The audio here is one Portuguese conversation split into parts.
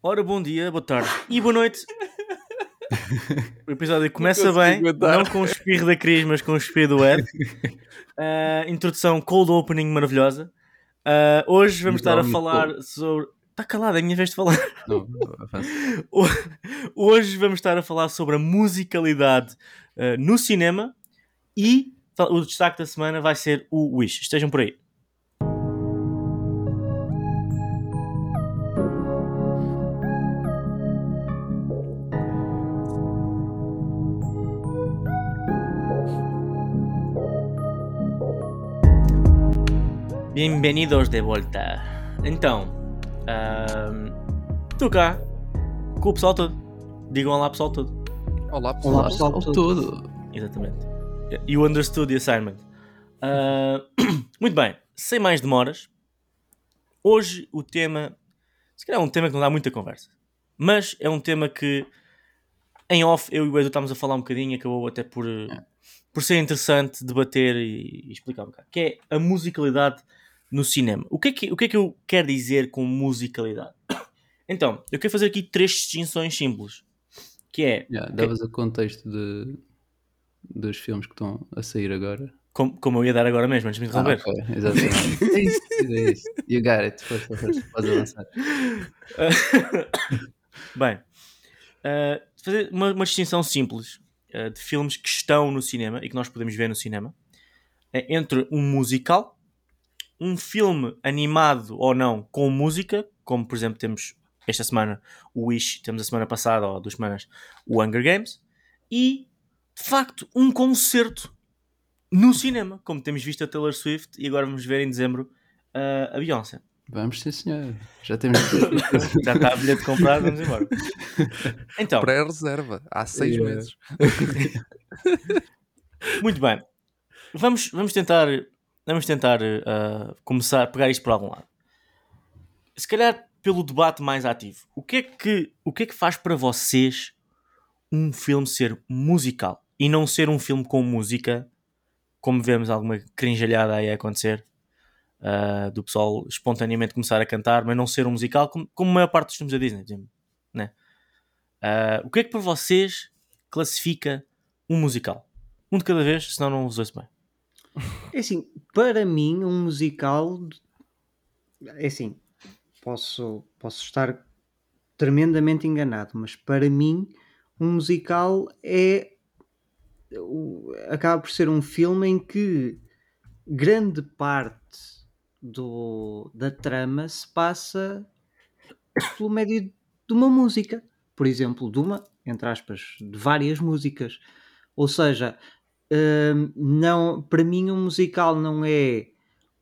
Ora, bom dia, boa tarde e boa noite. O episódio começa bem, não com o espirro da Cris, mas com o espirro do Ed. Uh, introdução cold opening maravilhosa. Uh, hoje vamos estar a falar sobre. Está calado, é a minha vez de falar. Não, hoje vamos estar a falar sobre a musicalidade uh, no cinema e o destaque da semana vai ser o Wish. Estejam por aí. Bem-vindos de volta. Então, estou uh, cá com o pessoal todo. Digam olá, pessoal todo. Olá, pessoal, olá, pessoal, pessoal todo. todo. Exatamente. You understood the assignment. Uh, muito bem, sem mais demoras, hoje o tema, se calhar é um tema que não dá muita conversa, mas é um tema que em off eu e o Edu estávamos a falar um bocadinho, acabou até por, é. por ser interessante debater e, e explicar um bocado, que é a musicalidade no cinema. O que, é que, o que é que eu quero dizer com musicalidade? Então, eu quero fazer aqui três distinções simples. Que é. Yeah, davas que... o contexto de, dos filmes que estão a sair agora. Como, como eu ia dar agora mesmo, antes de me ah, interromper. Ah, okay. Exatamente. é isso, é isso. You got it. Força, força. Podes avançar. bem, uh, fazer uma, uma, distinção simples uh, de filmes que estão no cinema e que nós podemos ver no cinema é entre um musical um filme animado ou não com música, como por exemplo temos esta semana o Wish, temos a semana passada ou duas semanas o Hunger Games, e de facto um concerto no cinema, como temos visto a Taylor Swift e agora vamos ver em dezembro uh, a Beyoncé. Vamos sim, senhor. Já temos. Já está a bilhete comprado, vamos embora. Então. Pré-reserva, há seis yeah. meses. Muito bem. Vamos, vamos tentar vamos tentar uh, começar a pegar isto por algum lado. Se calhar pelo debate mais ativo. O que é que, o que, é que faz para vocês um filme ser musical e não ser um filme com música, como vemos alguma crinjalhada aí a acontecer, uh, do pessoal espontaneamente começar a cantar, mas não ser um musical, como, como a maior parte dos filmes da Disney, né? Uh, o que é que para vocês classifica um musical? Um de cada vez, senão não os ouço bem. É assim, para mim, um musical. É assim, posso, posso estar tremendamente enganado, mas para mim, um musical é. acaba por ser um filme em que grande parte do, da trama se passa pelo médio de uma música. Por exemplo, de uma, entre aspas, de várias músicas. Ou seja, não, para mim um musical não é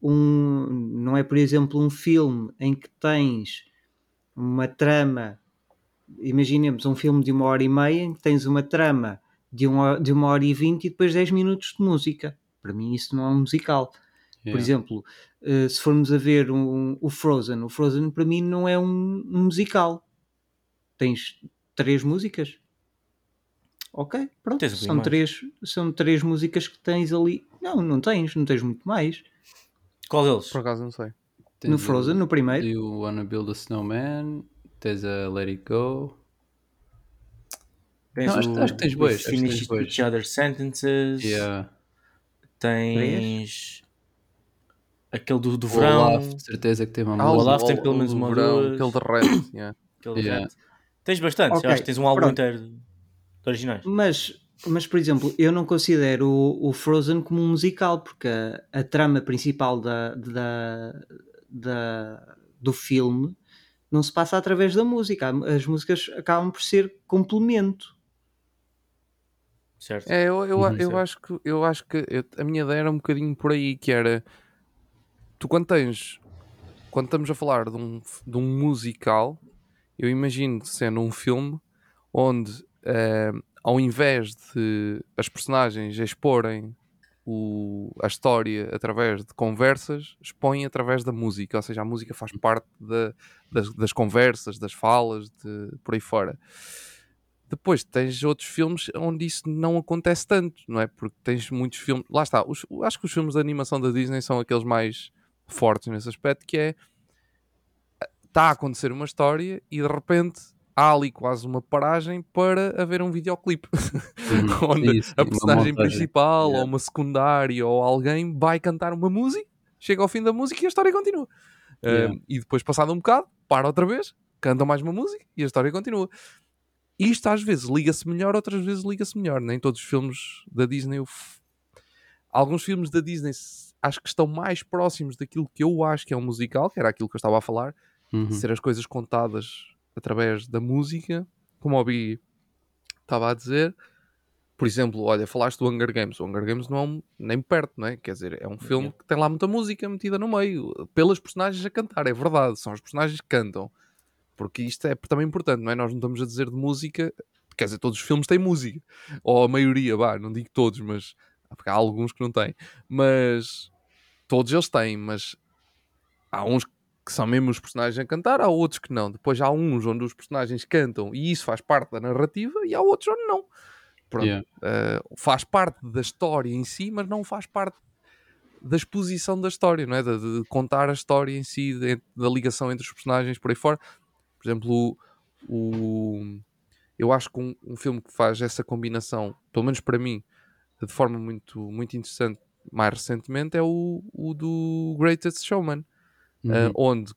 um, não é por exemplo um filme em que tens uma trama, imaginemos um filme de uma hora e meia em que tens uma trama de uma, de uma hora e vinte e depois 10 minutos de música. Para mim isso não é um musical. Yeah. Por exemplo, uh, se formos a ver um, o Frozen, o Frozen para mim não é um, um musical. Tens três músicas, Ok, pronto. São três, são três músicas que tens ali. Não, não tens, não tens muito mais. Qual deles? Por acaso não sei. Tens no Frozen, no primeiro. You Wanna Build a Snowman, tens a Let It Go. Tens não, acho, acho, que tens boas. Finish Each Other Sentences. Yeah. Tens. Aquele do, do verão. Olaf, de certeza que tem uma ah, O Olaf tem pelo menos uma verão, Aquele de Red. Yeah. Aquele de yeah. Tens bastante. Okay. Acho que tens um álbum inteiro originais. Mas, mas, por exemplo, eu não considero o, o Frozen como um musical, porque a, a trama principal da, da, da, do filme não se passa através da música. As músicas acabam por ser complemento. Certo. É, eu, eu, uhum, eu, acho que, eu acho que eu, a minha ideia era um bocadinho por aí, que era tu quando tens quando estamos a falar de um, de um musical, eu imagino sendo um filme onde uh, ao invés de as personagens exporem o, a história através de conversas, expõem através da música, ou seja, a música faz parte de, das, das, conversas, das falas, de, por aí fora. Depois tens outros filmes onde isso não acontece tanto, não é? Porque tens muitos filmes. Lá está, os, acho que os filmes de animação da Disney são aqueles mais fortes nesse aspecto, que é está a acontecer uma história e de repente há ali quase uma paragem para haver um videoclipe Uhum. onde a personagem principal Yeah. ou uma secundária ou alguém vai cantar uma música, chega ao fim da música e a história continua. Yeah. E depois, passado um bocado, para outra vez, canta mais uma música e a história continua. Isto às vezes liga-se melhor, outras vezes liga-se melhor. Nem todos os filmes da Disney. f- Alguns filmes da Disney acho que estão mais próximos daquilo que eu acho que é um musical, que era aquilo que eu estava a falar, Uhum. ser as coisas contadas através da música, como o Bi estava a dizer. Por exemplo, olha, falaste do Hunger Games. O Hunger Games não é um, nem perto, não é? Quer dizer, é um filme que tem lá muita música metida no meio, pelas personagens a cantar, é verdade, são os personagens que cantam. Porque isto é também importante, não é? Nós não estamos a dizer de música, quer dizer, todos os filmes têm música, ou a maioria, vá, não digo todos, mas há alguns que não têm, mas todos eles têm, mas há uns que são mesmo os personagens a cantar, há outros que não. Depois há uns onde os personagens cantam e isso faz parte da narrativa, e há outros onde não. Pronto, Yeah. eh, faz parte da história em si, mas não faz parte da exposição da história, não é? De, de contar a história em si, de- da ligação entre os personagens por aí fora. Por exemplo, o, o- eu acho que um, um filme que faz essa combinação, pelo menos para mim, de forma muito, muito interessante, mais recentemente, é o, o do Greatest Showman, Uhum. eh, onde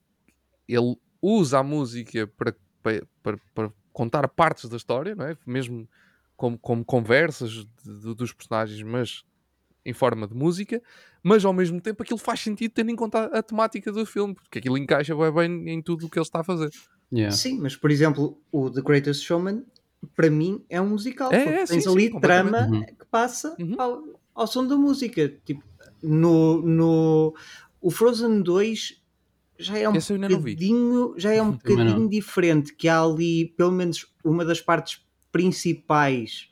ele usa a música para, para, para, contar partes da história, não é? mesmo como, como conversas de- de- dos personagens, mas em forma de música, mas ao mesmo tempo aquilo faz sentido tendo em conta a, a temática do filme, porque aquilo encaixa bem, bem em tudo o que ele está a fazer. Yeah. Sim, mas por exemplo, o The Greatest Showman, para mim, é um musical. É, é, tens sim, ali sim, trama Uhum. que passa Uhum. ao, ao som da música. Tipo, no, no o Frozen 2 já é um Esse bocadinho, já é um bocadinho diferente, que há ali pelo menos uma das partes principais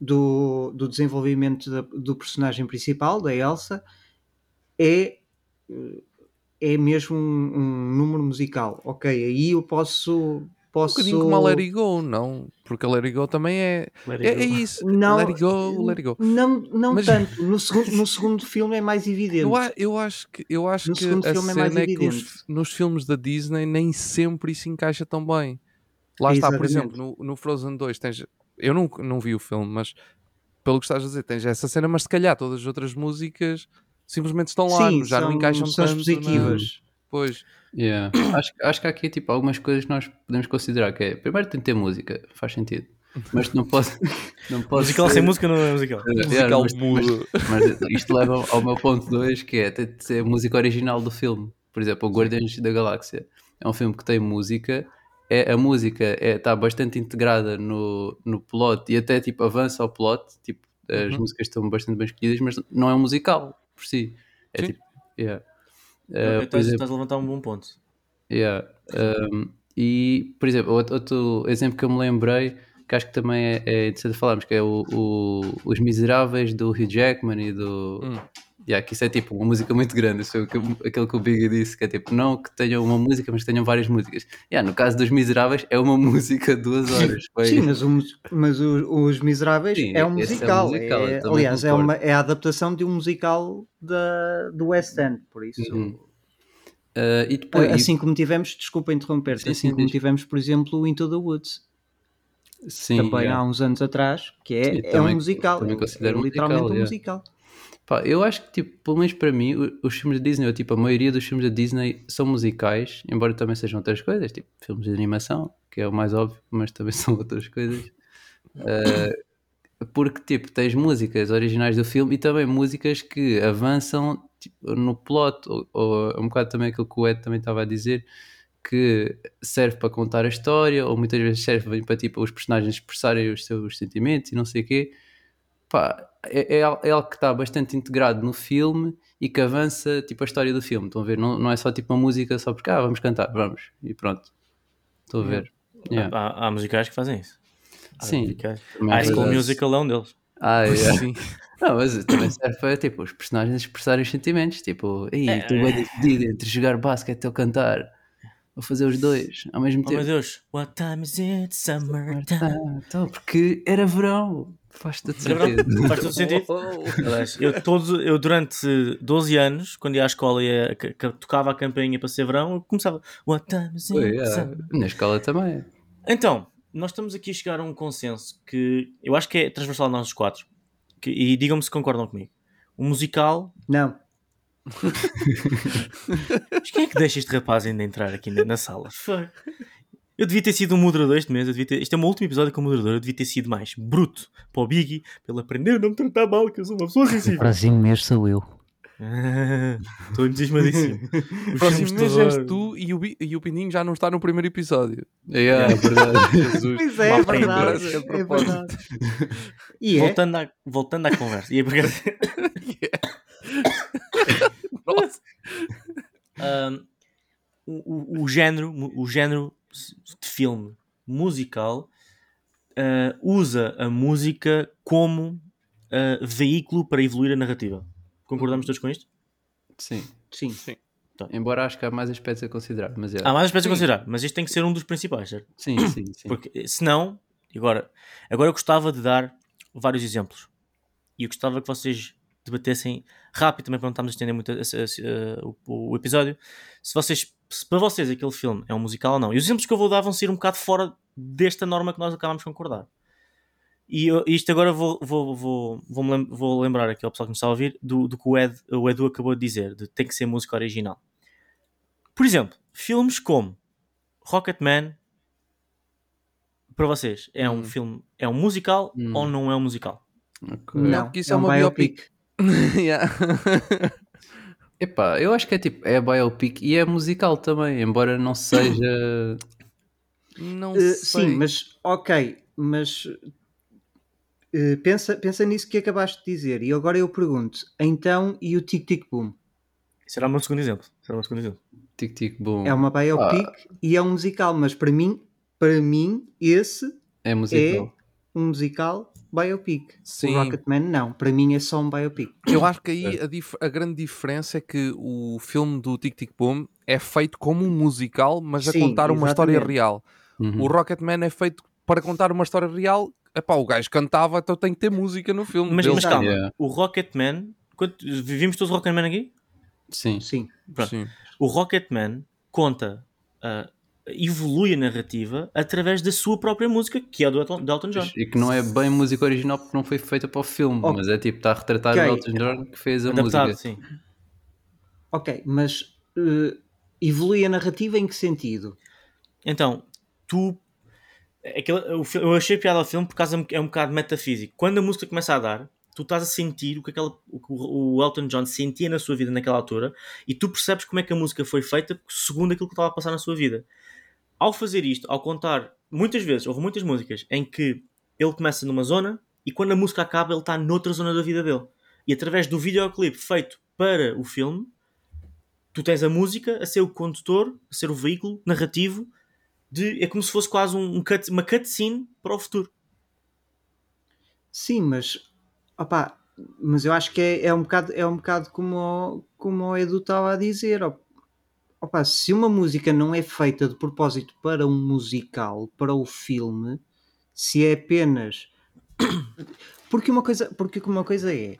do, do desenvolvimento da- do personagem principal, da Elsa, é é mesmo um, um número musical. Ok, aí eu posso. Um posso... bocadinho como a Let It Go, não? Porque a Let It Go também é. Let É, it é go. isso. Não, Let It Go, Let It Go. Não, não Mas- tanto. No segundo, no segundo filme é mais evidente. Eu, eu acho que, eu acho No que a filme é cena mais é, que os- nos filmes da Disney nem sempre isso encaixa tão bem. Lá está, por Exatamente. exemplo, no, no Frozen 2 tens. Eu não, não vi o filme, mas pelo que estás a dizer, tens essa cena, mas se calhar todas as outras músicas simplesmente estão lá, Sim, já não são- encaixam são tanto. expositivas. Pois, Yeah. acho, acho que há aqui tipo, algumas coisas que nós podemos considerar que é primeiro tem que ter música, faz sentido. Mas não pode. Não pode Musical ser- sem música não é musical. Yeah, musical mas- mudo. Mas isto leva ao meu ponto 2, que é tem de ser a música original do filme. Por exemplo, o Guardiões da Galáxia é um filme que tem música, é, a música está bastante integrada no, no plot e até tipo avança ao plot, tipo, as Uhum. músicas estão bastante bem escolhidas, mas não é um musical por si. É Sim. tipo, yeah. Uh, por estás, exemplo, a levantar um bom ponto. Yeah. Um, e, por exemplo, outro, exemplo que eu me lembrei, que acho que também é, é interessante falarmos, que é o, o- Os Miseráveis do Hugh Jackman e do. Hum. Yeah, que isso é tipo uma música muito grande, isso é aquilo que o Big disse, que é tipo, não que tenham uma música, mas que tenham várias músicas. Yeah, no caso dos Miseráveis, é uma música de duas horas. Foi- Sim, mas, o mas o- Os Miseráveis Sim, é um esse é um musical. musical, é- aliás, é, uma, é a adaptação de um musical da, do West End, por isso. Uhum. Uh, e depois, Assim como tivemos, desculpa interromper-te, Sim, assim sim, como diz. tivemos, por exemplo, o Into the Woods, sim, também yeah. há uns anos atrás, que é, Sim, é também- um musical. também é- considero é literalmente musical, um yeah. musical. Pá, eu acho que, tipo, pelo menos para mim, os filmes da Disney, ou tipo, a maioria dos filmes da Disney são musicais, embora também sejam outras coisas, tipo, filmes de animação, que é o mais óbvio, mas também são outras coisas. Uh, porque, tipo, tens músicas originais do filme e também músicas que avançam tipo, no plot, ou, ou é um bocado também aquilo que o Ed também estava a dizer, que serve para contar a história, ou muitas vezes serve para, tipo, os personagens expressarem os seus sentimentos e não sei o quê pá, é, é é algo que está bastante integrado no filme e que avança tipo a história do filme. Estão a ver? Não, não é só tipo uma música só porque ah, vamos cantar, vamos e pronto. Estou a ver. Yeah. Há, há musicais que fazem isso. Há Sim, musicais. também é High School. Musical é um deles. Ah. Sim. Não, mas também serve para tipo, os personagens expressarem os sentimentos. Tipo, ei, É. estou bem decidido entre jogar basquete ou cantar. Vou fazer os dois ao mesmo Oh meu tempo. Deus, what time is it? Summer time. Então, porque era verão. Faz todo É sentido. Faz todo sentido. Oh. Eu, todo, eu durante 12 anos, quando ia à escola e tocava a campainha para ser verão, eu começava. What time is it? Oi, é. Na escola também. Então, nós estamos aqui a chegar a um consenso que eu acho que é transversal a nós os quatro. Que- e digam-me se concordam comigo. O musical. Não. Mas quem é que deixa este rapaz ainda entrar aqui na, na sala? Fuck. Eu devia ter sido um moderador este mês. Eu devia ter, este é o meu último episódio como moderador. Eu devia ter sido mais bruto para o Biggie, para ele aprender a não me tratar mal, que eu sou uma pessoa sensível. Próximo mês sou eu. Ah, Estou entusiasmadíssimo. O próximo mês és tu e o, e o Pininho já não está no primeiro episódio. É, é verdade. Jesus. Pois é, é verdade. é É verdade. E é. Voltando, à, voltando à conversa. E é porque- Um, o, o- o género, o género de filme musical uh, usa a música como uh, veículo para evoluir a narrativa. Concordamos todos com isto? Sim. Sim. Embora acho que há mais aspectos a considerar. Mas é. Há mais aspectos a considerar, mas este tem que ser um dos principais, certo? Sim, sim, sim. Porque senão, agora, agora eu gostava de dar vários exemplos e eu gostava que vocês debatessem rápido também para não estarmos a estender muito a- a- a- o, o episódio. Se vocês, se para vocês aquele filme é um musical ou não. E os exemplos que eu vou dar vão ser um bocado fora desta norma que nós acabamos de concordar. E eu- isto agora vou, vou, vou, vou, -me lem- vou lembrar aqui ao pessoal que nos está a ouvir do, do que o, Ed, o Edu acabou de dizer, de tem que ser música original. Por exemplo, filmes como Rocketman, para vocês, é um Hum. filme, é um musical Hum. ou não é um musical? Ok. Não, porque isso é é um uma biopic. Yeah. Epá, eu acho que é tipo, é biopic e é musical também, embora não seja. Não Uh, sei. sim, mas ok, mas pensa, pensa nisso que acabaste de dizer. E agora eu pergunto: então e o Tic Tic Boom? Será o meu segundo exemplo. Será o meu segundo exemplo. Tic tic boom. É uma biopic e é um musical, mas para mim, para mim, esse É musical. um musical biopic. Sim. O Rocketman não, para mim é só um biopic. Eu acho que aí a, dif- a grande diferença é que o filme do Tic Tic Boom é feito como um musical, mas a Sim, contar uma história exatamente. real. Uhum. O Rocketman é feito para contar uma história real. Epá, o gajo cantava, então tem que ter música no filme. Mas, mas calma, Yeah. o Rocketman, quanto- vivimos todos o Rocketman aqui? Sim. Sim. Pronto. Sim. O Rocketman conta, ah, evolui a narrativa através da sua própria música, que é a do Elton, do Elton John. E que não é bem música original porque não foi feita para o filme, Ok. mas é tipo, está a retratar Ok. o Elton John que fez a Adaptado, música. sim. Ok, mas uh, evolui a narrativa em que sentido? Então, tu. Eu achei piada ao filme por causa é um bocado metafísico. Quando a música começa a dar, tu estás a sentir o que, aquela, o, que o Elton John sentia na sua vida naquela altura e tu percebes como é que a música foi feita segundo aquilo que estava a passar na sua vida. Ao fazer isto, ao contar, muitas vezes, houve muitas músicas em que ele começa numa zona e quando a música acaba, ele está noutra zona da vida dele. E através do videoclipe feito para o filme, tu tens a música a ser o condutor, a ser o veículo narrativo de, é como se fosse quase um, um cut- uma cutscene para o futuro. Sim, mas opá, mas eu acho que é, é um bocado, é um bocado como, o- como o Edu estava a dizer. op- Opá, se uma música não é feita de propósito para um musical, para o filme, se é apenas porque uma coisa, porque uma coisa é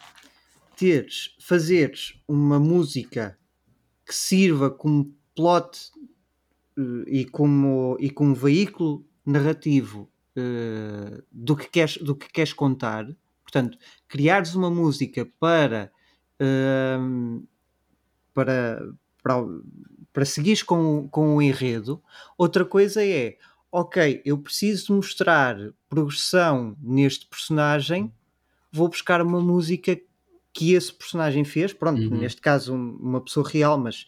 teres, fazeres uma música que sirva como plot e como, e como veículo narrativo eh, do, que queres, do que queres contar. Portanto, criares uma música para, ehm, para, para, para seguires com, com o enredo. Outra coisa é, ok, eu preciso mostrar progressão neste personagem, vou buscar uma música que esse personagem fez, pronto, Uhum. neste caso um- uma pessoa real, mas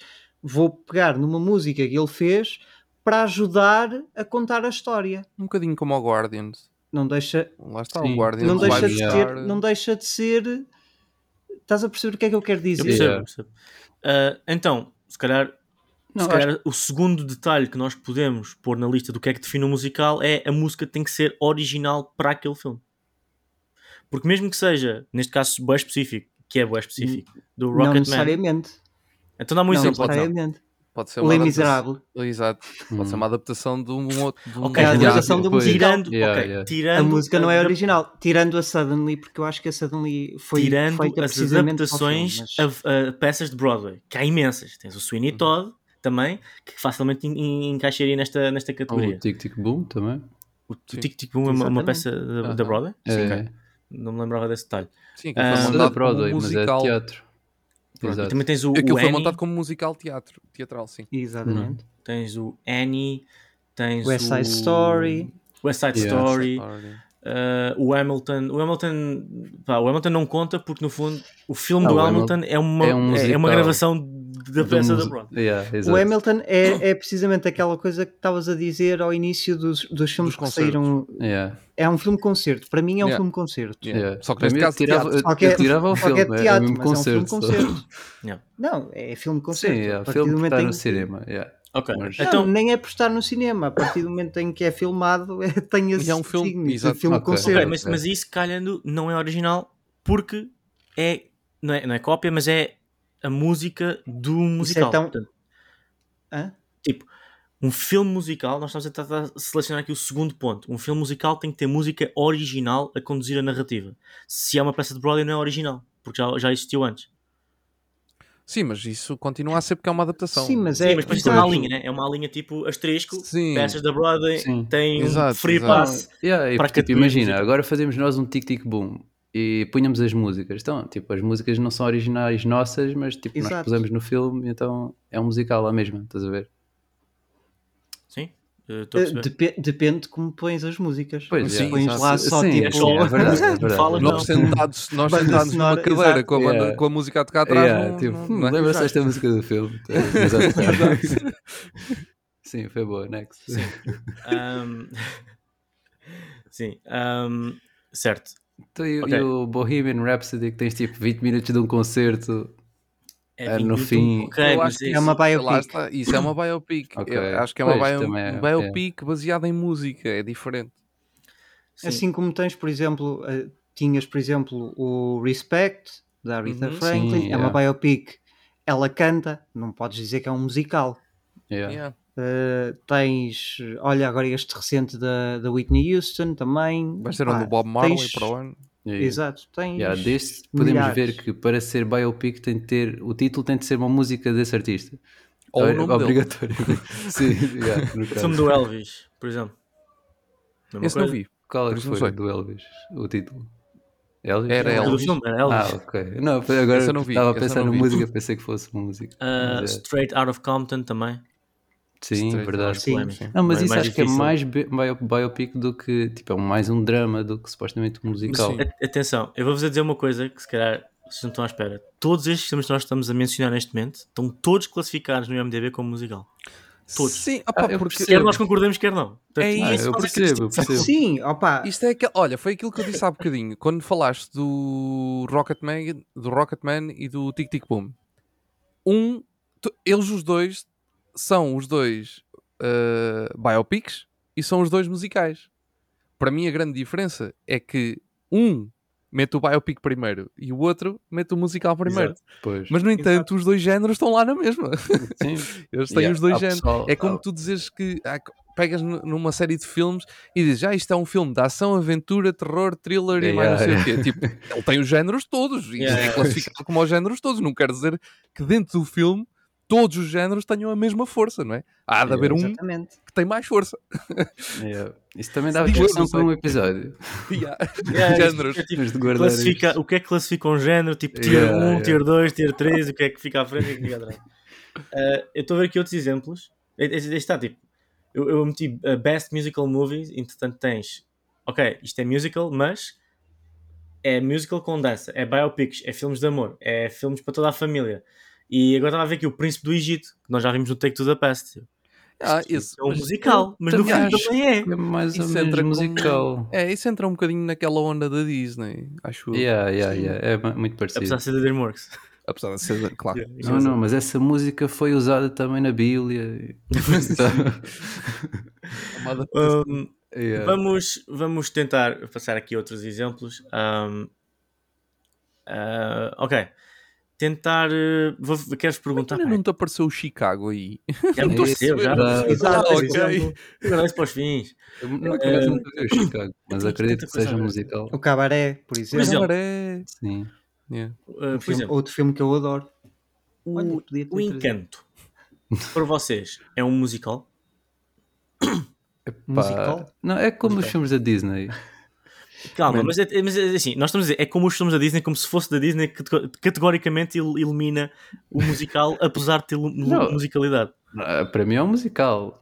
vou pegar numa música que ele fez para ajudar a contar a história. Um bocadinho como o Guardians. Não deixa, Lá está Sim. o Guardians. não deixa de ser, não deixa de ser. Estás a perceber o que é que eu quero Eu dizer? percebo, Yeah. eu percebo. Ah, então, se calhar, Não, se calhar o segundo detalhe que nós podemos pôr na lista do que é que define um musical é a música tem que ser original para aquele filme. Porque mesmo que seja, neste caso, bem específico, que é bem específico, do Não Rocketman. necessariamente. Então dá-me um não exemplo. então. necessariamente. Pode ser O uma adaptação- Misérables. Exato. Pode ser Hum. uma adaptação de um outro. de um Ok, É a adaptação do depois- musical. tirando, Yeah, ok, yeah. tirando A música não é original, tirando a Suddenly, porque eu acho que a Suddenly foi tirando feita as adaptações filme, mas- a, a peças de Broadway, que há imensas. Tens o Sweeney Todd também, que facilmente en- en- encaixaria nesta, nesta categoria. O Tic Tic Boom também. O. Tic Tic Boom é uma, peça da, da Aham. Broadway? É, Sim, ok. Não me lembrava desse detalhe. Sim, Ah, foi é da Broadway, como mas é musical. teatro. Pronto, E Exato. também tens o, Aquilo o foi Annie, montado como musical teatro, teatral, sim. Exatamente. tens o Annie, tens West Side o... Story. West Side Yeah. Story, uh, o Hamilton. O Hamilton, pá, o Hamilton não conta porque no fundo o filme Ah, do o Hamilton é uma, é um é, é uma gravação da peça da Broadway. Yeah, O. Hamilton é, é precisamente aquela coisa que estavas a dizer ao início dos, dos filmes Dos que saíram. Yeah, É um filme concerto. Para mim é um Yeah. filme concerto. Yeah. yeah. Só que neste caso, tirava, teatro. é- tirava o filme, é é teatro, mesmo mas é um filme concerto. concerto. Não, é filme concerto. Sim, é, A o partir filme do que momento está no cinema. yeah. Ok, Mas- Não, então nem é por estar no cinema. A partir do momento em que é filmado, é, tem esse é um filme- signo exato. filme Ok. concerto. Ok, mas, mas isso calhando não é original porque é não, é, não é cópia, mas é a música do musical. tão- Portanto, Hã? um filme musical, nós estamos a tentar selecionar aqui o segundo ponto. Um filme musical tem que ter música original a conduzir a narrativa. Se é uma peça de Broadway, não é original, porque já, já existiu antes. Sim, mas isso continua a ser porque é uma adaptação. Sim, mas Sim, é. mas depois tem uma linha, né? É uma linha tipo asterisco, Sim. peças da Broadway, Sim. tem um Exato, free exato. pass. Yeah, e, para tipo, imagina, agora fazemos nós um tic-tic-boom e punhamos as músicas. Então, tipo, as músicas não são originais nossas, mas tipo, nós Exato. pusemos no filme, então é um musical lá mesmo, estás a ver? Sim, eh, a Eh, depe- depende de como pões as músicas. Pois, Se é, pões exato. lá Sim, só sim, tipo. é só- é verdade, é verdade. Fala, Nós Não. sentados, nós sentados numa cadeira exato. com a, banda- Yeah. com a música a tocar atrás. Yeah, não, tipo, não- hum, não é lembra-se desta música do filme? Sim, foi boa, next. Ahm, Sim, ahm, certo. Então, e, Ok. e o Bohemian Rhapsody, que tens tipo 20 minutos de um concerto. É 20 no fim- ok, Eu acho que isso- é uma biopic. está, Isso é uma biopic. Ok. Eu acho que é uma Pois, bio- é, biopic baseada em música, é diferente. sim. Assim como tens, por exemplo, eh, tinhas, por exemplo, o Respect da Aretha Uhum. Franklin, Sim, é uma yeah. biopic. Ela canta, não podes dizer que é um musical. Yeah. Yeah. Eh, tens, olha, agora este recente da, da Whitney Houston também. Vai ser um do Bob Marley tens- para o ano. Yeah. Exato, tens. Yeah, deste podemos milhares. ver que para ser biopic tem de ter o título tem de ser uma música desse artista. Ou o É nome dele. Obrigatoriamente. Sim, yeah, no O filme do Elvis, por exemplo. Mesma Esse não coisa. vi. Qual é que não foi do Elvis? O título? Elvis? Era Elvis. filme era Elvis. Ah, ok. Não, agora não estava a pensar não na música, pensei que fosse uma música. Mas é- Straight Out of Compton também. Sim, Straight verdade. Sim. Não, mas Mais- isso mais acho que é difícil. mais bi- bio, biopic do que, tipo, é mais um drama do que supostamente um musical. Sim. Atenção, eu vou-vos dizer uma coisa que se calhar vocês não estão à espera. Todos estes filmes que nós estamos a mencionar neste momento estão todos classificados no IMDB como musical. Todos. Sim, Ah, opá, eu porque. Quer nós concordemos, quer não. Portanto, É Ah, isso, eu percebo, eu percebo. Sim, opa, Isto é aquele, olha, foi aquilo que eu disse há bocadinho, quando falaste do Rocketman, do Rocketman e do Tic Tic Boom. Um, tu- eles os dois são os dois uh, biopics e são os dois musicais. Para mim a grande diferença é que um mete o biopic primeiro e o outro mete o musical primeiro. Exato. Pois. Mas no entanto os dois géneros estão lá na mesma. Sim. Eles têm Yeah, os dois géneros. pessoal- É como tu dizes que ah, pegas numa série de filmes e dizes, ah, isto é um filme de ação, aventura, terror, thriller e mais não sei Yeah, o quê. Tipo, ele tem os géneros todos e Yeah, é yeah. classificado como os géneros todos. Não quer dizer que dentro do filme todos os géneros tenham a mesma força, não é? Há de haver um exatamente. que tem mais força. Yeah. Isso também eu, discussão para um episódio. Yeah. Yeah, géneros. é tipo, de classifica, isto. o que é que classifica um género? Tipo tier Yeah, 1, yeah. tier 2, tier 3, o que é que fica à frente e o que é que fica atrás. Ah, eu estou a ver aqui outros exemplos. Este este está tipo, eu, eu meti uh, Best Musical Movies, entretanto tens, ok, isto é musical, mas é musical com dança, é biopics, é filmes de amor, é filmes para toda a família. E agora estava a ver aqui o Príncipe do Egito, que nós já vimos no Take to the Past. Ah, Isto esse- é um mas musical, mas no acho também é. É mais ou Isso menos entra como- musical. É, isso entra um bocadinho naquela onda da Disney, acho. Yeah, yeah, yeah. É muito parecido. Apesar de ser da DreamWorks. Apesar de ser, claro. Não, não, mas essa música foi usada também na Bíblia. Um, Yeah. Vamos, vamos tentar passar aqui outros exemplos. Um, ah, ok. Tentar. eh, vou- Queres perguntar? Ainda não te apareceu o Chicago aí. Já me apareceu, já. Exato. Ah, ok. isso para os fins. Eu não, nunca vi o Chicago, mas acredito que seja musical. O Cabaré, por exemplo. exemplo, Cabaré. Sim. Yeah. Uh, por filme- exemplo, outro filme que eu adoro. o, Olha, o trazido. Encanto para vocês é um musical? Epá, Musical? Não, é como os filmes da Disney. Calma, mas é, mas é assim, nós estamos a dizer, é como os filmes da Disney, como se fosse da Disney que categoricamente el- elimina o musical, apesar de ter Não. musicalidade. Ah, Para mim é um musical.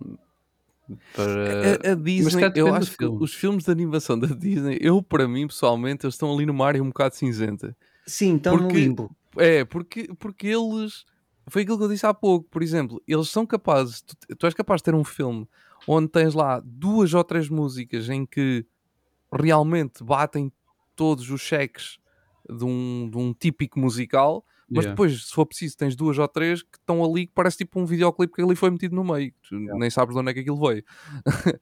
Para... A, a Disney, eu acho que filme. os filmes de animação da Disney, eu para mim pessoalmente, eles estão ali numa área um bocado cinzenta. Sim, estão no Porque- limbo. É, porque, porque eles. Foi aquilo que eu disse há pouco, por exemplo, eles são capazes. Tu, tu és capaz de ter um filme onde tens lá duas ou três músicas em que realmente batem todos os cheques de um, de um típico musical, mas Yeah. depois, se for preciso, tens duas ou três que estão ali que parece tipo um videoclipe que ali foi metido no meio. Tu nem sabes de onde é que aquilo veio.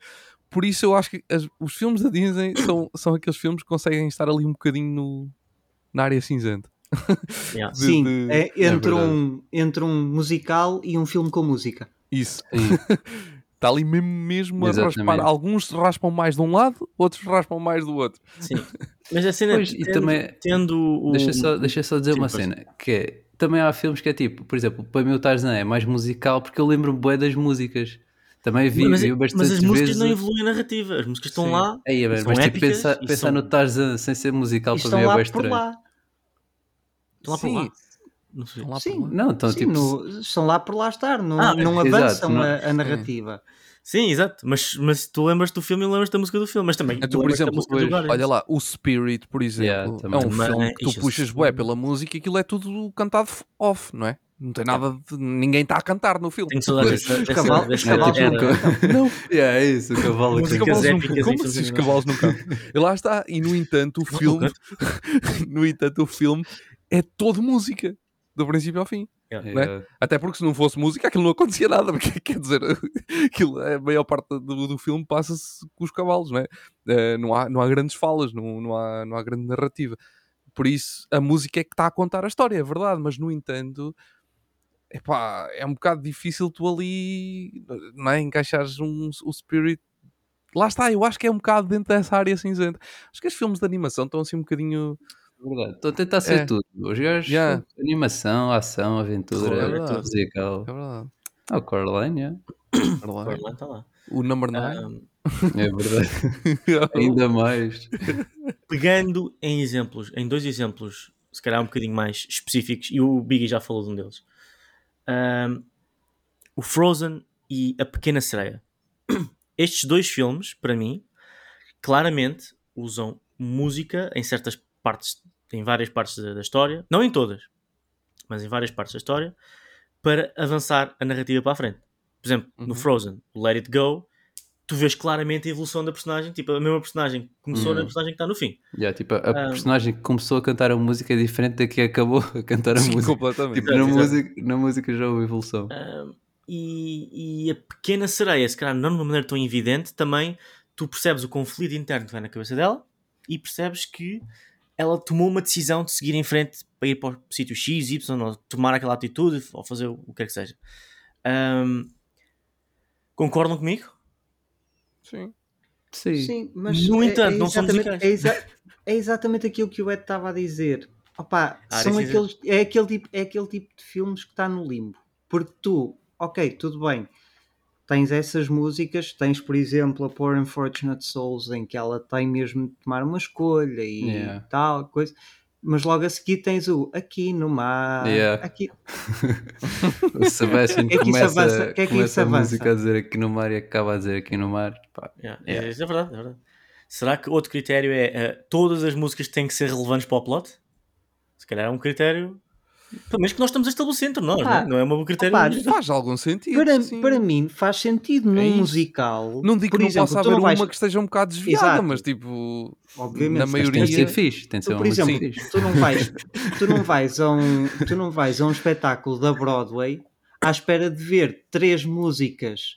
Por isso eu acho que as- os filmes da Disney são, são aqueles filmes que conseguem estar ali um bocadinho no, na área cinzenta. Yeah. de- Sim, de- é entre, verdade. um, entre um musical e um filme com música. Isso. Está ali mesmo, mesmo a raspar. Alguns raspam mais de um lado, outros raspam mais do outro. Sim. Mas a cena Pois, e tendo, também- tendo o. Deixa só, deixa só dizer Sim, uma cena, que é, também há filmes que é tipo, por exemplo, para mim o Tarzan é mais musical porque eu lembro-me bué das músicas. Também vi, mas, vi mas bastantes as músicas vezes. não evoluem a narrativa. As músicas estão Sim. lá. Aí, mas, são mas tipo, épicas pensar, e pensar são- no Tarzan sem ser musical E para estão mim é por estranho. lá. Estão lá Sim. Não sei. Estão Sim. Não, então Sim, tipo, no- estão lá por lá estar, não, Ah, não exato, avançam não- a, a narrativa. Sim, exato. Mas, mas tu lembras do filme e lembras da música do filme. Mas também. Então, tu por exemplo, pois. Olha lá, o Spirit, por exemplo, Yeah, é também. um Mas- filme que tu puxas bué pela música e aquilo é tudo cantado off, não é? Não tem nada de... Ninguém está a cantar no filme. Saudades dessa, os cavalos- nunca- Não, yeah, é isso, o cavalo Música os que cavalos nunca. Como assim os cavalos nunca? E lá está. E no entanto, o filme... no entanto, o filme é todo música. Do princípio ao fim. Yeah. Até porque se não fosse música aquilo não acontecia nada, porque quer dizer, aquilo, a maior parte do, do filme passa-se com os cavalos, não é? Eh, não, há, não há grandes falas, não, não, há, não há grande narrativa. Por isso, a música é que está a contar a história, é verdade, mas no entanto, epá, é um bocado difícil tu ali não é? encaixares um, o spirit. Lá está, eu acho que é um bocado dentro dessa área cinzenta. Acho que os filmes de animação estão assim um bocadinho. Verdade. Estou a tentar ser É. tudo. Os gajos, Yeah. animação, ação, aventura, É verdade. musical. É verdade. Ah, o Coraline, yeah. Lá. Agora lá, está lá. O number 9. Ahm, é verdade. Ainda mais. pegando em exemplos, em dois exemplos, se calhar um bocadinho mais específicos, e o Biggie já falou de um deles. Ahm, o Frozen e A Pequena Sereia. Estes dois filmes, para mim, claramente usam música em certas partes, em várias partes da, da história, não em todas, mas em várias partes da história, para avançar a narrativa para a frente. Por exemplo, no Uhum. Frozen, o Let It Go, tu vês claramente a evolução da personagem, tipo, a mesma personagem que começou Uhum. na personagem que está no fim. Yeah, tipo, a Ah. personagem que começou a cantar a música é diferente da que acabou a cantar a Sim, música. completamente. Tipo, na Exato, exato. música, na música já houve evolução. Ahm, e, e a pequena sereia, se calhar não de uma maneira tão evidente, também tu percebes o conflito interno que vai na cabeça dela e percebes que ela tomou uma decisão de seguir em frente para ir para o sítio X, Y, ou tomar aquela atitude, ou fazer o que quer que seja. Ahm, concordam comigo? Sim. Sim. Sim, mas No é- entanto, é não são exatamente- musicais. É, exa- é exatamente aquilo que o Ed estava a dizer. Opa, Ah, são aqueles, é, aquele tipo, é aquele tipo de filmes que está no limbo. Porque tu, ok, tudo bem, tens essas músicas, tens por exemplo a Poor Unfortunate Souls, em que ela tem mesmo de tomar uma escolha e Yeah. tal, coisa. Mas logo a seguir tens o Aqui no Mar. Yeah. Aqui... O Sebastian Que é que começa, avança? Que é que começa a música a dizer aqui no mar e acaba a dizer aqui no mar. Pá, Yeah, Yeah. É, é verdade, é verdade. Será que outro critério é eh, todas as músicas têm que ser relevantes para o plot? Se calhar é um critério. Pelo menos que nós estamos a estabelecer entre nós, Ah, não, é? não é um bom critério. opá, Faz algum sentido. Para, sim. para mim faz sentido num É musical. Não digo que não exemplo, possa haver vais- uma que esteja um bocado desviada, Exato. mas tipo. Obviamente, na maioria. Tem de ser fixe. Tem de ser Tu, uma por exemplo, fixe. tu não vais, tu não vais a um, tu não vais a um espetáculo da Broadway à espera de ver três músicas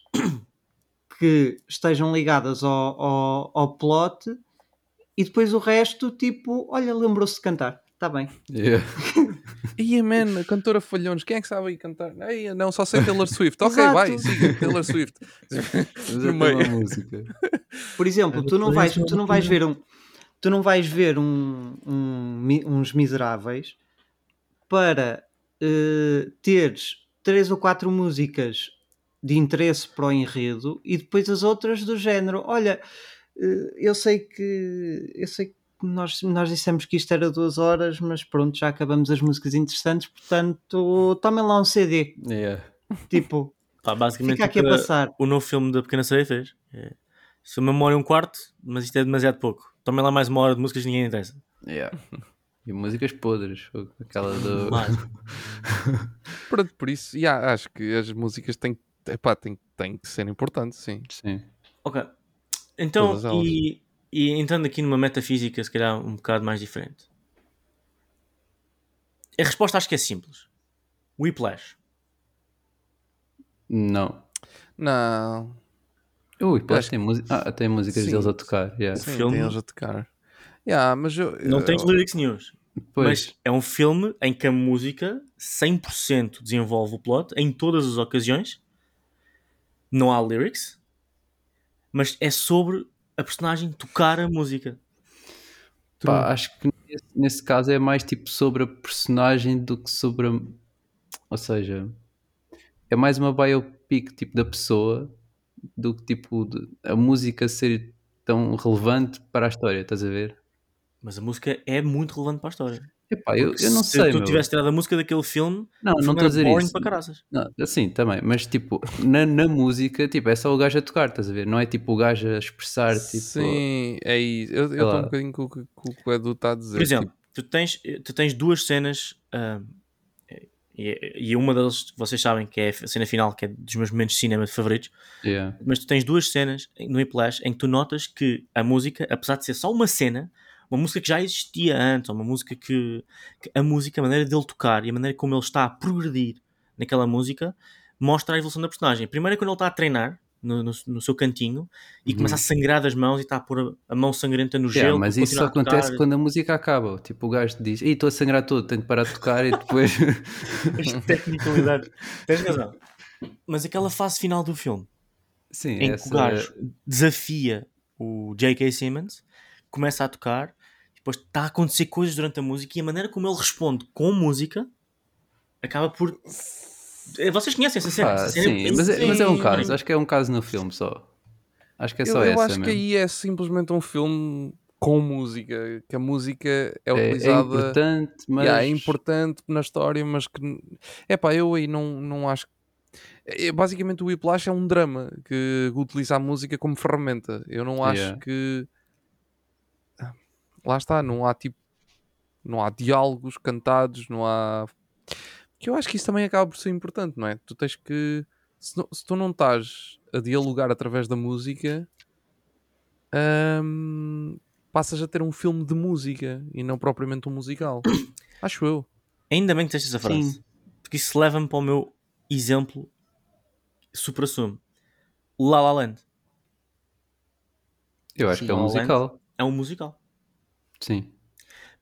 que estejam ligadas ao, ao, ao plot e depois o resto, tipo, olha, lembrou-se de cantar, está bem. Yeah. Ia, man, a cantora Falhões, quem é que sabe aí cantar? Ei, não, só sei Taylor Swift. ok, Exato. vai, siga, Taylor Swift. No é meio. música. Por exemplo, tu não vais, tu não vais ver um, tu não vais ver um, um uns miseráveis para eh, teres três ou quatro músicas de interesse para o enredo e depois as outras do género. Olha, eh, eu sei que eu sei que nós, nós dissemos que isto era duas horas, mas pronto, já acabamos as músicas interessantes, portanto, tomem lá um CD. Yeah. Tipo, Pá, basicamente fica aqui a passar. o novo filme da Pequena Sereia fez. É, se uma hora e um quarto, mas isto é demasiado pouco. Tomem lá mais uma hora de músicas que ninguém interessa. Yeah. E músicas podres. Aquela do. Pronto, por isso, yeah, acho que as músicas têm, epá, têm, têm que ser importantes, sim. Sim. Ok. Então, e, e entrando aqui numa metafísica, se calhar um bocado mais diferente. A resposta acho que é simples. Whiplash. Não. Não, Ui, Plash Acho tem, música... ah, tem músicas Sim. deles a tocar. Yeah. sim, filme- tem eles a tocar. Yeah, mas eu, Não eu- tens lyrics news. Pois. Mas é um filme em que a música 100% desenvolve o plot em todas as ocasiões. Não há lyrics. Mas é sobre a personagem tocar a música. Pá, acho que nesse, nesse caso é mais tipo sobre a personagem do que sobre a... Ou seja, é mais uma biopic tipo da pessoa do que tipo de- a música ser tão relevante para a história, estás a ver? Mas a música é muito relevante para a história. Epá, eu, eu não se sei, tu meu. tivesse tirado a música daquele filme, Não, não estou a dizer isso. para caraças. Não, assim também, mas tipo, na, na música, tipo, é só o gajo a tocar, estás a ver? Não é tipo o gajo a expressar, tipo. Sim, é isso. Eu estou um bocadinho com o que, com o que o Edu está a dizer. Por exemplo, tipo, tu, tens, tu tens duas cenas ah, e, e uma delas vocês sabem que é a cena final, que é dos meus momentos de cinema favoritos. Yeah. mas tu tens duas cenas no Whiplash em que tu notas que a música, apesar de ser só uma cena, uma música que já existia antes, ou uma música que, que a música, a maneira dele tocar e a maneira como ele está a progredir naquela música, mostra a evolução da personagem. Primeiro é quando ele está a treinar no, no, no seu cantinho e começa a sangrar das mãos e está a pôr a, a mão sangrenta no Uhum. Yeah, gelo. mas isso só acontece quando a música acaba. Tipo, o gajo diz: Ei, estou a sangrar todo, tenho de parar de tocar e depois. As tecnicalidades. Tens razão. Mas aquela fase final do filme Sim, em que o gajo desafia o J.K. Simmons, começa a tocar, depois está a acontecer coisas durante a música e a maneira como ele responde com música acaba por. Eh, Vocês conhecem essa cena? Ah, Essa cena sim, mas é, mas é um caso. Acho que é um caso no filme só. Acho que é eu, só eu essa acho que mesmo. aí é simplesmente um filme com música, que a música é É, é utilizada. importante, mas. Yeah, é importante na história, mas que. É pá, eu aí não, não acho. É, basicamente, o Whiplash é um drama que utiliza a música como ferramenta. Eu não acho Yeah. que. Lá está, não há tipo. Não há diálogos cantados, não há. Que eu acho que isso também acaba por ser importante, não é? Tu tens que. Se, não- se tu não estás a dialogar através da música, hum, passas a ter um filme de música e não propriamente um musical. Acho eu. Ainda bem que tens essa frase. Sim. Porque isso leva-me para o meu exemplo supra-sumo. La La Land Eu acho Sim, que é um La La Land. musical. é um musical. Sim.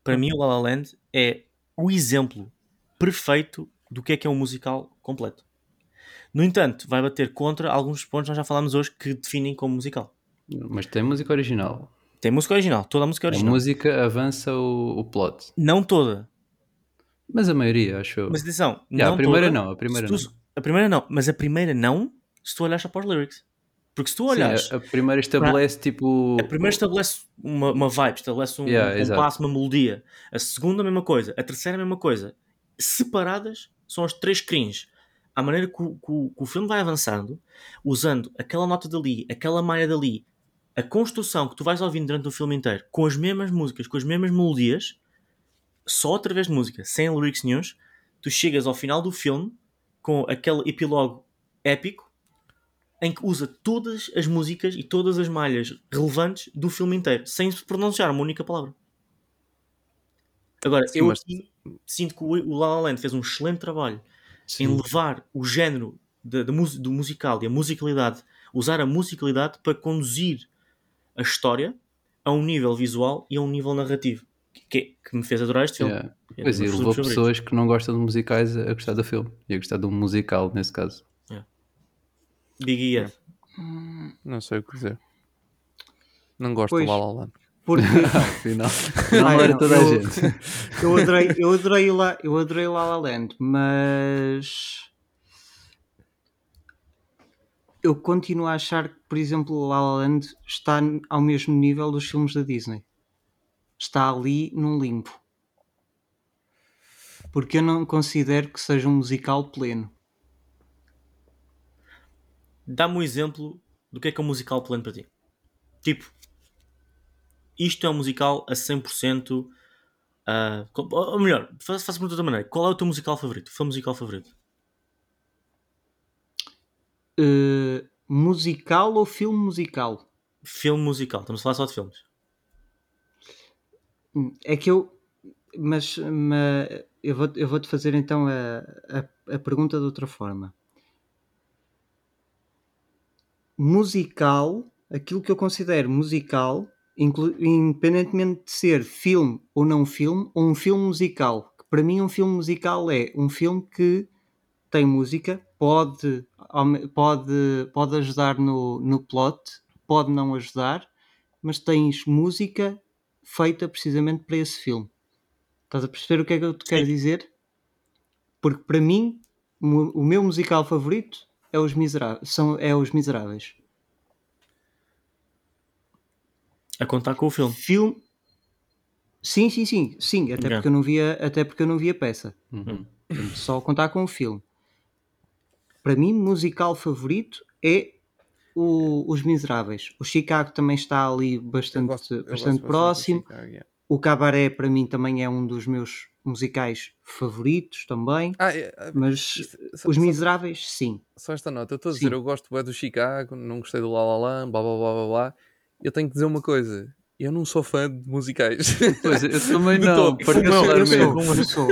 Para mim, o La La Land é o exemplo perfeito do que é que é um musical completo. No entanto, vai bater contra alguns pontos que nós já falámos hoje que definem como musical. Mas tem música original. Tem música original, toda a música é A original. música avança o, o plot. Não toda, Mas a maioria, acho eu. mas atenção, Yeah, não a primeira toda. não, a primeira tu- A primeira não, mas a primeira não se tu olhares para os lyrics. Porque se tu Sim, olhares, a, a primeira estabelece tipo. a primeira estabelece uma, uma vibe, estabelece um, Yeah, um compasso, uma melodia. A segunda, a mesma coisa. A terceira, a mesma coisa. Separadas, são as três screens. À maneira que o, que o- que o filme vai avançando, usando aquela nota dali, aquela malha dali, a construção que tu vais ouvindo durante o filme inteiro, com as mesmas músicas, com as mesmas melodias, só através de música, sem lyrics nenhuns, tu chegas ao final do filme com aquele epílogo épico em que usa todas as músicas e todas as malhas relevantes do filme inteiro, sem se pronunciar uma única palavra. Agora, Sim, eu mas- aqui sinto que o La La Land fez um excelente trabalho em Sim. levar o género da mus- do musical e a musicalidade, usar a musicalidade para conduzir a história a um nível visual e a um nível narrativo. que, que me fez adorar este filme. Yeah. É Pois, meus levou pessoas que não gostam de musicais a gostar do filme. E a gostar de um musical, nesse caso. Big E. Não sei o que dizer. Não gosto Pois. do La La Land. Porque Afinal, não Ai, era não, toda a eu- gente. eu adorei, eu adorei lá, eu adorei La La Land, mas eu continuo a achar que, por exemplo, La La Land está ao mesmo nível dos filmes da Disney. Está ali num limbo. Porque eu não considero que seja um musical pleno. Dá-me um exemplo do que é que é um musical plano para ti. Tipo, isto é um musical a 100%. ah, co- ou melhor, faço faço de outra maneira. Qual é o teu musical favorito? Filme musical favorito? Uh, musical ou filme musical? Filme musical. Estamos a falar só de filmes. É que eu. Mas, mas eu, vou, eu vou-te fazer então a, a, a pergunta de outra forma. Musical, aquilo que eu considero musical, independentemente de ser filme ou não filme, ou um filme musical. Que para mim, um filme musical é um filme que tem música, pode, pode, pode ajudar no, no plot, pode não ajudar, mas tens música feita precisamente para esse filme. Estás a perceber o que é que eu te quero dizer? Porque para mim, o meu musical favorito é Os Miseráveis. São, é Os Miseráveis. A contar com o filme. Filme. Sim, sim, sim, sim, até porque eu não via, até porque eu não vi a peça. Uhum. Só contar com o filme. Para mim, musical favorito é o- Os Miseráveis. O Chicago também está ali bastante, gosto- bastante próximo. Chicago, yeah. O Cabaré para mim também é um dos meus musicais favoritos também. Ah, é, é, Mas só- Os só- Miseráveis, sim. Só esta nota, eu estou a dizer, Sim. eu gosto do Chicago, não gostei do La La Land, blá blá blá blá blá. Eu tenho que dizer uma coisa, eu não sou fã de musicais. Pois, eu também não, todo. Eu sou, particularmente. eu sou.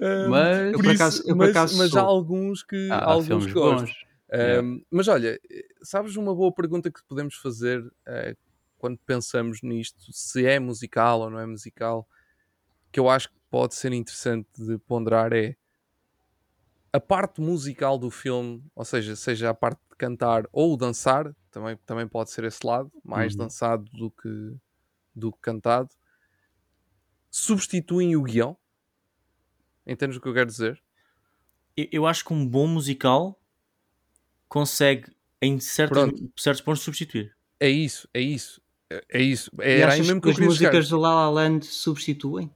Ah, Mas- por Eu por isso- acaso- eu por mas, acaso mas há alguns que, há, há alguns gosto. bons. Ah, Yeah. Mas olha, sabes uma boa pergunta que podemos fazer ah, quando pensamos nisto, se é musical ou não é musical, que eu acho que pode ser interessante de ponderar é a parte musical do filme, ou seja, seja a parte de cantar ou dançar, também, também pode ser esse lado, mais Uhum. dançado do que, do que cantado, substituem o guião. Entendes o que eu quero dizer? Eu, eu acho que um bom musical consegue, em certos, Pronto. certos pontos, substituir. É isso, é isso. É, é isso. E Era aí achas mesmo que que as músicas do La La Land substituem?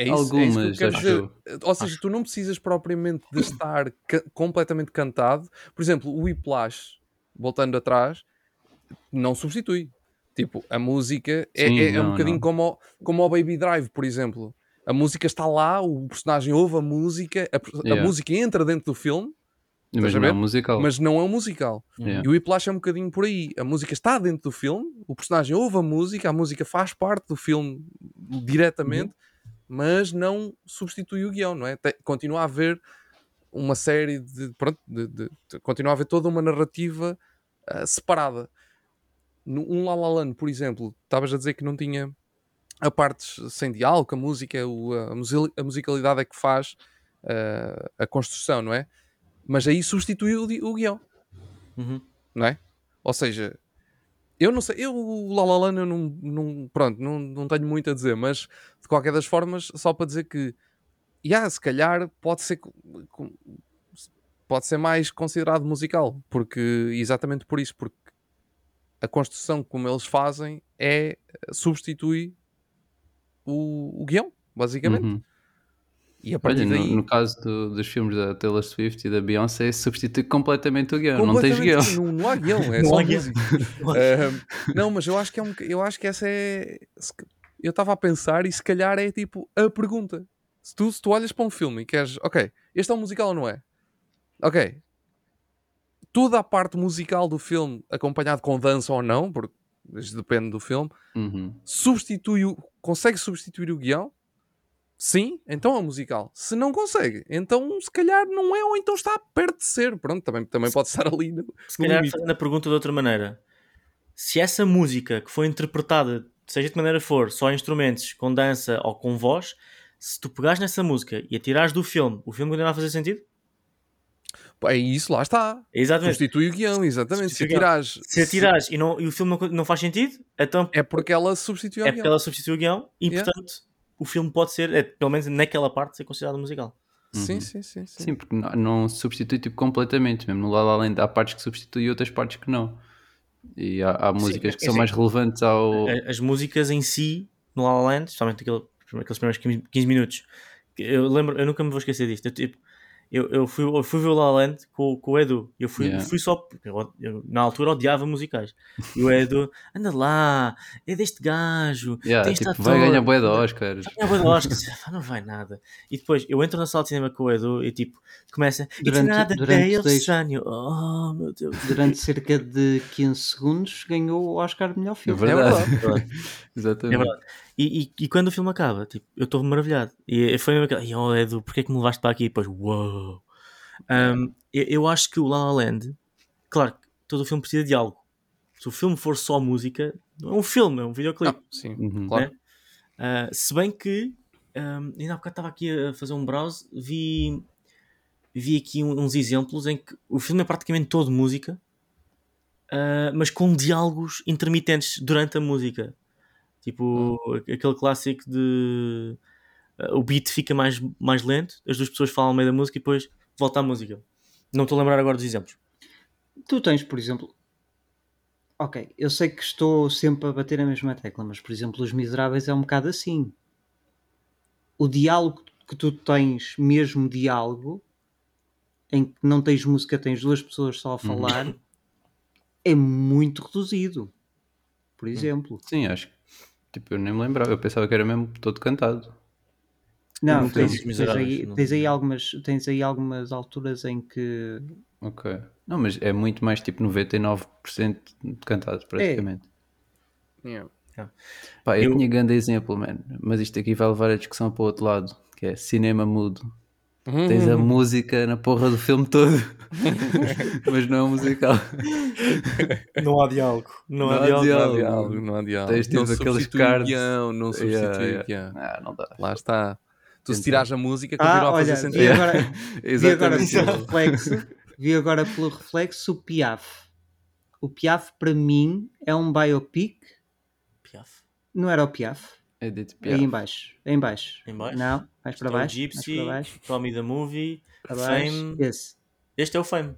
É isso, é isso que eu Algumas, acho dizer. Ou seja, tu não precisas propriamente de estar ca- completamente cantado. Por exemplo, o Whiplash, voltando atrás, não substitui. Tipo, a música é, Sim, é- é um não, bocadinho não. como o, como o Baby Drive, por exemplo. A música está lá, o personagem ouve a música, a, a Yeah. música entra dentro do filme, Mas a não é um musical. mas não é um musical. Yeah. E o Whiplash é um bocadinho por aí. A música está dentro do filme, o personagem ouve a música, a música faz parte do filme diretamente, mas não substitui o guião, não é? Tem- continua a haver uma série de. Pronto, de, de- de- continua a haver toda uma narrativa ah, separada. No, um La La Land, por exemplo, estavas a dizer que não tinha a partes sem diálogo, a música, o- a, a musicalidade é que faz ah, a construção, não é? Mas aí substitui o, o guião Uhum. não é? Ou seja, eu não sei, eu o La La Land eu não, não, pronto, não, não tenho muito a dizer, mas de qualquer das formas, só para dizer que, yeah, se calhar pode ser, pode ser mais considerado musical, porque, exatamente por isso, porque a construção como eles fazem é, substitui o, o guião, basicamente, Uhum. E a Olha, partir no, daí... no caso do- dos filmes da Taylor Swift e da Beyoncé, substitui completamente o guião. Não tens guião. Não, não há guião, é Não só música. Não, mas eu acho que é um, eu acho que essa é. Eu estava a pensar e se calhar é tipo a pergunta. Se tu, se tu olhas para um filme e queres, ok, este é um musical ou não é? Ok. Toda a parte musical do filme, acompanhado com dança ou não, porque isto depende do filme, Uhum. substitui o, consegue substituir o guião? Sim, então é musical. Se não consegue, então se calhar não é, ou então está perto de ser. Pronto, também, também pode estar ali. No, Se calhar limite. fazendo a pergunta de outra maneira. Se essa música que foi interpretada seja de que maneira for, só instrumentos com dança ou com voz, se tu pegares nessa música e a tirares do filme, o filme continua a fazer sentido? É isso, lá está. Exatamente. Substitui o guião, exatamente. Se Substitui o guião. tirares. Se a tirares e, não, e o filme não, não faz sentido, então É porque ela substitui o é guião. porque ela substitui o guião e, Yeah. portanto, o filme pode ser, é, pelo menos naquela parte, ser considerado musical. Sim, Uhum. sim, sim, sim. Sim, porque não, não substitui tipo, completamente. Mesmo no La La Land há partes que substituem e outras partes que não. E há, há músicas que é são assim, mais relevantes ao. As músicas em si, no La La Land, especialmente aquele, aqueles primeiros 15, 15 minutos, que eu lembro, eu nunca me vou esquecer disto. Eu, tipo, eu, eu, fui, eu fui ver o La La Land com, com o Edu. Eu fui, Yeah. fui só. porque Eu, eu, na altura odiava musicais. E o Edu, anda lá, é deste gajo. Yeah, tem tipo, vai ganhar bué de Oscars. É boa de Oscars. Não vai nada. E depois eu entro na sala de cinema com o Edu e tipo, começa. It's Durante- nada durante dois- estranho. Oh meu Deus. Durante cerca de 15 segundos ganhou o Oscar de melhor É filme. verdade. verdade. Exatamente. É verdade. E, e, e quando o filme acaba, tipo, eu estou maravilhado. E foi mesmo aquela, "Ih, oh Edu, porquê é que me levaste para aqui? E depois, uau. Um, eu, eu acho que o La La Land, claro, que todo o filme precisa de algo. Se o filme for só música, não é um filme, é um videoclipe. Ah, sim, Uhum. claro. Uh, se bem que um, ainda há bocado estava aqui a fazer um browse, vi, vi aqui uns exemplos em que o filme é praticamente todo música, uh, mas com diálogos intermitentes durante a música. Tipo aquele clássico de uh, o beat fica mais, mais lento, as duas pessoas falam ao meio da música e depois volta à música. Não estou a lembrar agora dos exemplos. Tu tens, por exemplo. Ok, eu sei que estou sempre a bater a mesma tecla, mas por exemplo, Os Miseráveis é um bocado assim. O diálogo que tu tens, mesmo diálogo, em que não tens música, tens duas pessoas só a falar, é muito reduzido. Por exemplo. Sim, acho que. Tipo, eu nem me lembrava. Eu pensava que era mesmo todo cantado. Não, não tens, tens aí, não tens, aí algumas, tens aí algumas alturas em que. Ok. Não, mas é muito mais tipo 99% cantado, praticamente. Yeah. Pá, eu, Eu- tinha grande exemplo, mano. Mas isto aqui vai levar a discussão para o outro lado, que é cinema mudo. Tens Uhum. a música na porra do filme todo, mas não é um musical. Não há diálogo. Não, Não há há diálogo. Não há diálogo. diálogo, não há diálogo. Tens, não tipo, aqueles cards. guião, não substitui Yeah, yeah. Ah, não dá. Lá está. Tu se Então. tirares a música, continua Ah, a fazer olha, sentido. vi agora, vi agora Exatamente. pelo reflexo, vi agora pelo reflexo o Piaf. O Piaf para mim é um biopic. Piaf. Não era o Piaf? Edith Aí Piaf. em baixo. Aí em baixo. Em baixo? Não, mais para Este é o baixo. Gypsy, mais para baixo. Tommy the Movie, Para baixo. Fame. Esse. Este é o Fame.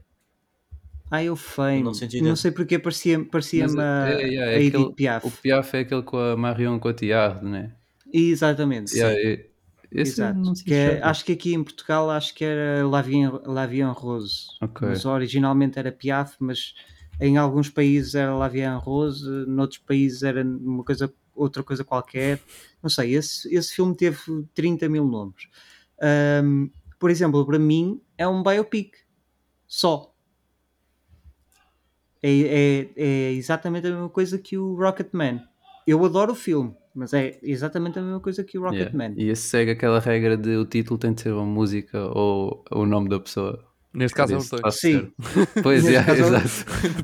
Ah, eu Fame. 1980. Não sei porque parecia-me parecia Mas, a, é, yeah, a é Edith aquele- Piaf. O Piaf é aquele com a Marion Cotillard, né? Exatamente. Yeah, é- esse Exato. não Que é- acho que aqui em Portugal acho que era Lavien, Lavien Rose. Ok. Mas originalmente era Piaf, mas em alguns países era Lavien Rose, noutros países era uma coisa, outra coisa qualquer. Não sei, esse, esse filme teve 30 mil nomes. Ahm, por exemplo, para mim é um biopic. Só. É, é, é exatamente a mesma coisa que o Rocketman. Eu adoro o filme, mas é exatamente a mesma coisa que o Yeah. Rocketman. E esse segue aquela regra de o título tem de ser uma música ou o nome da pessoa. Neste caso é os dois. faz Sim. Pois é, é exato.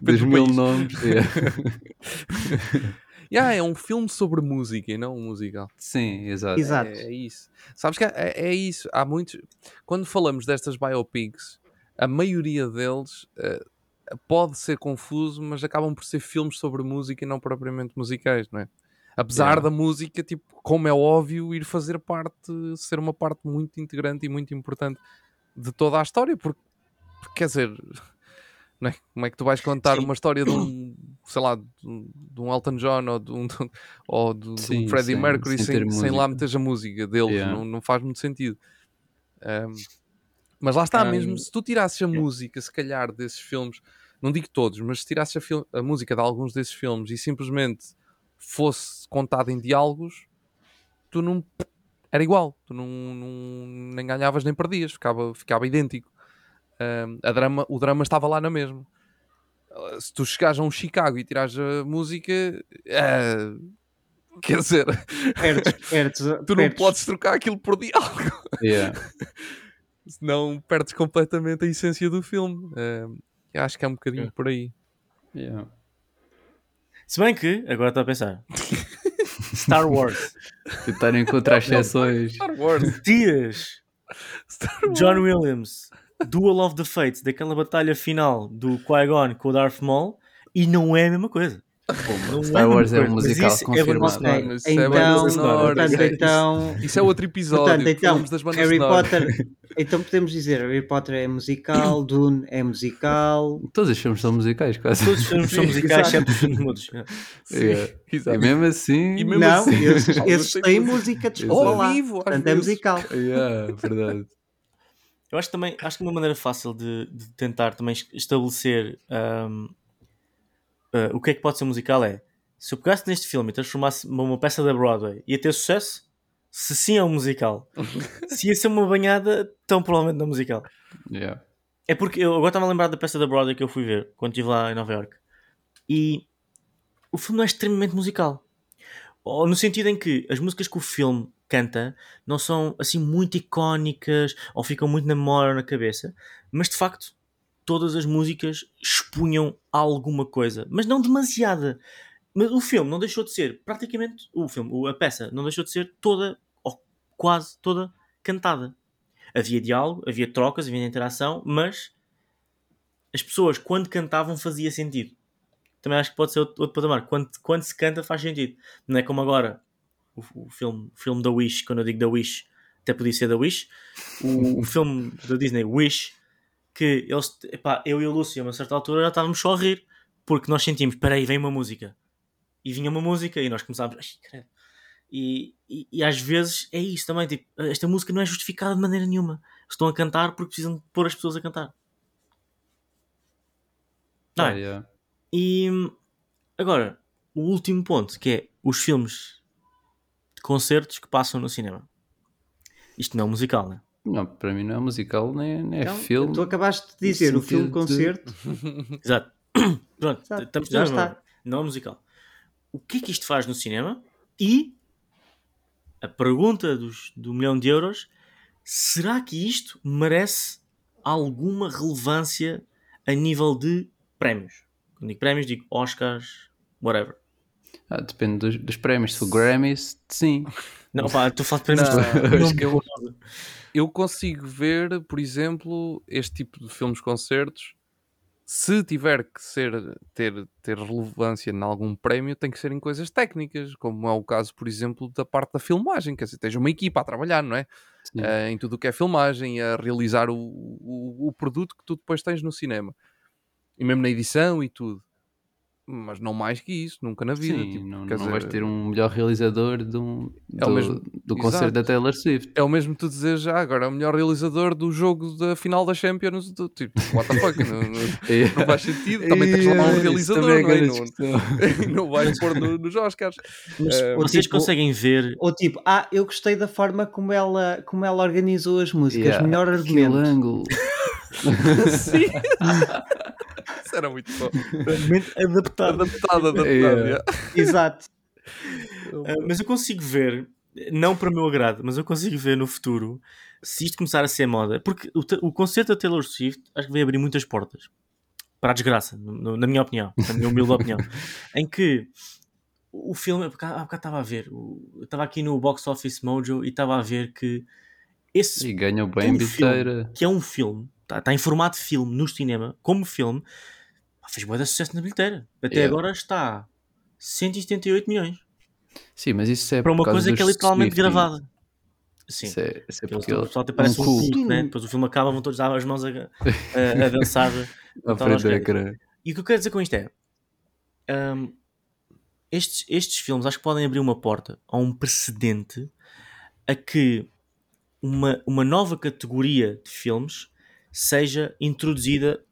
Dos mil nomes. yeah. Yeah, é um filme sobre música e não um musical. Sim, exato. Exato. É, é isso. Sabes que é, é isso. Há muitos. Quando falamos destas biopics, a maioria deles eh, pode ser confuso, mas acabam por ser filmes sobre música e não propriamente musicais, não é? Apesar Yeah. da música, tipo, como é óbvio, ir fazer parte, ser uma parte muito integrante e muito importante de toda a história, porque, porque, quer dizer, não é? como é que tu vais contar Sim. uma história de um, sei lá, de um, de Elton John ou de um, ou de, de Sim, um Freddie sem- Mercury sem sem, sem lá meter a música deles, Yeah. não, não faz muito sentido. Um, mas lá está, Um, mesmo se tu tirasses a yeah. música, se calhar, desses filmes, não digo todos, mas se tirasses a, a música de alguns desses filmes e simplesmente fosse contado em diálogos, tu não. Era igual, tu não, não- nem ganhavas nem perdias, ficava, ficava idêntico. Um, a drama, o drama estava lá na mesma. Uh, Se tu chegares a um Chicago e tirares a música, eh, quer dizer, Perdes, perdes, tu não perdes. podes trocar aquilo por diálogo Yeah. senão perdes completamente a essência do filme. Eh, eu acho que é um bocadinho É. por aí. Yeah. Se bem que, agora estou a pensar, Star Wars. Tentar encontrar exceções. Star Wars. Tias Star Wars. John Williams, Duel of the Fates, daquela batalha final do Qui-Gon com o Darth Maul, e não é a mesma coisa. Não Star a mesma Wars é um musical é confirmado. isso é Então, portanto, isso é- então, Isso é outro episódio. portanto, então das bandas Harry sonoras. Potter. Então podemos dizer Harry Potter é musical, Dune é musical. Todos os filmes são musicais, quase. Todos os filmes são musicais, exceto os filmes mudos. Yeah. Exato. E mesmo assim. E mesmo não, assim, esses, esses têm música. de escola Ao vivo, Portanto, é musical. Yeah, verdade. Eu acho também, acho que uma maneira fácil de, de tentar também es- estabelecer ahm, ah, o que é que pode ser musical é se eu pegasse neste filme e transformasse numa uma peça da Broadway, ia ter sucesso? Se sim é um musical. se ia ser uma banhada, tão provavelmente não é musical. Yeah. É porque eu agora estava a lembrar da peça da Broadway que eu fui ver quando estive lá em Nova York. E o filme não é extremamente musical. Ou no sentido em que as músicas que o filme canta não são assim muito icónicas ou ficam muito na memória ou na cabeça, mas de facto todas as músicas expunham alguma coisa, mas não demasiada. Mas o filme não deixou de ser praticamente o filme, a peça não deixou de ser toda ou quase toda cantada. Havia diálogo, havia trocas, havia interação, mas as pessoas quando cantavam fazia sentido. Também acho que pode ser outro, outro patamar. Quando, quando se canta faz sentido. Não é como agora o, o filme, o filme da Wish, quando eu digo da Wish, até podia ser da Wish. O, o filme da Disney, Wish, que eles, epá, eu e o Lúcio, a uma certa altura, já estávamos só a rir, porque nós sentimos, espera aí, vem uma música. E vinha uma música e nós começámos, "Ai, credo." e, e, e às vezes é isso também, tipo, esta música não é justificada de maneira nenhuma. Estão a cantar porque precisam de pôr as pessoas a cantar. Não é? Ah, yeah. E agora, o último ponto, que é os filmes de concertos que passam no cinema. Isto não é um musical, né? Não, para mim não é musical, nem, nem é Então, filme. Tu acabaste de dizer no o filme de- concerto. Exato. Pronto, Exato, estamos já está. está. Não é musical. O que é que isto faz no cinema? E a pergunta dos, do milhão de euros: será que isto merece alguma relevância a nível de prémios? Quando digo prémios, digo Oscars, whatever. Ah, depende dos, dos prémios. Se for Grammys, sim. Não, pá, falar de prémios. Não, que eu- eu consigo ver, por exemplo, este tipo de filmes concertos. Se tiver que ser ter, ter relevância em algum prémio, tem que ser em coisas técnicas, como é o caso, por exemplo, da parte da filmagem, quer dizer, esteja uma equipa a trabalhar, não é? Eh, em tudo o que é filmagem, a realizar o, o, o produto que tu depois tens no cinema, e mesmo na edição e tudo. Mas não mais que isso, nunca na vida. Sim, tipo, não, quer não vais dizer, ter um melhor realizador de um, É o do, mesmo- do concerto da Taylor Swift. É o mesmo tu dizer já agora, é o melhor realizador do jogo da final da Champions. Do, tipo, what the fuck? não, não- não faz sentido. Também tens lá um Isso realizador, é não é? Não, vais pôr no- nos Oscars. Mas, ou Vocês tipo, conseguem ver Ou tipo, ah, eu gostei da forma como ela, como ela organizou as músicas. Yeah, Melhor Aquele argumento. ângulo. Sim. Isso era muito bom. adaptado. Adaptado, adaptado. Yeah. yeah. Exato. Ah, mas eu consigo ver, não para o meu agrado, mas eu consigo ver no futuro se isto começar a ser moda, porque o, o concerto da Taylor Swift acho que vai abrir muitas portas para a desgraça, no- na minha opinião, na minha humilde opinião, em que o filme, há bocado há bocado estava a ver, estava aqui no Box Office Mojo e estava a ver que esse E ganhou é bem um filme, que é um filme, está tá em formato de filme no cinema, como filme, fez boa sucesso na bilheteira. Até Yeah. agora está 178 milhões Sim, mas isso é para uma por causa coisa que é literalmente Swifties. gravada. Sim. Isso é, isso é Porque porque o ele pessoal até parece um, cool. culto, né? Depois o filme acaba, vão todos dar as mãos a, a, a dançar. à Então, frente do é- ecrã. E o que eu quero dizer com isto é: hum, estes, estes filmes acho que podem abrir uma porta a um precedente a que uma, uma nova categoria de filmes seja introduzida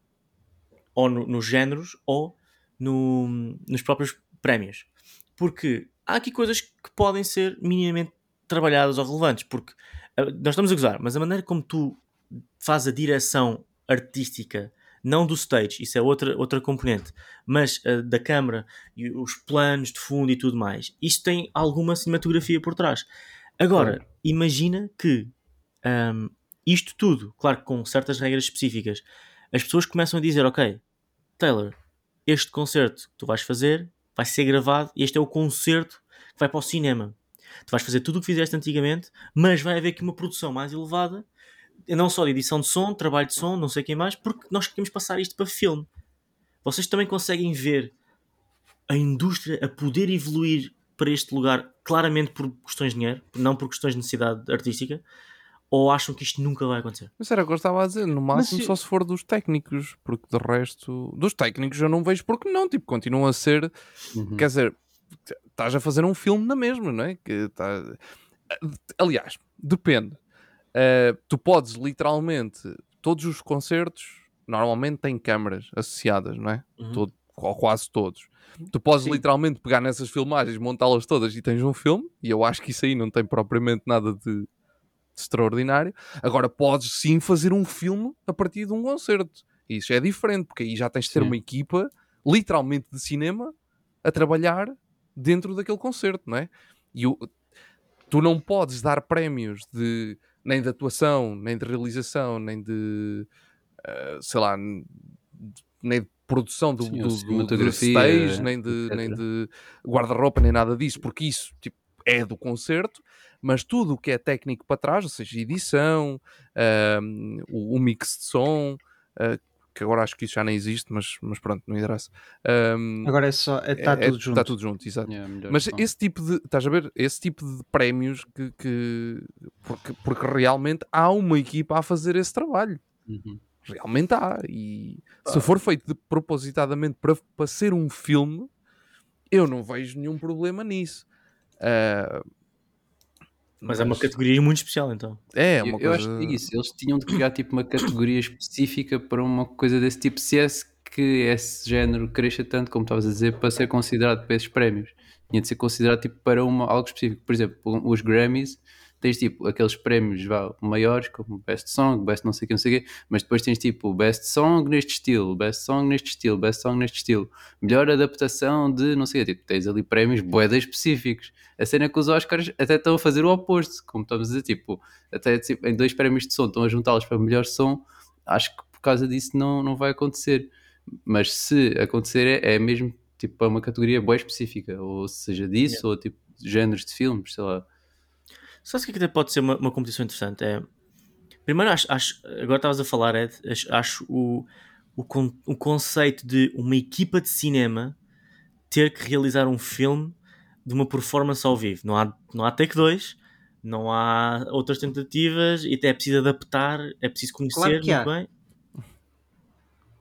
ou no- nos géneros ou no- nos próprios prémios. Porque há aqui coisas que podem ser minimamente trabalhadas ou relevantes. Porque ah, nós estamos a gozar, mas a maneira como tu fazes a direção artística, não do stage, isso é outra, outra componente, mas ah, da câmara e os planos de fundo e tudo mais, isto tem alguma cinematografia por trás. Agora, imagina que ahm, isto tudo, claro que com certas regras específicas, as pessoas começam a dizer: Ok, Taylor, este concerto que tu vais fazer vai ser gravado e este é o concerto vai para o cinema. Tu vais fazer tudo o que fizeste antigamente, mas vai haver aqui uma produção mais elevada, não só de edição de som, trabalho de som, não sei quem mais, porque nós queremos passar isto para filme. Vocês também conseguem ver a indústria a poder evoluir para este lugar claramente por questões de dinheiro, não por questões de necessidade artística, ou acham que isto nunca vai acontecer? Mas era o que eu estava a dizer, no máximo se- só se for dos técnicos, porque de resto, dos técnicos eu não vejo porque não, tipo, continuam a ser, Uhum. quer dizer, estás a fazer um filme na mesma, não é? Que tá... Aliás, depende. Uh, tu podes literalmente, todos os concertos normalmente têm câmaras associadas, não é? Uhum. Todo- ou quase todos. Tu podes Sim. literalmente pegar nessas filmagens, montá-las todas e tens um filme, e eu acho que isso aí não tem propriamente nada de, de extraordinário. Agora, podes sim fazer um filme a partir de um concerto. Isso é diferente, porque aí já tens de ter Sim. uma equipa, literalmente de cinema, a trabalhar dentro daquele concerto, não é? E o- tu não podes dar prémios de nem de atuação, nem de realização, nem de eh, sei lá, nem de produção do, Sim, do, do- cinematografia, stage, nem de, etc. nem de guarda-roupa, nem nada disso, porque isso tipo, é do concerto, mas tudo o que é técnico para trás, ou seja, edição, o, o mix de som, ah, que agora acho que isso já nem existe, mas, mas pronto, não interessa. Agora é só. Está é- é- tudo junto. Está tudo junto, exato. Yeah, Mas som. esse tipo de, estás a ver? Esse tipo de prémios que, que- porque, porque realmente há uma equipa a fazer esse trabalho. Uhum. Realmente há. E se for feito de- propositadamente para, para ser um filme, eu não vejo nenhum problema nisso. Ah, Mas é uma categoria muito especial, então. É, Eu, uma eu coisa. acho que é isso. Eles tinham de criar tipo uma categoria específica para uma coisa desse tipo, se é que esse género cresça tanto, como estavas a dizer, para ser considerado para esses prémios. Tinha de ser considerado tipo para uma, algo específico. Por exemplo, os Grammys, tens tipo aqueles prémios vá, maiores, como Best Song, Best não sei o que, não sei o quê, mas depois tens tipo Best Song neste estilo, Best Song neste estilo, Best Song neste estilo, melhor adaptação de não sei o quê. Tipo, tens ali prémios boedas específicos. A cena é que os Oscars até estão a fazer o oposto, como estamos a dizer, tipo, até tipo, em dois prémios de som estão a juntá-los para melhor som. Acho que por causa disso não, não vai acontecer. Mas se acontecer, é, é mesmo tipo para uma categoria boa específica, ou seja disso, ou tipo de géneros de filmes, sei lá. Sabe o que é que até pode ser uma, uma competição interessante? É, primeiro, acho, acho- agora estavas a falar, Ed, acho, acho o, o, con- o conceito de uma equipa de cinema ter que realizar um filme de uma performance ao vivo. Não há, não há take 2, não há outras tentativas, e até é preciso adaptar, é preciso conhecer Claro muito bem.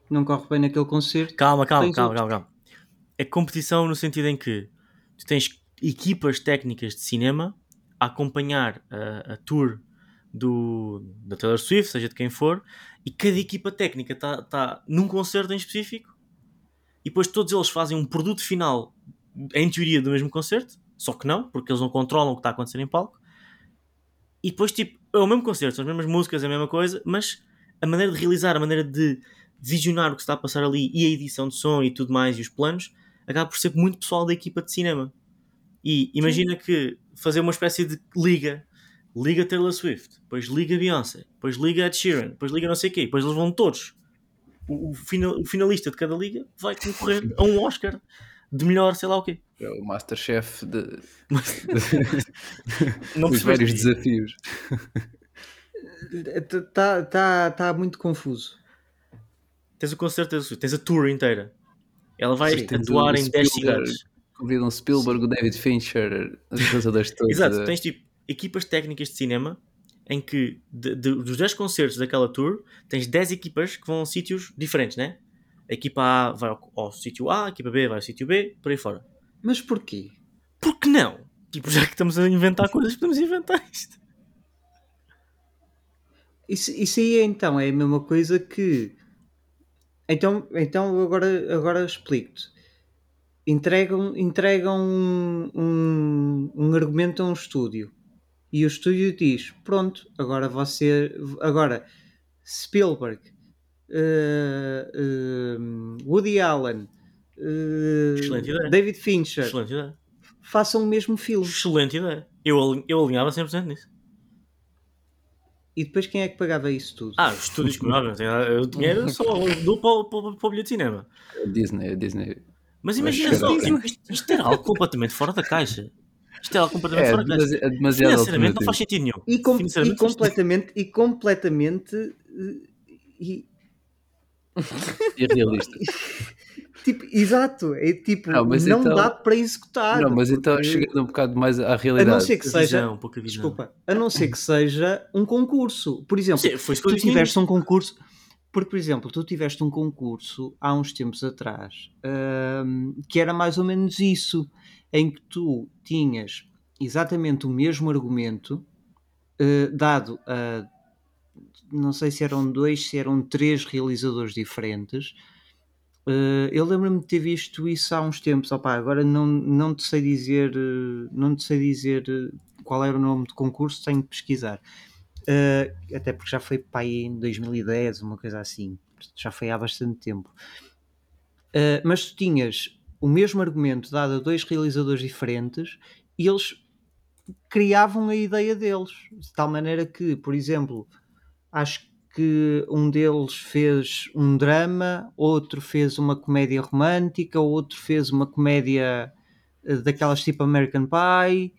Não corre bem naquele concerto. Calma, calma, calma, outro. calma, calma. É competição no sentido em que tu tens equipas técnicas de cinema a acompanhar a, a tour do, da Taylor Swift, seja de quem for, e cada equipa técnica está tá num concerto em específico, e depois todos eles fazem um produto final, em teoria, do mesmo concerto, só que não, porque eles não controlam o que está a acontecer em palco, e depois, tipo, é o mesmo concerto, são as mesmas músicas, é a mesma coisa, mas a maneira de realizar, a maneira de visionar o que está a passar ali e a edição de som e tudo mais e os planos acaba por ser muito pessoal da equipa de cinema. E imagina que fazer uma espécie de liga, liga Taylor Swift, depois liga Beyoncé, depois liga Ed Sheeran, depois liga não sei o quê, depois eles vão todos. O, o final- o finalista de cada liga vai concorrer a um Oscar de melhor, sei lá o quê. É o Masterchef de, Não dos vários desafios. Está tá, tá muito confuso. Tens o concerto da Taylor Swift, tens a tour inteira. Ela vai Sim, atuar em 10 Spielberg. cidades. Convidam Spielberg, o David Fincher, os realizadores todos. Exato, a- tens tipo equipas técnicas de cinema em que de- de- dos 10 concertos daquela tour tens 10 equipas que vão a sítios diferentes, né? A equipa A vai ao, ao sítio A, a equipa B vai ao sítio B, por aí fora. Mas porquê? Por que não? Tipo, já que estamos a inventar coisas, podemos inventar isto. Isso, isso aí então é a mesma coisa que. Então, então agora, agora explico-te. Entregam, entregam um, um, um argumento a um estúdio e o estúdio diz: Pronto, agora você. Agora, Spielberg, eh, eh, Woody Allen, ideia. David Fincher Excelente ideia. façam o mesmo filme. Excelente ideia. Eu, eu alinhava 100% nisso. E depois quem é que pagava isso tudo? Ah, os estúdios que não o dinheiro só dou para, o- para, o- para o bilhete de cinema. Disney, Disney. Mas imagina só, tipo, isto, era algo completamente fora da caixa. Isto é algo completamente É, fora de caixa. é Financeiramente não faz sentido nenhum. E, com- e completamente, e completamente eh, e- Irrealista. tipo, exato, é tipo, Não, não, então- dá para executar. Não, mas então porque- chegando um bocado mais à a realidade. não ser que seja, visão, desculpa, a não ser que seja um concurso. Por exemplo, Sim, eu tu tiveste um concurso, porque, por exemplo, tu tiveste um concurso há uns tempos atrás hum, que era mais ou menos isso, em que tu tinhas exatamente o mesmo argumento eh, dado a não sei se eram dois, se eram três realizadores diferentes. Eh, eu lembro-me de ter visto isso há uns tempos. Opa, agora não, não te sei dizer, eh, não te sei dizer qual era o nome do concurso, tenho de pesquisar. Uh, até porque já foi aí em 2010, uma coisa assim, já foi há bastante tempo. Uh, mas tu tinhas o mesmo argumento dado a dois realizadores diferentes e eles criavam a ideia deles, de tal maneira que, por exemplo, acho que um deles fez um drama, outro fez uma comédia romântica, outro fez uma comédia uh, daquelas tipo American Pie.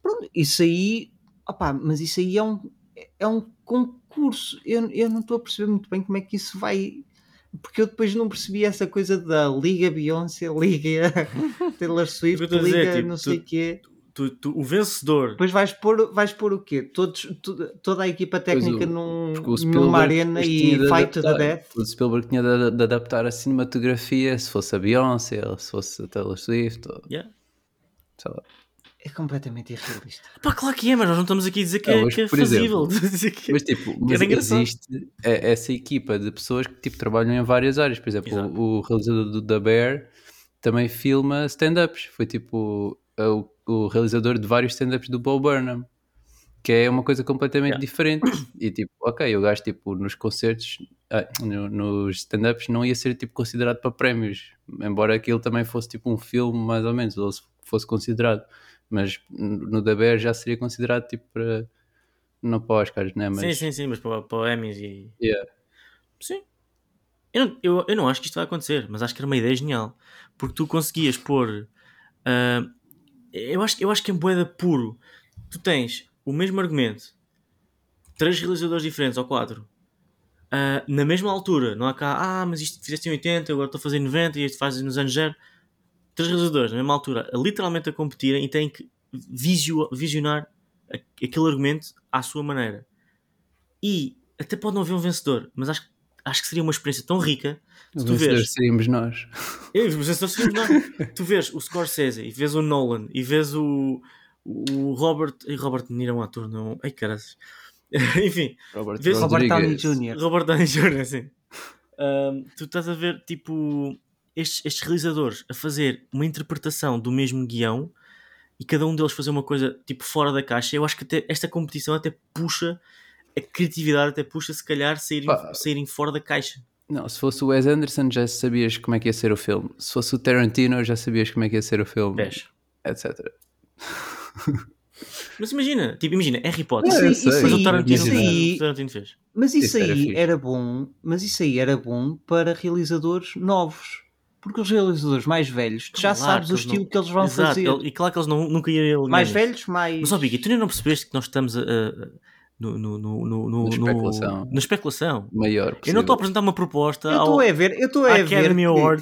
Pronto, isso aí Opa, mas isso aí é um, é um concurso. Eu, eu não estou a perceber muito bem como é que isso vai. Porque eu depois não percebi essa coisa da Liga Beyoncé, Liga Taylor Swift, Eu estou a dizer, Liga tipo, não sei o quê. Tu- tu- o vencedor. Depois vais pôr, vais pôr o quê? Todos, tu- toda a equipa técnica o- num, numa arena e fight to the adaptar. death. O Spielberg tinha de, de adaptar a cinematografia se fosse a Beyoncé ou se fosse a Taylor Swift ou Yeah. sei lá. É completamente irrealista. Pá, claro que é, mas nós não estamos aqui a dizer que, Não, é, mas, que é fazível. exemplo, que- Mas tipo, era mas existe é- essa equipa de pessoas que tipo, trabalham em várias áreas. Por exemplo, Exato. o, realizador do The Bear também filma stand-ups. Foi tipo é o, o realizador de vários stand-ups do Bo Burnham. Que é uma coisa completamente Yeah. diferente. E tipo, ok, o gajo tipo, nos concertos, ah, no- nos stand-ups, não ia ser tipo considerado para prémios. Embora aquilo também fosse tipo um filme, mais ou menos, ou se fosse considerado. Mas no The Bear já seria considerado tipo para. Não para Oscars, né? Mas, Sim, sim, sim, mas para, para o Emmys e. Yeah. Sim. Eu não, eu, eu não acho que isto vai acontecer, mas acho que era uma ideia genial. Porque tu conseguias pôr. ah, eu, acho, eu acho que é boeda puro. Tu tens o mesmo argumento, três realizadores diferentes ou quatro, ah, na mesma altura. Não há cá, ah, mas isto fizeste em 80, agora estou a fazer em 90 e isto fazes nos anos 0. Três realizadores na mesma altura, a- literalmente a competirem e têm que visio- visionar aquele argumento à sua maneira. E até pode não haver um vencedor, mas acho, acho que seria uma experiência tão rica se O tu vês. seríamos nós. Eu, os vencedores seriam nós. tu vês o Scorsese e vês o Nolan e vês o, o Robert. E Robert De Niro é um ator, não. Ai caraças. Enfim, Robert, Vês- Robert Downey. Jr. Robert Downey Jr., assim. Ahm, tu estás a ver, tipo, estes, estes realizadores a fazer uma interpretação do mesmo guião e cada um deles fazer uma coisa, tipo, fora da caixa. Eu acho que até esta competição até puxa a criatividade, até puxa, se calhar, saírem, saírem fora da caixa. Não, se fosse o Wes Anderson já sabias como é que ia ser o filme. Se fosse o Tarantino já sabias como é que ia ser o filme. Pés. Etc. Mas imagina, tipo, imagina, Harry Potter. É, Isso. Mas o isso Tarantino, aí- o Tarantino fez. Mas isso, Isso era aí fixe. era, bom, mas isso aí era bom para realizadores novos. Porque os realizadores mais velhos, tu já Claro sabes o estilo não- que eles vão Exato, fazer. e claro que eles não, nunca iriam Mais velhos, mais. Mas ó, Biggie, tu ainda não percebeste que nós estamos a, a- no, no, no, no, especulação. na especulação. Maior Eu não possível. estou a apresentar uma proposta Eu ao... estou a ver, eu estou a ver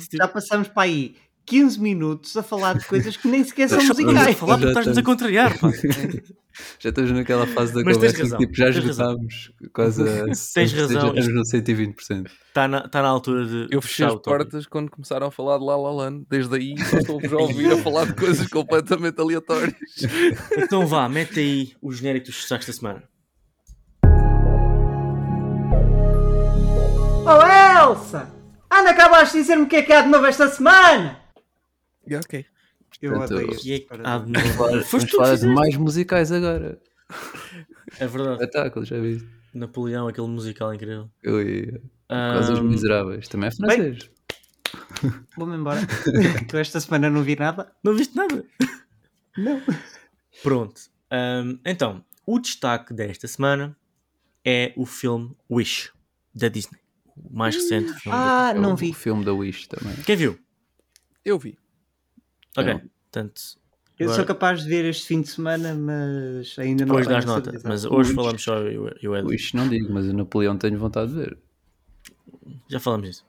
tipo- já passamos para aí 15 minutos a falar de coisas que nem sequer são musicais. falar porque Já estás-nos a contrariar, pá. Já estamos naquela fase da Mas tens conversa razão, que tipo, já tens esgotámos quase a Tens 100%, razão, Já estamos no 120%. Está na, tá na altura de Eu fechei fechar as portas quando começaram a falar de La La Land. Desde aí só estou-vos a ouvir a falar de coisas completamente aleatórias. Então vá, mete aí o genérico dos destaques da semana. Oh Elsa! Anda, acabaste de dizer-me o que é que há de novo esta semana! Ok. Eu Portanto, odeio E é este que separador. há de novo. Foste falar de mais musicais agora. É verdade. Espetáculo, já viste? Napoleão, aquele musical incrível. Ui, Quase os Ahm, miseráveis. Também é francês. Vou-me embora. tu esta semana não vi nada. não viste nada? Não. Pronto. Ahm, então, o destaque desta semana é o filme Wish, da Disney. O mais recente filme. Ah, É não o, vi. O filme da Wish também. Quem viu? Eu vi. Ok. Não. Portanto, Eu Agora- sou capaz de ver este fim de semana, mas ainda Depois não das tenho nota. certeza. Mas hoje Ui. falamos só eu e Ed. Ui, Isto não digo, mas o Napoleão tenho vontade de ver. Já falamos disso.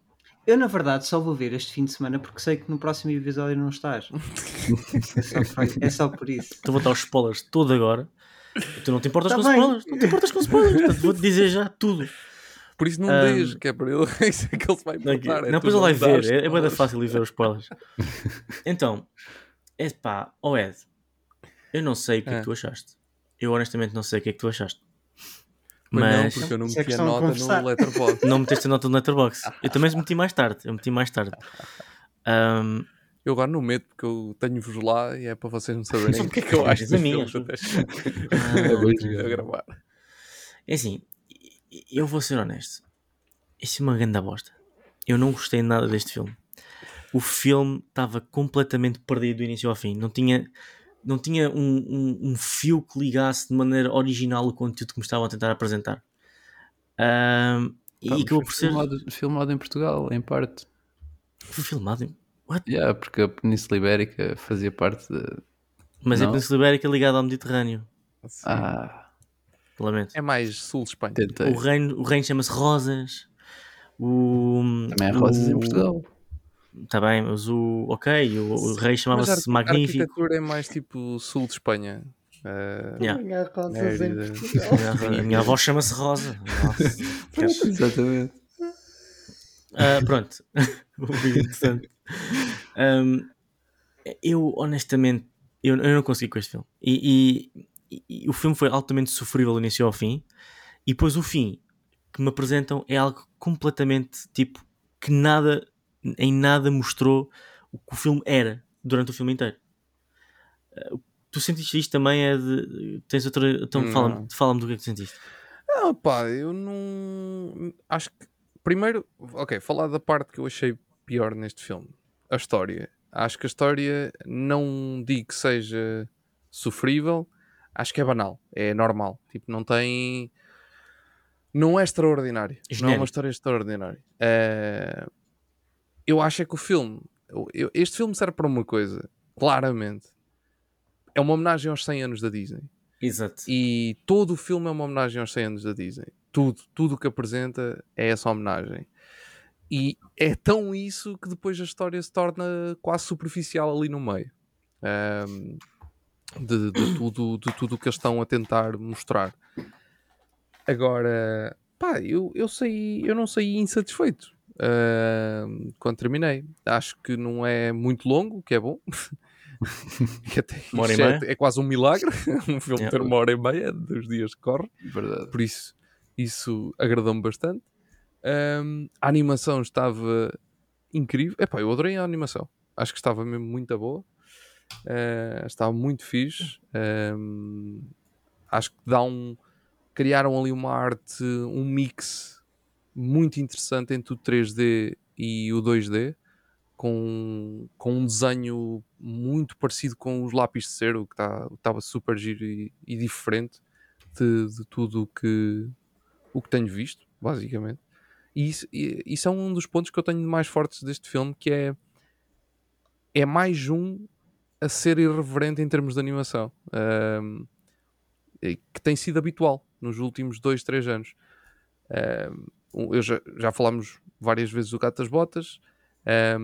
Eu, na verdade, só vou ver este fim de semana porque sei que no próximo episódio não estás. é, só por, é só por isso. Então vou dar os spoilers todo agora. Tu não te importas Tá com bem. spoilers. Não te importas com spoilers. Portanto, vou-te dizer já tudo. Por isso não Ahm, deixes, que é para ele. Isso é que ele se vai Não, importar. é não, depois ele vai ver. É, é spoilers. fácil ir ver os spoilers. Então, é pá, ó Ed, eu não sei o que é É. que tu achaste. Eu honestamente não sei o que é que tu achaste. Pois não, Mas porque eu não é meti a nota no Letterboxd. não meteste a nota no Letterboxd. Eu também meti mais tarde. Eu meti mais tarde. Ahm, Eu agora não meto porque eu tenho-vos lá e é para vocês não saberem o que é que eu acho a dos minha, acho. Ah, É a jogar. gravar. É assim, eu vou ser honesto. Isso é uma grande bosta. Eu não gostei nada deste filme. O filme estava completamente perdido do início ao fim. Não tinha, não tinha um, um- um fio que ligasse de maneira original o conteúdo que me estavam a tentar apresentar. E Pá, acabou foi por ser filmado, filmado em Portugal, em parte. foi filmado. em- What? Yeah, porque a Península Ibérica fazia parte de... Mas é a Não. Península Ibérica ligada ao Mediterrâneo. Sim. Ah, Lamento. É mais sul de Espanha. tentei. O reino, o reino chama-se Rosas. O, Também há rosas em o- Portugal. Tá bem, mas o. Ok, o, o rei chamava-se arqui- a Magnífico. arquitetura é mais tipo sul de Espanha. Eh, Yeah. Minha rosas em Mérida. Portugal. A minha, a minha avó chama-se Rosa. Nossa, Exatamente. Ah, pronto. Interessante. Ahm, eu, honestamente, eu, eu não consegui com este filme. E, e- e o filme foi altamente sofrível do início ao fim. E depois o fim que me apresentam é algo completamente tipo que nada, em nada mostrou o que o filme era durante o filme inteiro. Ah, tu sentiste isto também? É de, tens outra. Então fala-me fala do que é que sentiste. Ah, pá, eu não. Acho que. Primeiro, ok, falar da parte que eu achei pior neste filme. A história. Acho que a história não digo que seja sofrível, acho que é banal, é normal. Tipo, não tem. Não é extraordinário. Não é Genérico. uma história extraordinária. Eh, Eu acho é que o filme. eu- Este filme serve para uma coisa, claramente. É uma homenagem aos 100 anos da Disney. Exato. E todo o filme é uma homenagem aos 100 anos da Disney. Tudo, tudo o que apresenta é essa homenagem. E é tão isso que depois a história se torna quase superficial ali no meio. Ahm, de, de tudo de tudo o que eles estão a tentar mostrar. Agora, pá, eu, eu, saí, eu não saí insatisfeito ahm, quando terminei. Acho que não é muito longo, o que é bom. que até é, é quase um milagre. um filme Yeah. ter uma hora e meia dos dias que corre. Verdade. Por isso, isso agradou-me bastante. Ahm, a animação estava incrível. Epá, eu adorei a animação. Acho que estava mesmo muito boa. Ah, estava muito fixe. Ahm, acho que dá um. Criaram ali uma arte, um mix muito interessante entre o 3D e o 2D, com, com um desenho muito parecido com os lápis de cera, o que tá- estava super giro e, e diferente de, de tudo que, o que tenho visto, basicamente. E isso, e- isso é um dos pontos que eu tenho mais fortes deste filme, que é é mais um a ser irreverente em termos de animação. E que tem sido habitual nos últimos dois, três anos. Um, eu já, já falámos várias vezes do Gato das Botas, eh,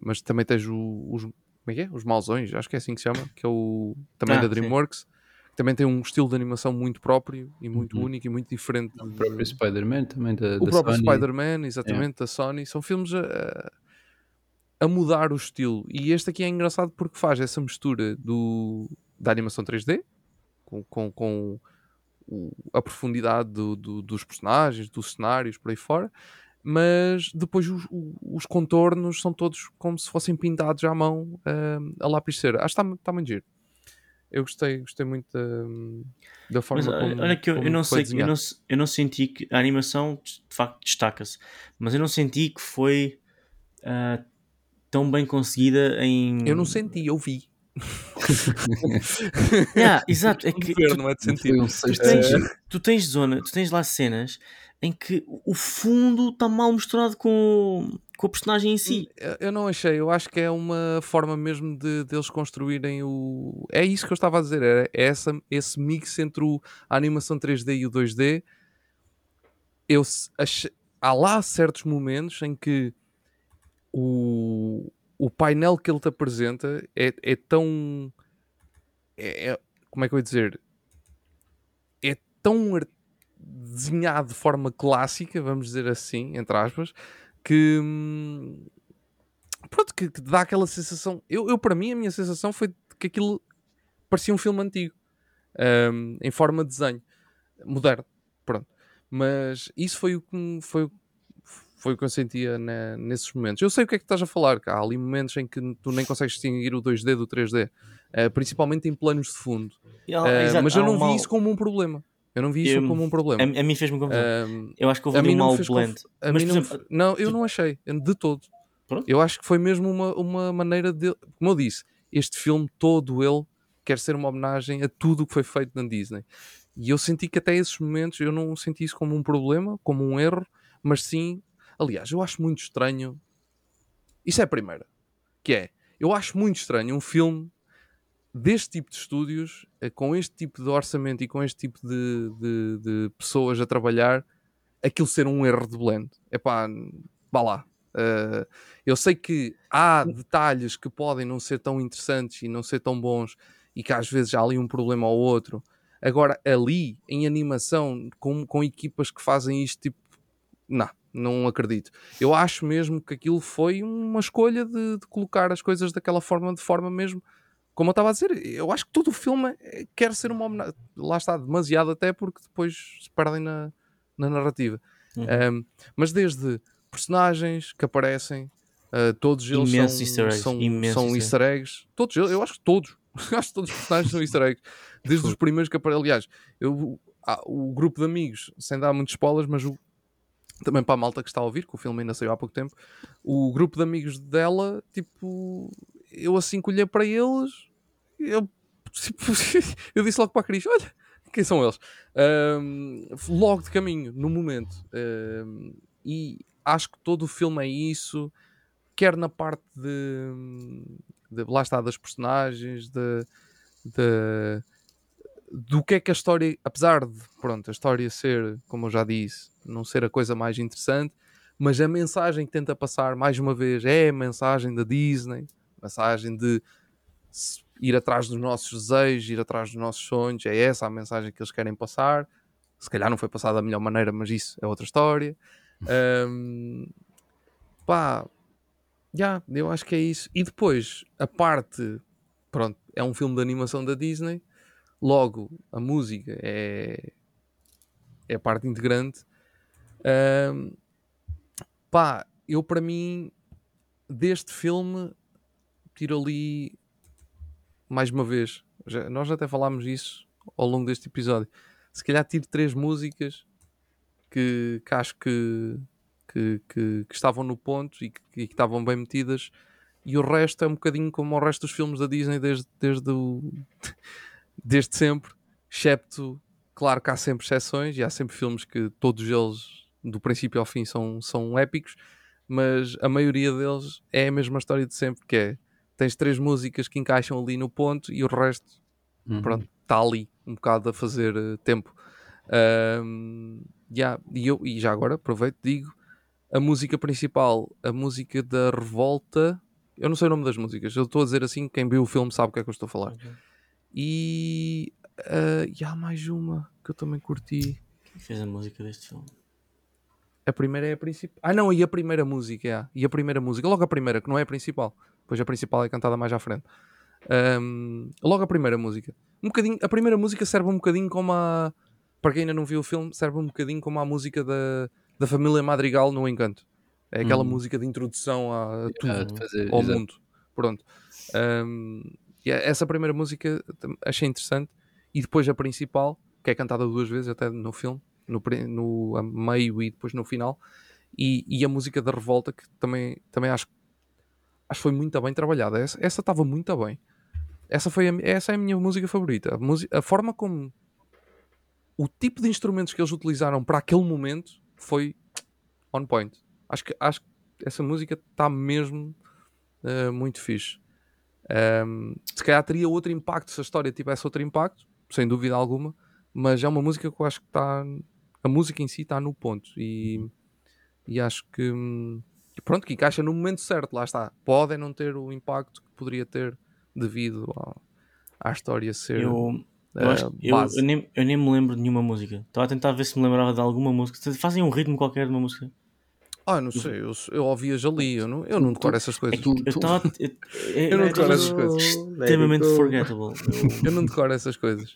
mas também tens o- os, como é que é? os Mausões, acho que é assim que se chama, que é o também Ah, da sim. DreamWorks, que também tem um estilo de animação muito próprio e muito Uhum. único e muito diferente. O próprio Spider-Man também da, o da próprio Sony. Spider-Man, exatamente, da Sony, são filmes a, a mudar o estilo. E este aqui é engraçado porque faz essa mistura do, da animação 3D com, com, com a profundidade do- do- dos personagens, dos cenários, por aí fora. Mas depois os, os contornos são todos como se fossem pintados à mão ah, a lápis cera. Acho que está tá muito giro. Eu gostei, gostei muito da, da forma Mas como, olha que eu, eu não sei, eu não, eu não senti que a animação de facto destaca-se, mas eu não senti que foi ah, tão bem conseguida em. Eu não senti, eu vi. Yeah, exato, é que Ver, tu, não é de sentido. um tu tens, tu tens zona, tu tens lá cenas em que o fundo está mal misturado com, com a personagem em si. Eu- Eu não achei, eu acho que é uma forma mesmo de deles construírem o. É isso que eu estava a dizer, é, é essa, esse mix entre o- a animação 3D e o 2D. Eu achei- há lá certos momentos em que o, o painel que ele te apresenta é, é tão. É, é- como é que eu ia dizer? É tão desenhado de forma clássica, vamos dizer assim, entre aspas, que. hum, Pronto, que, que dá aquela sensação. Eu, eu, para mim, a minha sensação foi que aquilo parecia um filme antigo, hum, em forma de desenho, moderno. Pronto. Mas isso foi o que, foi, o- foi o que eu sentia ne- nesses momentos. Eu sei o que é que estás a falar, há ali momentos em que tu nem consegues distinguir o 2D do 3D, eh, principalmente em planos de fundo. Exato, mas eu não vi isso como um problema. Eu não vi isso Eu- como um problema. A, a mim fez-me confusão. Hum, eu acho que houve um mau blend. Mas, mim não, não, eu não achei, de todo. Pronto. Eu acho que foi mesmo uma, uma maneira de. Como eu disse, este filme todo ele quer ser uma homenagem a tudo o que foi feito na Disney. E eu senti que até esses momentos eu não senti isso como um problema, como um erro, mas sim. Aliás, eu acho muito estranho. Isso é a primeira. Que é, eu acho muito estranho um filme deste tipo de estúdios, eh, com este tipo de orçamento e com este tipo de, de- de pessoas a trabalhar, aquilo ser um erro de blend. Epá, vá lá. Eh, eu sei que há detalhes que podem não ser tão interessantes e não ser tão bons e que às vezes há ali um problema ou outro. Agora, ali, em animação, com, com equipas que fazem isto, tipo, não, não acredito. Eu acho mesmo que aquilo foi uma escolha de, de colocar as coisas daquela forma, de forma mesmo como eu estava a dizer, eu acho que todo o filme eh, quer ser uma homenagem. Lá está, demasiado até porque depois se perdem na, na narrativa. Uhum. Um, mas desde personagens que aparecem, uh, todos eles Imensos são, easter eggs, são, imensos são easter easter eggs. Todos eles, eu acho que todos. acho que todos os personagens são easter eggs. Desde os primeiros que aparecem. Aliás, eu, ah, o grupo de amigos, sem dar muitos spoilers, mas o, também para a malta que está a ouvir, que o filme ainda saiu há pouco tempo, o grupo de amigos dela, tipo, eu assim que olhei para eles, eu, tipo, eu disse logo para a Cris: Olha, quem são eles? Ahm, logo de caminho, no momento. Ahm, e acho que todo o filme é isso, quer na parte de, de lá está, das personagens, de, de- do que é que a história, apesar de pronto, a história ser, como eu já disse, não ser a coisa mais interessante, mas a mensagem que tenta passar, mais uma vez, é a mensagem da Disney, mensagem de ir atrás dos nossos desejos, ir atrás dos nossos sonhos, é essa a mensagem que eles querem passar. Se calhar não foi passada da melhor maneira, mas isso é outra história. Ahm, pá, já, eu acho que é isso. E depois, a parte, pronto, é um filme de animação da Disney, logo a música é, é a parte integrante. Ahm, pá, eu para mim, deste filme, tiro ali mais uma vez. já- nós até falámos isso ao longo deste episódio. Se calhar tiro três músicas que, que acho que, que, que- estavam no ponto e que, que estavam bem metidas, e o resto é um bocadinho como o resto dos filmes da Disney desde, desde, o, desde sempre, excepto, claro que há sempre exceções e há sempre filmes que todos eles, do princípio ao fim, são, são épicos, mas a maioria deles é a mesma história de sempre, que é tens três músicas que encaixam ali no ponto e o resto Uhum. pronto, está ali um bocado a fazer eh, tempo. Ahm, yeah, e, eu, e já agora aproveito e digo a música principal, a música da revolta. Eu não sei o nome das músicas, eu estou a dizer assim, quem viu o filme sabe o que é que eu estou a falar. Ok. E, ah, e há mais uma que eu também curti. Quem fez a música deste filme? A primeira é a principal. Ah, não, e a primeira música, é. E a primeira música, logo a primeira, que não é a principal. Pois a principal é cantada mais à frente. Ahm, logo a primeira música. Um bocadinho, a primeira música serve um bocadinho como a. Para quem ainda não viu o filme, serve um bocadinho como a música da, da família Madrigal no Encanto. É aquela Uhum. música de introdução a, a tudo de fazer- ao exato. mundo. Pronto. Um, e é- essa primeira música achei interessante. E depois a principal, que é cantada duas vezes até no filme, no, no meio e depois no final. E, e a música da revolta, que também, também acho, acho que foi muito bem trabalhada. Essa estava muito bem. Essa, foi a, essa é a minha música favorita. A, a forma como o tipo de instrumentos que eles utilizaram para aquele momento foi on point. Acho que, acho que essa música está mesmo uh, muito fixe. Um, se calhar teria outro impacto se a história tivesse outro impacto, sem dúvida alguma, mas é uma música que eu acho que está. A música em si está no ponto e, e acho que hum, pronto, que encaixa no momento certo, lá está. Pode não ter o impacto que poderia ter devido à, à história ser. Eu, eu, acho, uh, eu, eu, nem, eu nem me lembro de nenhuma música. Estava a tentar ver se me lembrava de alguma música. Fazem um ritmo qualquer de uma música. Ah, não sei, eu, eu ouvias ali, eu não, eu não decoro essas coisas. É eu estava. Eu, Eu não decoro essas coisas. Extremamente forgettable. Eu não decoro essas coisas.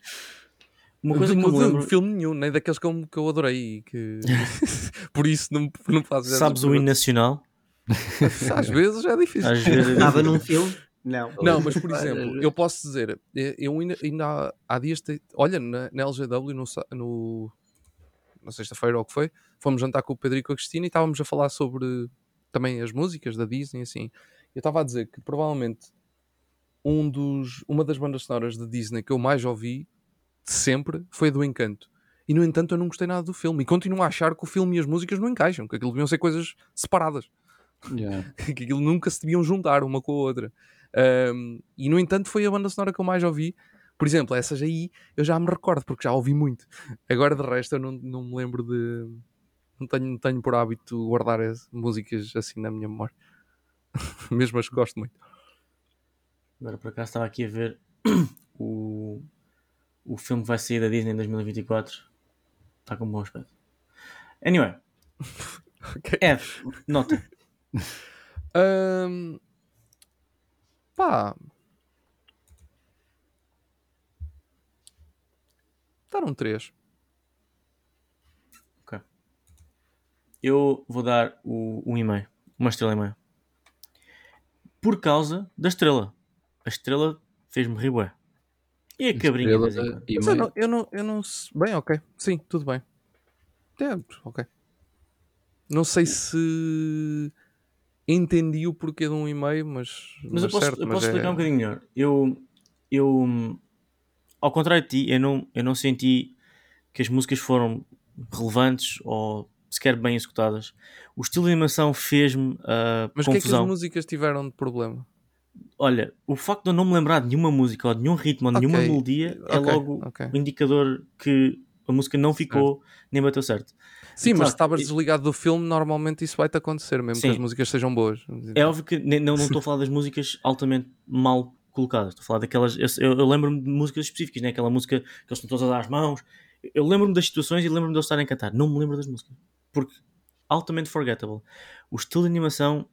Uma coisa que de, eu lembro. filme nenhum, nem daqueles que eu, que eu adorei e que por isso não, não fazes Sabes o hino nacional? Às vezes é difícil. Às vezes. Estava num filme? Não. Não, mas por exemplo, eu posso dizer, eh, eu ainda, ainda há, há dias, te- olha, na, na LGW, no, no, na sexta-feira ou o que foi, fomos jantar com o Pedro e com a Cristina e estávamos a falar sobre também as músicas da Disney, assim. Eu estava a dizer que provavelmente um dos, uma das bandas sonoras da Disney que eu mais ouvi de sempre foi do Encanto. E no entanto eu não gostei nada do filme e continuo a achar que o filme e as músicas não encaixam, que aquilo deviam ser coisas separadas Yeah. que aquilo nunca se deviam juntar uma com a outra. Ahm, e no entanto foi a banda sonora que eu mais ouvi. Por exemplo, essas aí eu já me recordo porque já ouvi muito. Agora de resto eu não, não me lembro de. Não tenho, não tenho por hábito guardar as músicas assim na minha memória. Mesmo as que gosto muito. Agora por acaso estava aqui a ver o, o filme que vai sair da Disney em 2024. Está com um bom aspecto. Anyway, Ok. F, nota. Ahm, pá. Dar um 3. Eu vou dar o, um e-mail, uma estrela e meia. Por causa da estrela. A estrela fez-me rir. E a cabrinha quando. E Mas eu não, eu não, eu não. Bem, ok. Sim, tudo bem. É, ok. Não sei se entendi o porquê de um e-mail, mas. Mas eu posso, certo, eu mas posso é- explicar um bocadinho melhor. Eu, eu, ao contrário de ti, eu não, eu não senti que as músicas foram relevantes ou sequer bem executadas. O estilo de animação fez-me uh, Mas o que é que as confusão. músicas tiveram de problema? Olha, o facto de eu não me lembrar de nenhuma música ou de nenhum ritmo ou de nenhuma Ok, melodia é ok, logo ok. o indicador que a música não ficou nem bateu certo. Sim, mas claro, se estavas desligado do filme, normalmente isso vai-te acontecer, mesmo Sim. que as músicas sejam boas. É óbvio que não, estou a falar das músicas altamente mal colocadas. Estou a falar daquelas. Eu, eu- eu lembro-me de músicas específicas, né? aquela música que eles estão todos a dar as mãos. Eu lembro-me das situações e lembro-me de eles estarem a cantar. Não me lembro das músicas. Porque altamente forgettable. O estilo de animação,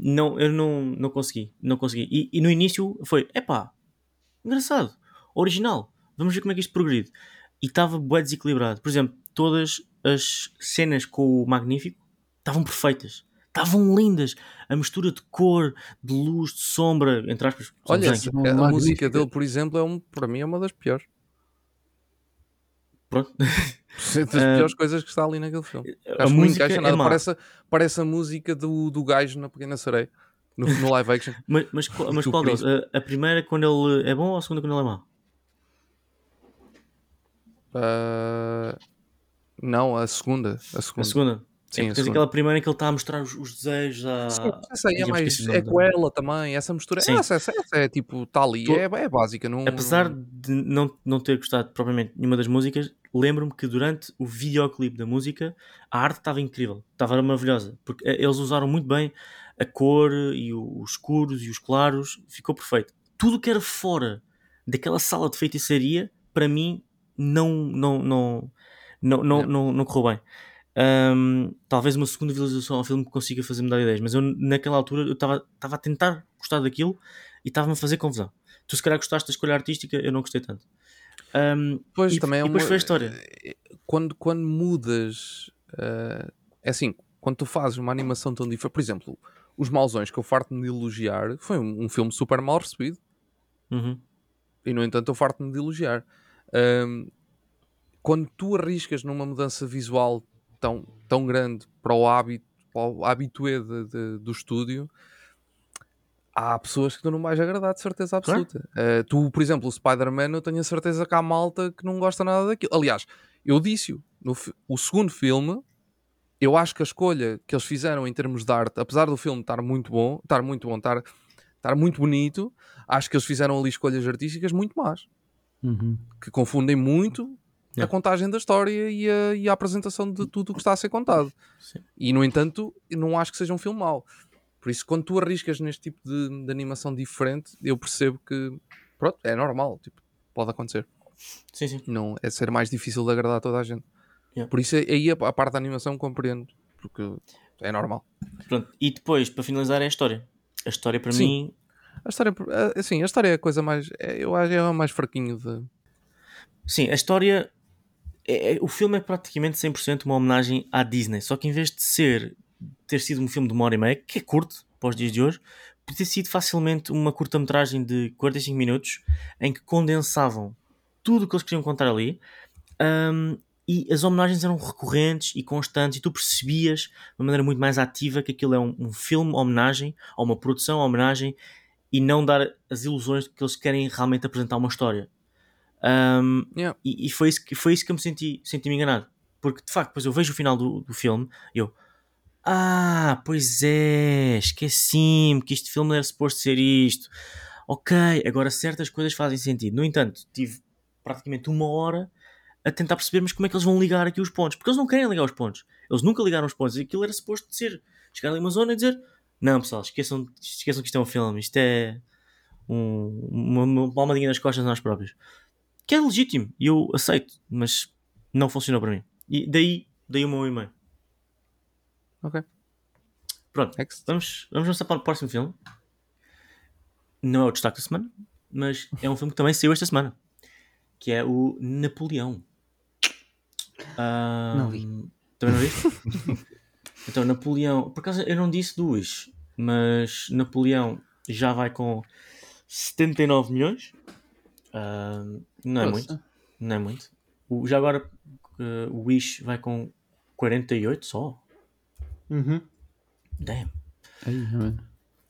não, eu não, não consegui. Não consegui. E, e no início foi: epá, engraçado, original. Vamos ver como é que isto progride. E estava bué desequilibrado. Por exemplo, todas as cenas com o Magnífico estavam perfeitas. Estavam lindas. A mistura de cor, de luz, de sombra, entre aspas. Olha, São a música dele, por exemplo, é um, para mim é uma das piores. Pronto. Das Ah, piores coisas que está ali naquele filme. A Acho música é nada. má. parece, parece a música do, do gajo na Pequena Sereia, no, no live action. Mas, mas, qual- mas qual deles? A, a primeira quando ele é bom ou a segunda quando ele é mau? Ah, não, a segunda. A segunda. A segunda? Sim, é porque tens segunda. aquela primeira em que ele está a mostrar os, os desejos à... Sim, essa aí é mais. É com ela também. Essa mistura. Sim. Essa, essa, essa é tipo. Está ali. Tô- É, é básica. Não, Apesar não- de não, não ter gostado propriamente de nenhuma das músicas, lembro-me que durante o videoclipe da música a arte estava incrível, estava maravilhosa, porque eh, eles usaram muito bem a cor e o- os escuros e os claros, ficou perfeito. Tudo que era fora daquela sala de feitiçaria, para mim, não, não, não, não, não, Não. não, não correu bem. Ahm, talvez uma segunda visualização ao filme consiga fazer mudar de ideias, mas eu naquela altura eu estava a tentar gostar daquilo e estava-me a fazer confusão. Tu se calhar gostaste da escolha artística, eu não gostei tanto. Ahm, Pois e, também é e depois uma- foi a história. Quando, quando mudas. ah, é assim. Quando tu fazes uma animação tão diferente. Por exemplo, Os Mausões, que eu farto-me de elogiar, foi um, um filme super mal recebido. Uhum. E no entanto eu farto-me de elogiar. Ahm, quando tu arriscas numa mudança visual tão, tão grande para o hábito, para o habitué de- de- do estúdio, há pessoas que tu não vais agradar de certeza Claro. absoluta. Ah, tu, por exemplo, o Spider-Man, eu tenho a certeza que há malta que não gosta nada daquilo. Aliás, eu disse-o, o segundo filme eu acho que a escolha que eles fizeram em termos de arte, apesar do filme estar muito bom, estar muito bom, estar, estar muito bonito, acho que eles fizeram ali escolhas artísticas muito más, Uhum. que confundem muito a contagem da história e a, e a apresentação de tudo o que está a ser contado. Sim. E, no entanto, não acho que seja um filme mau. Por isso, quando tu arriscas neste tipo de, de animação diferente, eu percebo que, pronto, é normal, tipo, pode acontecer. Sim, sim. Não, é ser mais difícil de agradar a toda a gente. Yeah. Por isso, aí a, a parte da animação compreendo, porque é normal. Pronto. E depois, para finalizar, é a história. A história para Sim. mim. A história, assim, a história é a coisa mais, é, eu acho que é a mais fraquinho de... Sim, a história. É, é- o filme é praticamente 100% uma homenagem à Disney. Só que em vez de ser ter sido um filme de uma hora e meia, que é curto para os dias de hoje, podia ter sido facilmente uma curta-metragem de 45 minutos em que condensavam tudo o que eles queriam contar ali. hum, e as homenagens eram recorrentes e constantes, e tu percebias de uma maneira muito mais ativa que aquilo é um, um filme homenagem, ou uma produção homenagem, e não dar as ilusões de que eles querem realmente apresentar uma história. Um, Yeah. e, e foi, isso que, foi isso que eu me senti, senti-me enganado. Porque de facto, depois eu vejo o final do, do filme e eu, ah, pois é, esqueci-me que este filme não era suposto ser isto. Ok, agora certas coisas fazem sentido. No entanto, tive praticamente uma hora a tentar perceber, mas como é que eles vão ligar aqui os pontos? Porque eles não querem ligar os pontos. Eles nunca ligaram os pontos. Aquilo era suposto ser chegar ali uma zona e dizer: Não, pessoal, esqueçam, esqueçam que isto é um filme, isto é um- uma, uma palmadinha nas costas a nós próprios. Que é legítimo e eu aceito, mas não funcionou para mim. E daí, daí o meu e-mail. Ok. Pronto, Next. vamos, vamos avançar para o próximo filme. Não é o destaque da semana, mas é um filme que também saiu esta semana. Que é o Napoleão. Ah, Não vi. Também não viste? então, Napoleão. Por acaso eu não disse duas, mas Napoleão já vai com 79 milhões. Não é Nossa. muito. Não é muito. O, já agora eh, o Wish vai com 48 só. Uhum. Damn.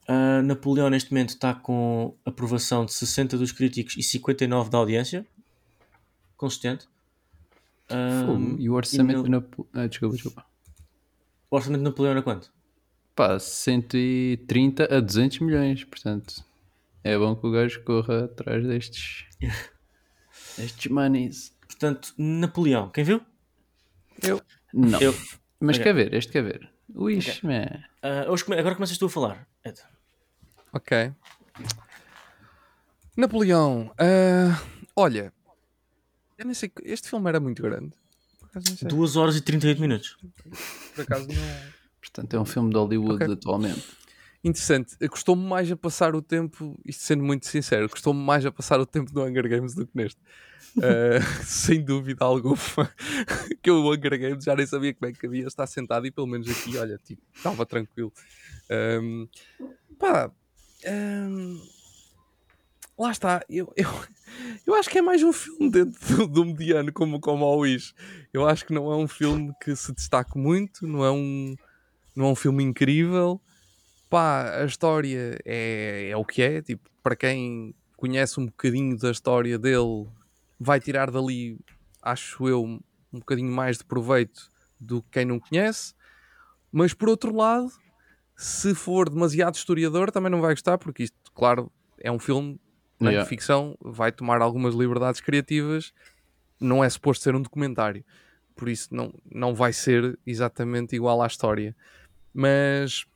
Uh, Napoleão neste momento está com aprovação de 60 dos críticos e 59 da audiência. Consistente. Um. E o orçamento no- na. Ah, desculpa, desculpa. o orçamento de Napoleão era quanto? Pá, 130 a 200 milhões, portanto. É bom que o gajo corra atrás destes. destes monies. Portanto, Napoleão, quem viu? Eu, Não. Eu. Mas Ok. quer ver, este quer ver. Wish, man. Uh, hoje come- agora começas tu a falar. Ed. ok. Napoleão, ah, olha, eu nem sei, que- este filme era muito grande. Por acaso não sei. 2 horas e 38 minutos. Por acaso não... Portanto, é um filme de Hollywood Ok. atualmente. Interessante. Custou-me mais a passar o tempo, isto sendo muito sincero, custou-me mais a passar o tempo no Hunger Games do que neste. Uh, sem dúvida alguma. que o Hunger Games já nem sabia como é que havia estar sentado e pelo menos aqui, olha, tipo, estava tranquilo. Um, pá, um, lá está. Eu, eu, eu acho que é mais um filme dentro do, do mediano, como, como o Wish. Eu acho que não é um filme que se destaque muito, não é um, não é um filme incrível pá, a história é, é o que é. Tipo, para quem conhece um bocadinho da história dele, vai tirar dali, acho eu, um bocadinho mais de proveito do que quem não conhece. Mas por outro lado, se for demasiado historiador, também não vai gostar, porque isto, claro, é um filme não é? Yeah. de ficção, vai tomar algumas liberdades criativas, não é suposto ser um documentário. Por isso não, não vai ser exatamente igual à história. Mas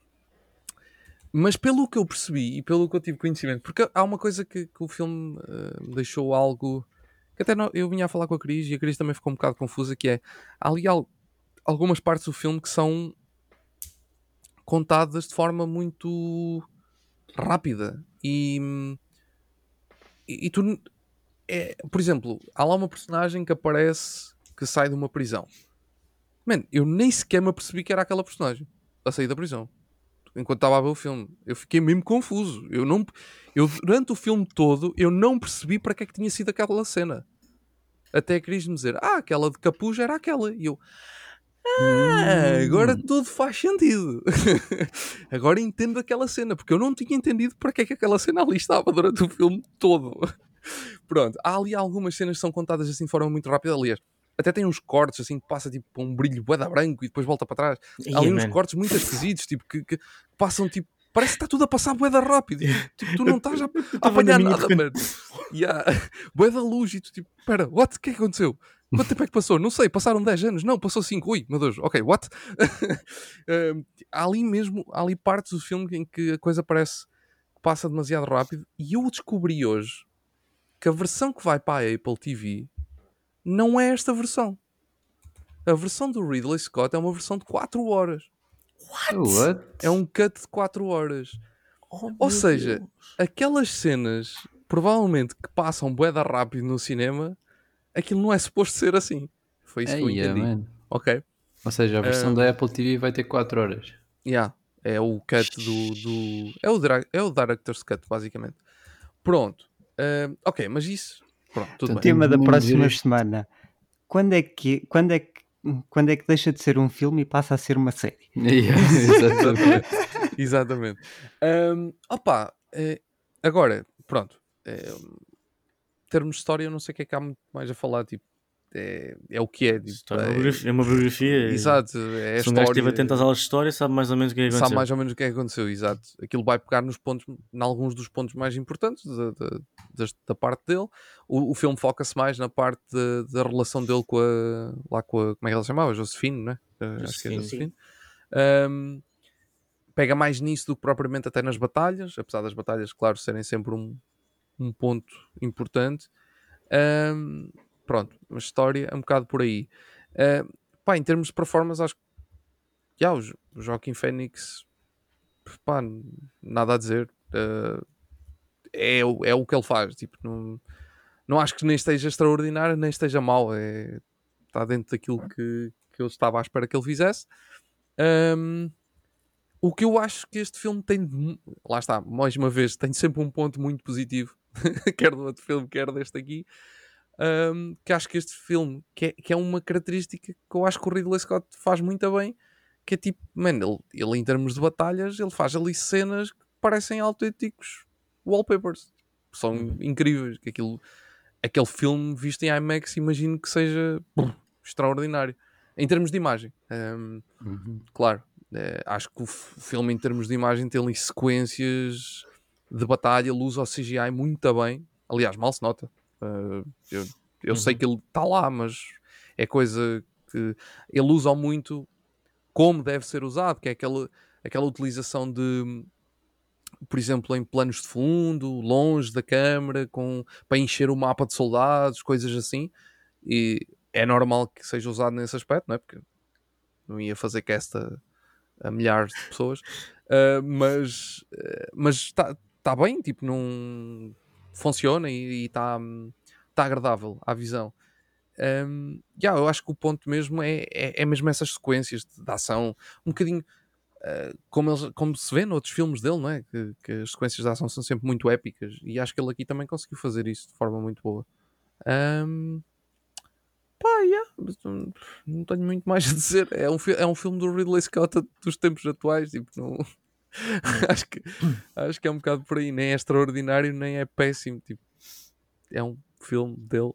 mas pelo que eu percebi e pelo que eu tive conhecimento, porque há uma coisa que, que o filme me deixou algo que até não- eu vinha a falar com a Cris e a Cris também ficou um bocado confusa, que é há ali al- algumas partes do filme que são contadas de forma muito rápida e, e, e tu é, por exemplo, há lá uma personagem que aparece que sai de uma prisão. Mano, eu nem sequer me apercebi que era aquela personagem a sair da prisão enquanto estava a ver o filme. Eu fiquei mesmo confuso. Eu não, eu durante o filme todo eu não percebi para que é que tinha sido aquela cena. Até a Cris me dizer, ah, aquela de capuz era aquela. E eu, ah, agora tudo faz sentido. agora entendo aquela cena, porque eu não tinha entendido para que é que aquela cena ali estava durante o filme todo. Pronto, há ali algumas cenas que são contadas assim de forma muito rápida. Aliás, até tem uns cortes assim que passa tipo para um brilho bué da branco e depois volta para trás. Há ali uns cortes muito esquisitos, tipo, que, que passam tipo. Parece que está tudo a passar bué da rápido. Tipo, tu não estás a, a apanhar nada, mano. Yeah. Bué da luz e tu tipo, espera, what? O que é que aconteceu? Quanto tempo é que passou? Não sei, passaram 10 anos. Não, passou 5. Ui, meu Deus, ok, what? Um, há ali mesmo, há ali partes do filme em que a coisa parece que passa demasiado rápido. E eu descobri hoje que a versão que vai para a Apple TV não é esta versão. A versão do Ridley Scott é uma versão de 4 horas. What? É um cut de 4 horas. Oh, Ou seja, Deus. Aquelas cenas, provavelmente, que passam bué da rápido no cinema, aquilo não é suposto ser assim. Foi isso que eu entendi. man. Ok? Ou seja, a versão Ah. da Apple TV vai ter 4 horas. Yeah. É o cut do. do... É, o é o Director's Cut, basicamente. Pronto. Ah, ok, mas isso. Pronto, bem. Tema da próxima semana. Quando é, que, quando, é que, quando é que deixa de ser um filme e passa a ser uma série? Yeah, exatamente. Exatamente. Ahm, opa, eh, agora, pronto. em termos de história, eu não sei o que é que há muito mais a falar. Tipo, é, é o que é. Tipo, é, uma é- biografia, é uma biografia. Exato, é Se um gajo história. atento às aulas de história, sabe mais ou menos o que é que sabe aconteceu. mais ou menos o que é que aconteceu, exato. Aquilo vai pegar nos pontos, em alguns dos pontos mais importantes da, da, da parte dele. O, o filme foca-se mais na parte da, da relação dele com a, lá com a, como é que ela se chamava? Josefine, né? Eh, Acho que é Josefine, Josefine. Ahm, pega mais nisso do que propriamente até nas batalhas, apesar das batalhas, claro, serem sempre um, um ponto importante. Ahm, pronto, a história é um bocado por aí. Ah, pá, em termos de performance, acho que já, o, Jo- o Joaquim Fênix, pá, nada a dizer. Ah, é, o- é o que ele faz. Tipo, não, não acho que nem esteja extraordinário, nem esteja mau. É, está dentro daquilo que, que eu estava à espera que ele fizesse. Ahm, o que eu acho que este filme tem, lá está, mais uma vez, tem sempre um ponto muito positivo, quer do outro filme, quer deste aqui. Ahm, que acho que este filme, que é, que é uma característica que eu acho que o Ridley Scott faz muito bem, que é tipo, mano, ele, ele em termos de batalhas, ele faz ali cenas que parecem autênticos wallpapers. São incríveis. Que aquilo, aquele filme visto em IMAX, imagino que seja extraordinário. Em termos de imagem. Ahm, Uhum. claro, eh, acho que o filme em termos de imagem tem ali sequências de batalha, luz ao CGI muito bem. Aliás, mal se nota. Eh, eu eu sei Uhum. que ele está lá, mas é coisa que ele usa muito como deve ser usado, que é aquela, aquela utilização de, por exemplo, em planos de fundo, longe da câmara, com, para encher o mapa de soldados, coisas assim. E é normal que seja usado nesse aspecto, não é? Porque não ia fazer cast a, a milhares de pessoas, Ah, mas ah, mas está tá bem, tipo, não funciona e está tá agradável à visão. Um, yeah, eu acho que o ponto mesmo é, é, é mesmo essas sequências de, de ação, um bocadinho ah, como, eles, como se vê noutros filmes dele, não é? Que, que as sequências de ação são sempre muito épicas e acho que ele aqui também conseguiu fazer isso de forma muito boa. Um, pá, yeah, mas não, tenho muito mais a dizer. É um, é um filme do Ridley Scott dos tempos atuais, tipo, não. acho, que, acho que é um bocado por aí, nem é extraordinário, nem é péssimo. Tipo, é um filme dele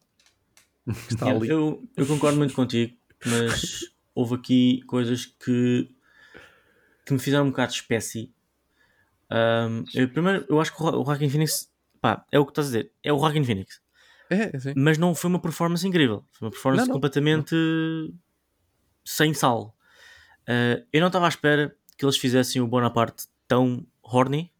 que está ali. eu, eu concordo muito contigo, mas houve aqui coisas que, que me fizeram um bocado de espécie. Um, eu, primeiro, eu acho que o Joaquin Phoenix, pá, é o que estás a dizer, é o Joaquin Phoenix, É, assim. mas não foi uma performance incrível, foi uma performance Não, não. completamente sem sal. Uh, eu não estava à espera que eles fizessem o Bonaparte tão horny.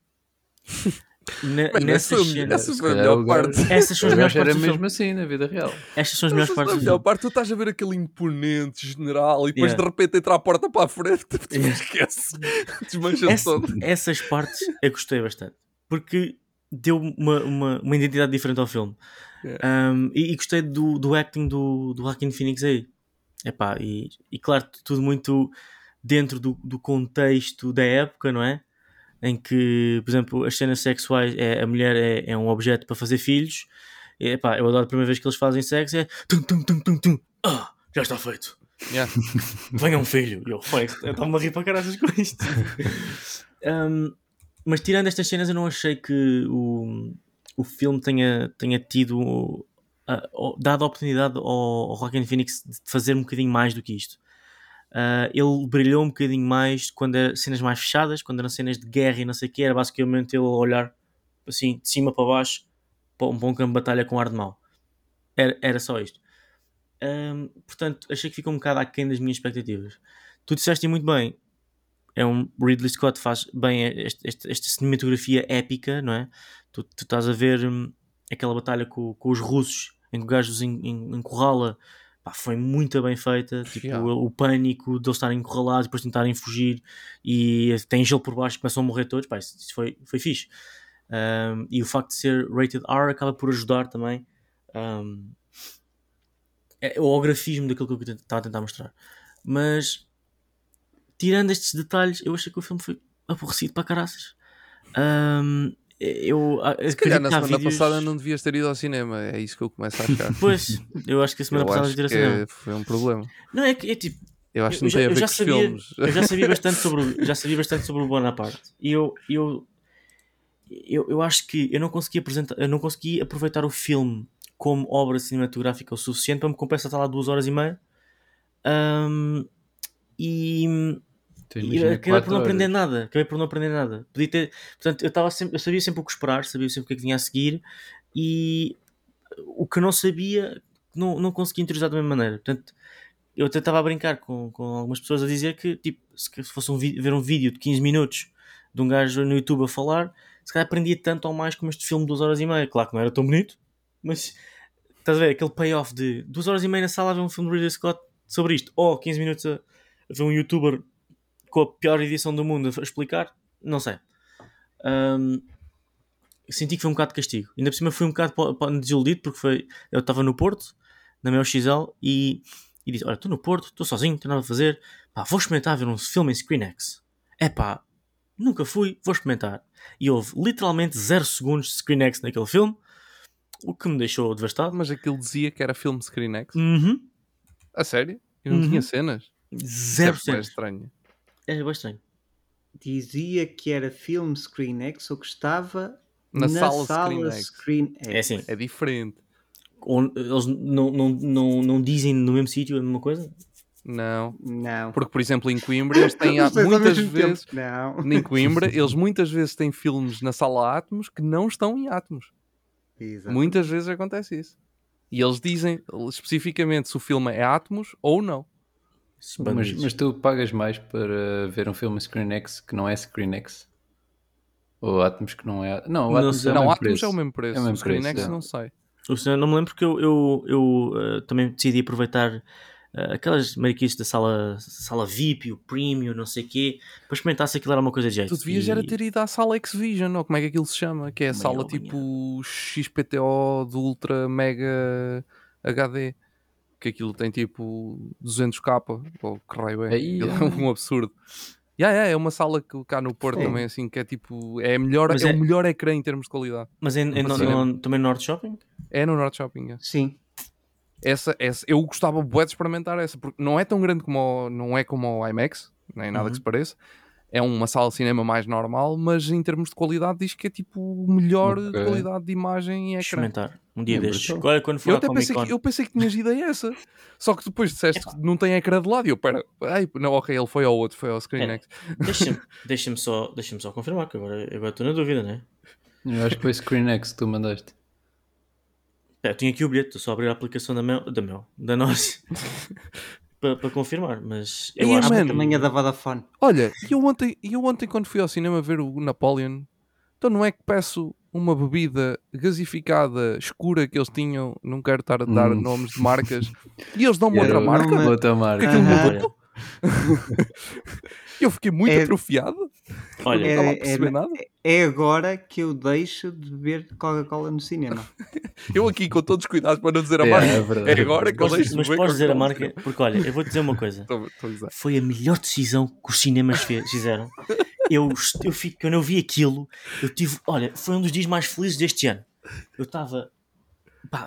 Ne- Mano, nessas essa foi, cenas- essa foi a melhor parte. gajo- Essas são as melhores era partes filme. mesmo assim na vida real. Estas são as melhores partes a melhor parte. Tu estás a ver aquele imponente general e depois Yeah. de repente entra a porta para a frente, tu Yeah. esquece. Desmancha Essa- todo. essas partes eu gostei bastante porque deu uma, uma, uma identidade diferente ao filme Yeah. Um, e, e gostei do, do acting do, do Joaquin Phoenix aí Epá, e, e claro, tudo muito dentro do, do contexto da época, não é? Em que, por exemplo, as cenas sexuais, é, a mulher é, é um objeto para fazer filhos. E, epá, eu adoro a primeira vez que eles fazem sexo, é tum, tum, tum, tum, tum. Ah, já está feito. Yeah. Venha um filho. Eu, estava a rir para caralho com isto. Um, mas tirando estas cenas, eu não achei que o, o filme tenha, tenha tido ou- dado a oportunidade ao, ao Joaquin Phoenix de fazer um bocadinho mais do que isto. Ah, ele brilhou um bocadinho mais quando eram cenas mais fechadas, quando eram cenas de guerra e não sei o que, era basicamente ele olhar assim de cima para baixo para um, um campo de batalha com ar de mau. Era, era só isto. Ahm, portanto, achei que ficou um bocado aquém das minhas expectativas. Tu disseste muito bem, é um Ridley Scott faz bem este- este- esta cinematografia épica, não é? Tu, tu estás a ver hum, aquela batalha com, com os russos em que o gajo encurrala, pá, foi muito bem feita. Tipo, Yeah. o, o pânico de eles estarem encurralados e depois tentarem fugir e tem gelo por baixo começam a morrer todos, pá, isso, isso foi, foi fixe. Um, e o facto de ser rated R acaba por ajudar também um, é, o grafismo daquilo que eu estava a tentar mostrar. Mas tirando estes detalhes, eu achei que o filme foi aborrecido para caraças. Um, eu a- Se calhar na semana vídeos- passada não devias ter ido ao cinema. É isso que eu começo a achar. Pois, eu acho que a semana eu passada acho devia que ter cinema. é- foi um problema. Não, é que é tipo, Eu acho que eu não tem a ver com sabia, filmes. eu já sabia bastante sobre o, já sabia bastante sobre o Bonaparte e eu, eu, eu, eu acho que eu não consegui apresentar eu não consegui aproveitar o filme como obra cinematográfica o suficiente para me compensar estar lá duas horas e meia Ahm, e, Tu e acabei por não aprender horas. nada acabei por não aprender nada podia ter portanto eu estava sempre eu sabia sempre o que esperar sabia sempre o que é que vinha a seguir e o que não sabia não, não conseguia interiorizar da mesma maneira portanto eu até estava a brincar com, com algumas pessoas a dizer que, tipo, se fosse um ver um vídeo de 15 minutos de um gajo no YouTube a falar, se calhar aprendia tanto ou mais como este filme de 2 horas e meia. Claro que não era tão bonito, mas estás a ver aquele payoff de 2 horas e meia na sala a ver um filme de Ridley Scott sobre isto, ou 15 minutos a, a ver um youtuber com a pior edição do mundo a explicar, não sei. Ahm, senti que foi um bocado de castigo. Ainda por cima fui um bocado desiludido porque foi, eu estava no Porto, na meu XL, e e diz: Olha, estou no Porto, estou sozinho, não tenho nada a fazer, pá, vou experimentar ver um filme em ScreenX. É pá, nunca fui, vou experimentar. E houve literalmente 0 segundos de ScreenX naquele filme, o que me deixou devastado. Mas aquilo dizia que era filme ScreenX. Uhum. A sério? E não Uhum. tinha cenas? Isso é 0%. estranho. É bem estranho. Dizia que era filme ScreenX ou que estava Na na, sala sala, ScreenX. ScreenX. É assim, É diferente. eles não, não, não, não dizem no mesmo sítio a mesma coisa? Não. Não. Porque, por exemplo, em Coimbra eles têm muitas tempo. vezes. Não. Em Coimbra, eles muitas vezes têm filmes na sala Atmos que não estão em Atmos. Exato. Muitas vezes acontece isso. E eles dizem especificamente se o filme é Atmos ou não. Mas, mas tu pagas mais para ver um filme ScreenX que não é ScreenX? Ou Atmos que não é. Não, o Não Atmos sei. é o não, mesmo Atmos preço. é o mesmo preço. É o mesmo o ScreenX preço, é. não sei. O senhor- não me lembro porque eu, eu, eu, eh, também decidi aproveitar eh, aquelas mariquices da sala, sala VIP, o Premium, não sei o quê, para experimentar se aquilo era uma coisa de jeito. Tu devias E- era ter ido à sala X-Vision, ou como é que aquilo se chama? Que é a sala tipo XPTO do Ultra Mega HD. Que aquilo tem tipo 200k, ou que raio é? Aí, é. é um absurdo. Yeah, yeah, é uma sala que cá no Porto Sim. também assim, que é tipo, é, melhor, é, é- o melhor ecrã em termos de qualidade. Mas em, em- No no- no- também no Norte Shopping? É no Norte Shopping. é. Sim. Essa, essa, eu gostava bué de experimentar essa, porque não é tão grande como o, não é como o IMAX, nem nada Uhum. que se pareça. É uma sala de cinema mais normal, mas em termos de qualidade diz que é tipo o melhor de Ok. qualidade de imagem em ecrã. Experimentar. Um dia É destes. Olha, quando for Eu até pensei que, eu pensei que tinhas ido a essa. Só que depois disseste que não tem ecrã de lado. E eu, pera, ai, não, ok, ele foi ao outro, foi ao ScreenX. Deixa-me deixa só, deixa só confirmar, que agora agora estou na dúvida, não é? Eu acho que foi ScreenX que tu mandaste. É, eu tinha aqui o bilhete, estou só a abrir a aplicação da Mel, da, Mel, da nós para, para confirmar, mas eu Ei, acho man. que Também é da Vodafone. Olha, e eu ontem, e eu ontem quando fui ao cinema ver o Napoleon, então não é que peço uma bebida gasificada escura que eles tinham, não quero estar a dar Hum. nomes de marcas, e eles dão-me outra marca? Outra marca. aquilo mudou. Eu fiquei muito É- atrofiado. Olha, É- é-. É agora que eu deixo de beber Coca-Cola no cinema. Eu aqui com todos os cuidados para não dizer a É, marca. é É, verdade. agora que eu deixo de mas beber podes dizer a marca, porque olha, eu vou dizer uma coisa. A gozar. Foi a melhor decisão que os cinemas fizeram. Eu, eu fico, quando eu vi aquilo, eu tive, olha, foi um dos dias mais felizes deste ano. Eu estava,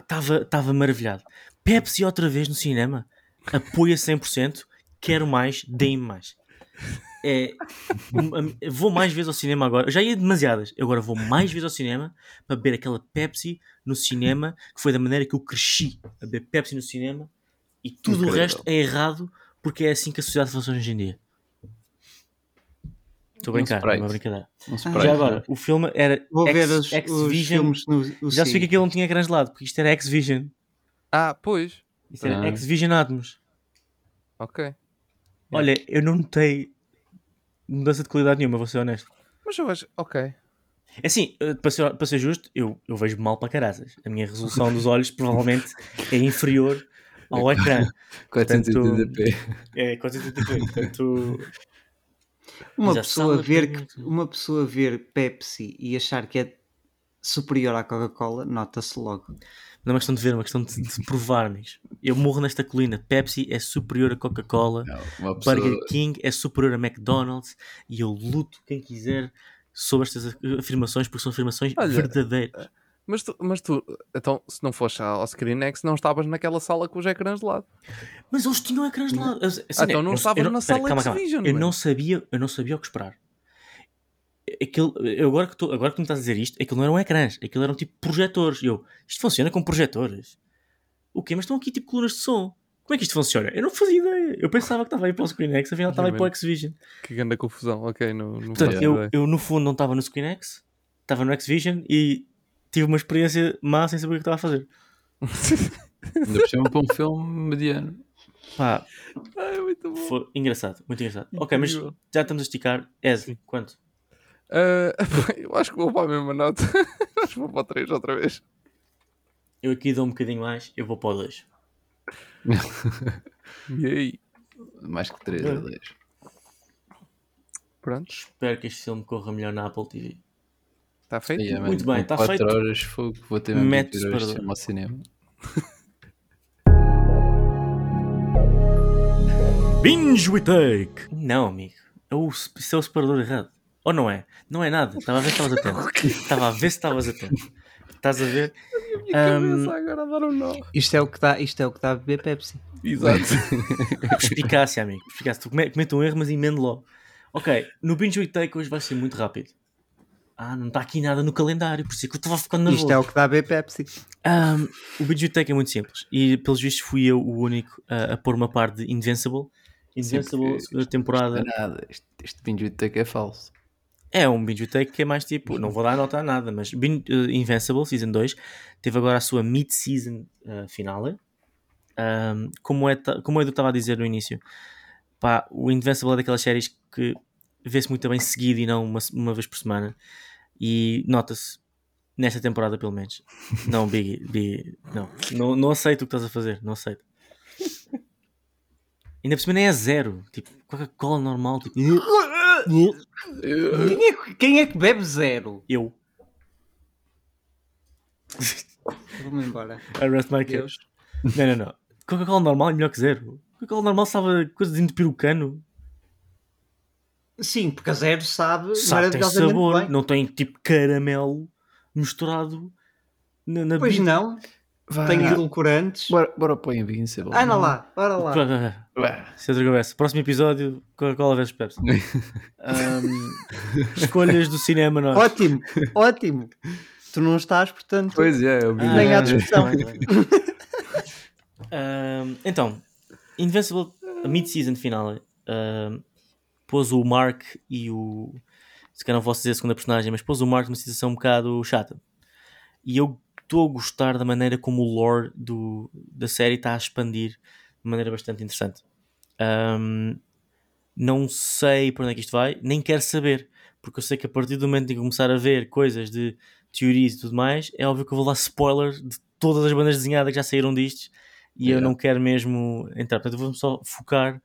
estava, estava maravilhado. Pepsi outra vez no cinema, apoia 100%, quero mais, deem-me mais. É, vou mais vezes ao cinema agora. Eu já ia demasiadas. Eu agora vou mais vezes ao cinema para beber aquela Pepsi no cinema, que foi da maneira que eu cresci a beber Pepsi no cinema. E tudo Incrível. o resto é errado porque é assim que a sociedade funciona hoje em dia. Estou a brincar, não é uma brincadeira. Um Ah. Já agora, o filme era Vou ver X, os, os X-Vision. filmes no, no Já se Cine. que aquilo não tinha ecrãs de lado, porque isto era X-Vision. Ah, pois. Isto era Ah. X-Vision Atmos. Ok. Olha, eu não notei mudança de qualidade nenhuma, vou ser honesto. Mas eu acho. Ok. É assim, eh, para ser, para ser justo, eu, eu vejo mal para caraças. A minha resolução dos olhos provavelmente é inferior ao ecrã. 480p. É 480p. Portanto, Uma pessoa, ver que, uma pessoa ver Pepsi e achar que é superior à Coca-Cola, nota-se logo. Não é uma questão de ver, é uma questão de, de provar, amigos. Eu morro nesta colina. Pepsi é superior a Coca-Cola. Não, pessoa... Burger King é superior a McDonald's. E eu luto quem quiser sobre estas afirmações, porque são afirmações Olha, verdadeiras. Mas tu, mas tu, então, se não fosse ao ScreenX, não estavas naquela sala com os ecrãs de lado. Mas eles tinham ecrãs de lado. Assim, Ah, então não eu- estavas eu na sala calma, calma. X-Vision, Eu mano. não sabia, eu não sabia o que esperar. Aquilo, eu agora, que tô, agora que tu me estás a dizer isto, aquilo não eram ecrãs, aquilo eram tipo projetores. E eu, isto funciona com projetores. O quê? Mas estão aqui tipo colunas de som. Como é que isto funciona? Eu não fazia ideia. Eu pensava que estava aí para o ScreenX, afinal estava aí para o X-Vision. Que grande confusão. Ok, não, não Portanto, eu, eu no fundo não estava no ScreenX, estava no X-Vision e tive uma experiência má sem saber o que estava a fazer. Ainda por para um filme mediano. Pá, Ai, muito bom. foi engraçado, muito engraçado. Ok, mas já estamos a esticar. Ed, quanto? Ah, eu acho que vou para a mesma nota. acho que vou para o 3 outra vez. Eu aqui dou um bocadinho mais, eu vou para o 2. E aí? Mais que 3 ou 10. Pronto, Espero que este filme corra melhor na Apple TV. está feito. Aí, Muito bem, tá 4 feito. horas fogo, vou ter mesmo que ir ao cinema. Binge we take! Não, amigo. É o, isso é o separador errado. Ou não é? Não é nada. Estava a ver se estavas atento. Estava a ver se estavas atento. Estás a ver? Agora a dar um nó. Isto é o que está isto é o que está a beber Pepsi. Exato. Perspicácia, amigo. Perspicácia. Tu come- comete um erro, mas emendo logo. Ok, no Binge we take hoje vai ser muito rápido. Ah, não está aqui nada no calendário, por isso é que eu estava ficando nervoso. Isto é o que está a beber Pepsi. Um, o Binge we take é muito simples. E pelos vistos fui eu o único a, a pôr uma parte de Invincible. Invincible, porque segunda isto- temporada. Não é nada. Este, este binge with take é falso. É um binge take que é mais tipo, não vou dar nota a nada, mas Bin- uh, Invincible Season 2 teve agora a sua mid-season uh, finale. Um, como, é, como o Edu estava a dizer no início, pá, o Invincible é daquelas séries que vê-se muito bem seguido e não uma, uma vez por semana. E nota-se nesta temporada, pelo menos. Não, Biggie não, não, não aceito o que estás a fazer, não aceito. Ainda por cima nem é zero, tipo, Coca-Cola normal, tipo, Quem é, que- quem é que bebe zero? eu. Vou-me embora. Arrest my case. Não, não, não. Coca-Cola normal é melhor que zero. Coca-Cola normal sabe coisa de entupir o cano. Sim, porque a zero sabe, Sabe, tem sabor. bem. Não tem tipo caramelo misturado na, na Pois bebida. não, Vai. tem edulcorantes. Bora, bora para o Invincible. Anda lá, bora lá. É outra conversa. Próximo episódio, Coca-Cola vs Pepsi. Ahm, escolhas do cinema, nós. Ótimo, ótimo. Tu não estás, portanto. Pois é, eu vi. Ah, Nem há discussão. então, Invincible, a mid-season final, pôs o Mark e o. Se calhar não posso dizer a segunda personagem, mas pôs o Mark numa situação um bocado chata. E eu estou a gostar da maneira como o lore do, da série está a expandir de maneira bastante interessante. Ahm, não sei para onde é que isto vai, nem quero saber, porque eu sei que a partir do momento em que eu começar a ver coisas de teorias e tudo mais, é óbvio que eu vou dar spoiler de todas as bandas desenhadas que já saíram distos e eu Yeah. não quero mesmo entrar. Portanto, eu vou-me só focar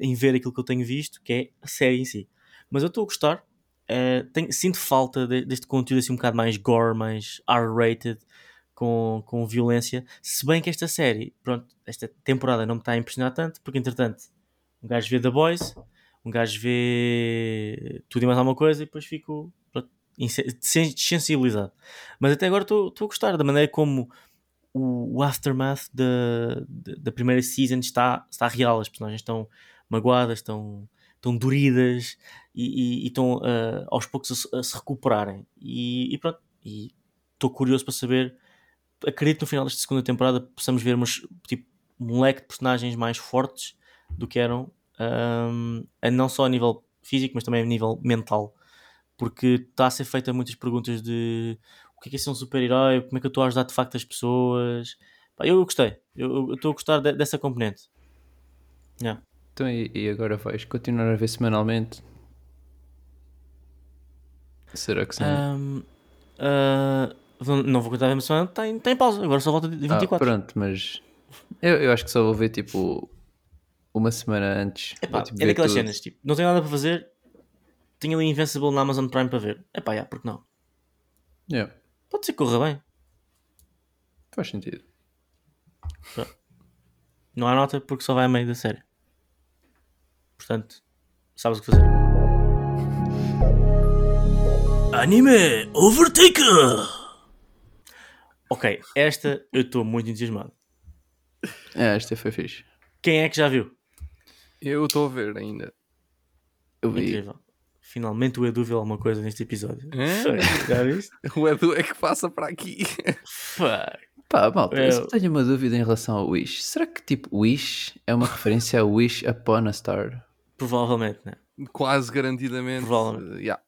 em ver aquilo que eu tenho visto, que é a série em si. Mas eu estou a gostar. eh, tenho- sinto falta de- deste conteúdo assim um bocado mais gore, mais R-rated, com, com violência. Se bem que esta série, pronto, esta temporada não me está a impressionar tanto, porque entretanto, um gajo vê The Boys, um gajo vê tudo e mais alguma coisa e depois fico desensibilizado. Mas até agora estou a gostar da maneira como o, o aftermath da, da, primeira season está, está real. As personagens estão magoadas, estão estão doridas e, e- e estão ah, aos poucos a, a se recuperarem. E, e pronto, estou curioso para saber. Acredito que no final desta segunda temporada possamos ver umas, tipo, um leque de personagens mais fortes do que eram, a não só a nível físico, mas também a nível mental. Porque está a ser feita muitas perguntas de o que é que é ser um super-herói, como é que eu estou a ajudar de facto as pessoas. Pá, eu gostei, eu estou a gostar de- dessa componente. Yeah. Então, e, e agora vais continuar a ver semanalmente? Será que sim? Ahm, ah, não- vou contar a mesma semana, está em, tá em pausa, agora só volta de Ah, 24. pronto, mas eu, eu acho que só vou ver tipo uma semana antes. Epá, Vou, tipo, é daquelas tudo. cenas, tipo, não tenho nada para fazer, tenho ali Invincible na Amazon Prime para ver. Epá, yeah, porque não? Yeah, Pode ser que corra bem. faz sentido. Não há nota porque só vai a meio da série. Portanto, sabes o que fazer. Anime Overtaker! Ok, esta eu estou muito entusiasmado. É, esta foi fixe. Quem é que já viu? Eu estou a ver ainda. Eu vi. Incrível. Finalmente o Edu viu alguma coisa neste episódio. É? Fuck, Já viste? O Edu é que passa para aqui. Fuck. Pá, malta, eu só Eu- tenho uma dúvida em relação ao Wish. Será que tipo Wish é uma referência a Wish Upon a Star? Provavelmente, né? Quase garantidamente. Provavelmente. eh, yeah,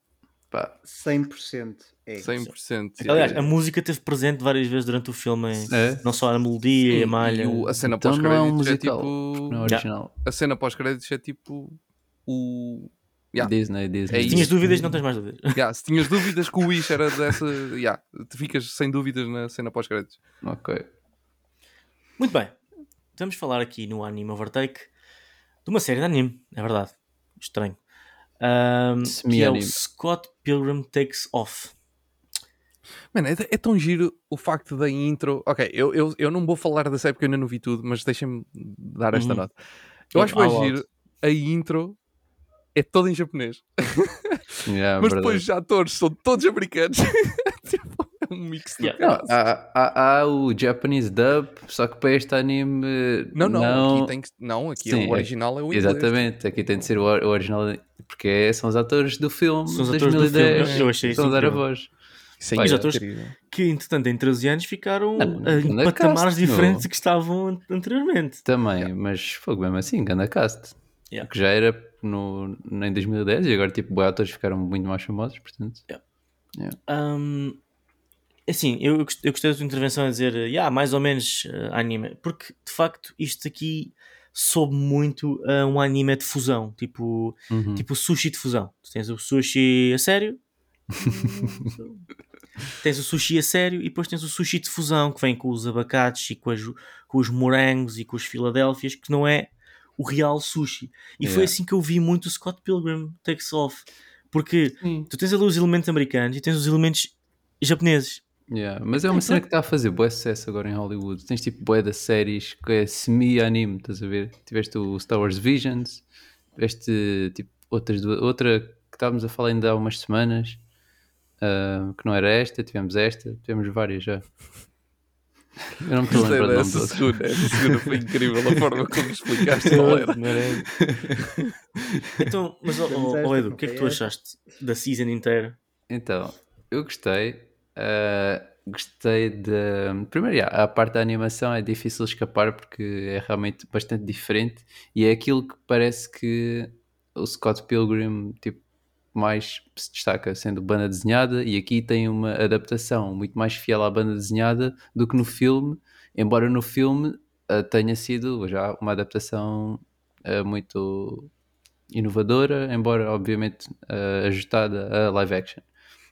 Pá, 100% é. 100%. Aliás, a música esteve presente várias vezes durante o filme. É? Não só a melodia e a malha. E o- a cena então não é um pós-créditos é, musical, tipo. não é Já. original. A cena pós-créditos é tipo. O. Yeah. Disney, Disney. É Se tinhas dúvidas, não tens mais dúvidas. Yeah, se tinhas dúvidas que o Wish era dessa. Yeah, te ficas sem dúvidas na cena pós-créditos. Ok. Muito bem. Vamos falar aqui no Anime Overtake de uma série de anime, é verdade. Estranho. Ahm, que é o Semi-anime. Scott Pilgrim Takes Off. Mano, é, é tão giro o facto da intro. Ok, eu, eu, eu não vou falar da série porque eu ainda não vi tudo, mas deixem-me dar esta Uhum. nota. Eu acho que vai Ao giro. A intro é toda em japonês, Yeah, mas verdade. depois os atores são todos americanos. tipo, é um mix de Yeah. Não, há, há, há o Japanese dub, só que para este anime. Não, não, não aqui tem que. Não, aqui Sim, o original é o inglês. Exatamente, aqui tem de ser o, or- o original, porque é- são os atores do filme São os de atores do 2010. filme, eu achei isso Estão a dar a incrível. voz. Sim, Olha, Os atores incrível. que, entretanto, em 13 anos ficaram Não, ah, em é patamares cast, não. diferentes que estavam an- anteriormente. Também, mas fogo mesmo assim, ganda cast. Yeah. Que já era no, em 2010 e agora tipo, os atores ficaram muito mais famosos, portanto. Ahm, assim, eu, eu gost- eu gostei da tua intervenção a dizer, eh, yeah, mais ou menos eh, anime, porque de facto isto aqui soube muito a um anime de fusão, tipo, Uhum. tipo sushi de fusão. Tu tens o sushi a sério, tens o sushi a sério e depois tens o sushi de fusão que vem com os abacates e com, as- com os morangos e com os Filadélfias, que não é o real sushi. E foi Yeah. assim que eu vi muito o Scott Pilgrim Takes Off, porque Sim. tu tens ali os elementos americanos e tens os elementos japoneses. Yeah, Mas é uma cena que está a fazer bué sucesso agora em Hollywood. Tens tipo bué de séries que é semi-anime, estás a ver? Tiveste o Star Wars Visions, tiveste tipo outras outra que estávamos a falar ainda há umas semanas, ah, que não era esta, tivemos esta, tivemos várias já. Eu não me estou a lembrar do nome segunda. Essa segunda foi incrível a forma como explicaste qual era. Então, mas ó, esta, ó, Edu, o que é que tu achaste da season inteira? Então, eu gostei. ah, gostei de. Primeiro, yeah, a parte da animação é difícil escapar porque é realmente bastante diferente e é aquilo que parece que o Scott Pilgrim tipo, mais se destaca, sendo banda desenhada, e aqui tem uma adaptação muito mais fiel à banda desenhada do que no filme, embora no filme ah, tenha sido já uma adaptação ah, muito inovadora, embora obviamente ah, ajustada a live action.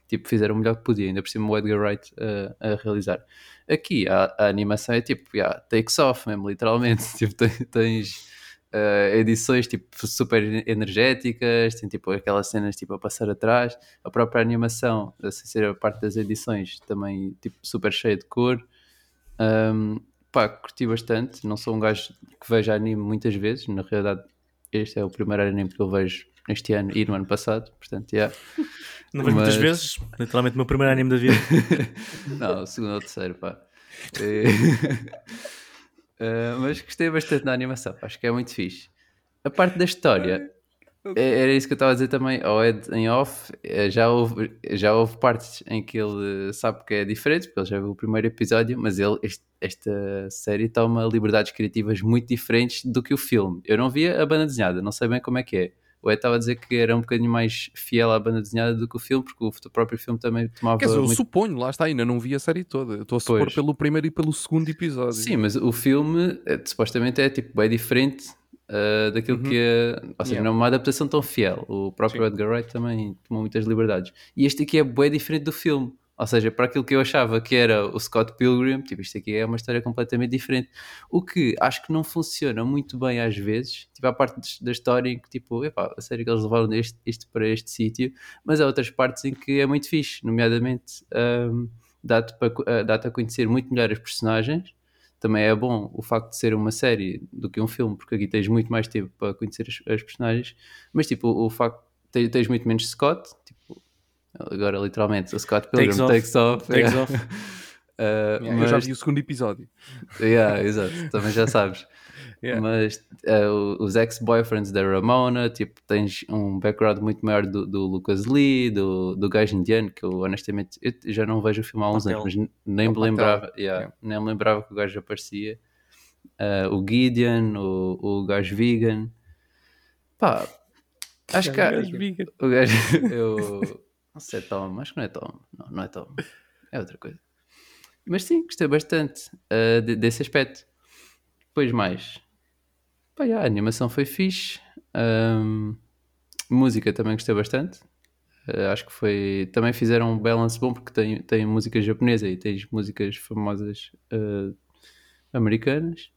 Tipo, fizeram o melhor que podia, ainda por cima o Edgar Wright a realizar. Aqui a, a animação é tipo, yeah, takes off mesmo, literalmente. Tipo, tens ah, edições tipo super energéticas, tem tipo aquelas cenas tipo a passar atrás. A própria animação, sem ser a parte das edições, também tipo super cheia de cor. Um, pá, curti bastante. Não sou um gajo que veja anime muitas vezes. Na realidade, este é o primeiro anime que eu vejo este ano e no ano passado. Portanto, yeah. Não vejo muitas Mas- vezes, literalmente o meu primeiro anime da vida. não, o segundo ou o terceiro, pá. Eh, mas gostei bastante da animação. Acho que é muito fixe. A parte da história, É- Era isso que eu estava a dizer também ao Ed em off. eh, Já houve, já houve partes em que ele sabe que é diferente, porque ele já viu o primeiro episódio, mas ele, este- esta série toma liberdades criativas muito diferentes do que o filme. Eu não via a banda desenhada, não sei bem como é que é. O Ed estava a dizer que era um bocadinho mais fiel à banda desenhada do que o filme, porque o próprio filme também tomava Quer dizer, eu muito suponho, lá está, ainda não vi a série toda. Eu estou a supor Pois. pelo primeiro e pelo segundo episódio. Sim, mas o filme eh, supostamente é tipo bem diferente eh, daquilo Uhum. que é. Ou seja, Yeah. não é uma adaptação tão fiel. O próprio Sim. Edgar Wright também tomou muitas liberdades. E este aqui é bem diferente do filme. Ou seja, para aquilo que eu achava que era o Scott Pilgrim, tipo, isto aqui é uma história completamente diferente. O que acho que não funciona muito bem às vezes. Tipo, há partes da história em que, tipo, epá, a sério que eles levaram este, isto para este sítio, mas há outras partes em que é muito fixe, nomeadamente. ahm, dá-te ah, dá-te a conhecer muito melhor os personagens, também é bom o facto de ser uma série do que um filme, porque aqui tens muito mais tempo para conhecer as, as personagens, mas tipo, o, o facto tens muito menos Scott, agora literalmente o Scott Pilgrim Takes off. takes off, Takes yeah. off. Uh, Yeah, Eu já mas- vi o segundo episódio. yeah, exato, também já sabes. Yeah. Mas uh, o- os ex-boyfriends da Ramona, tipo, tens um background muito maior do, do Lucas Lee, do, do gajo indiano, que eu honestamente eu já não vejo o filme há uns Patel. anos, mas nem É o me lembrava, yeah, yeah. nem me lembrava que o gajo aparecia. Uh, o Gideon, o, o gajo vegan. Pá, acho que há- o gajo, eu não sei, é Tom, acho que não é Tom, não, não é Tom, é outra coisa. Mas sim, gostei bastante uh, de- desse aspecto. Depois mais, pá, yeah, a animação foi fixe, um, música também gostei bastante. Uh, acho que foi. Também fizeram um balance bom porque tem, tem música japonesa e tens músicas famosas uh, americanas.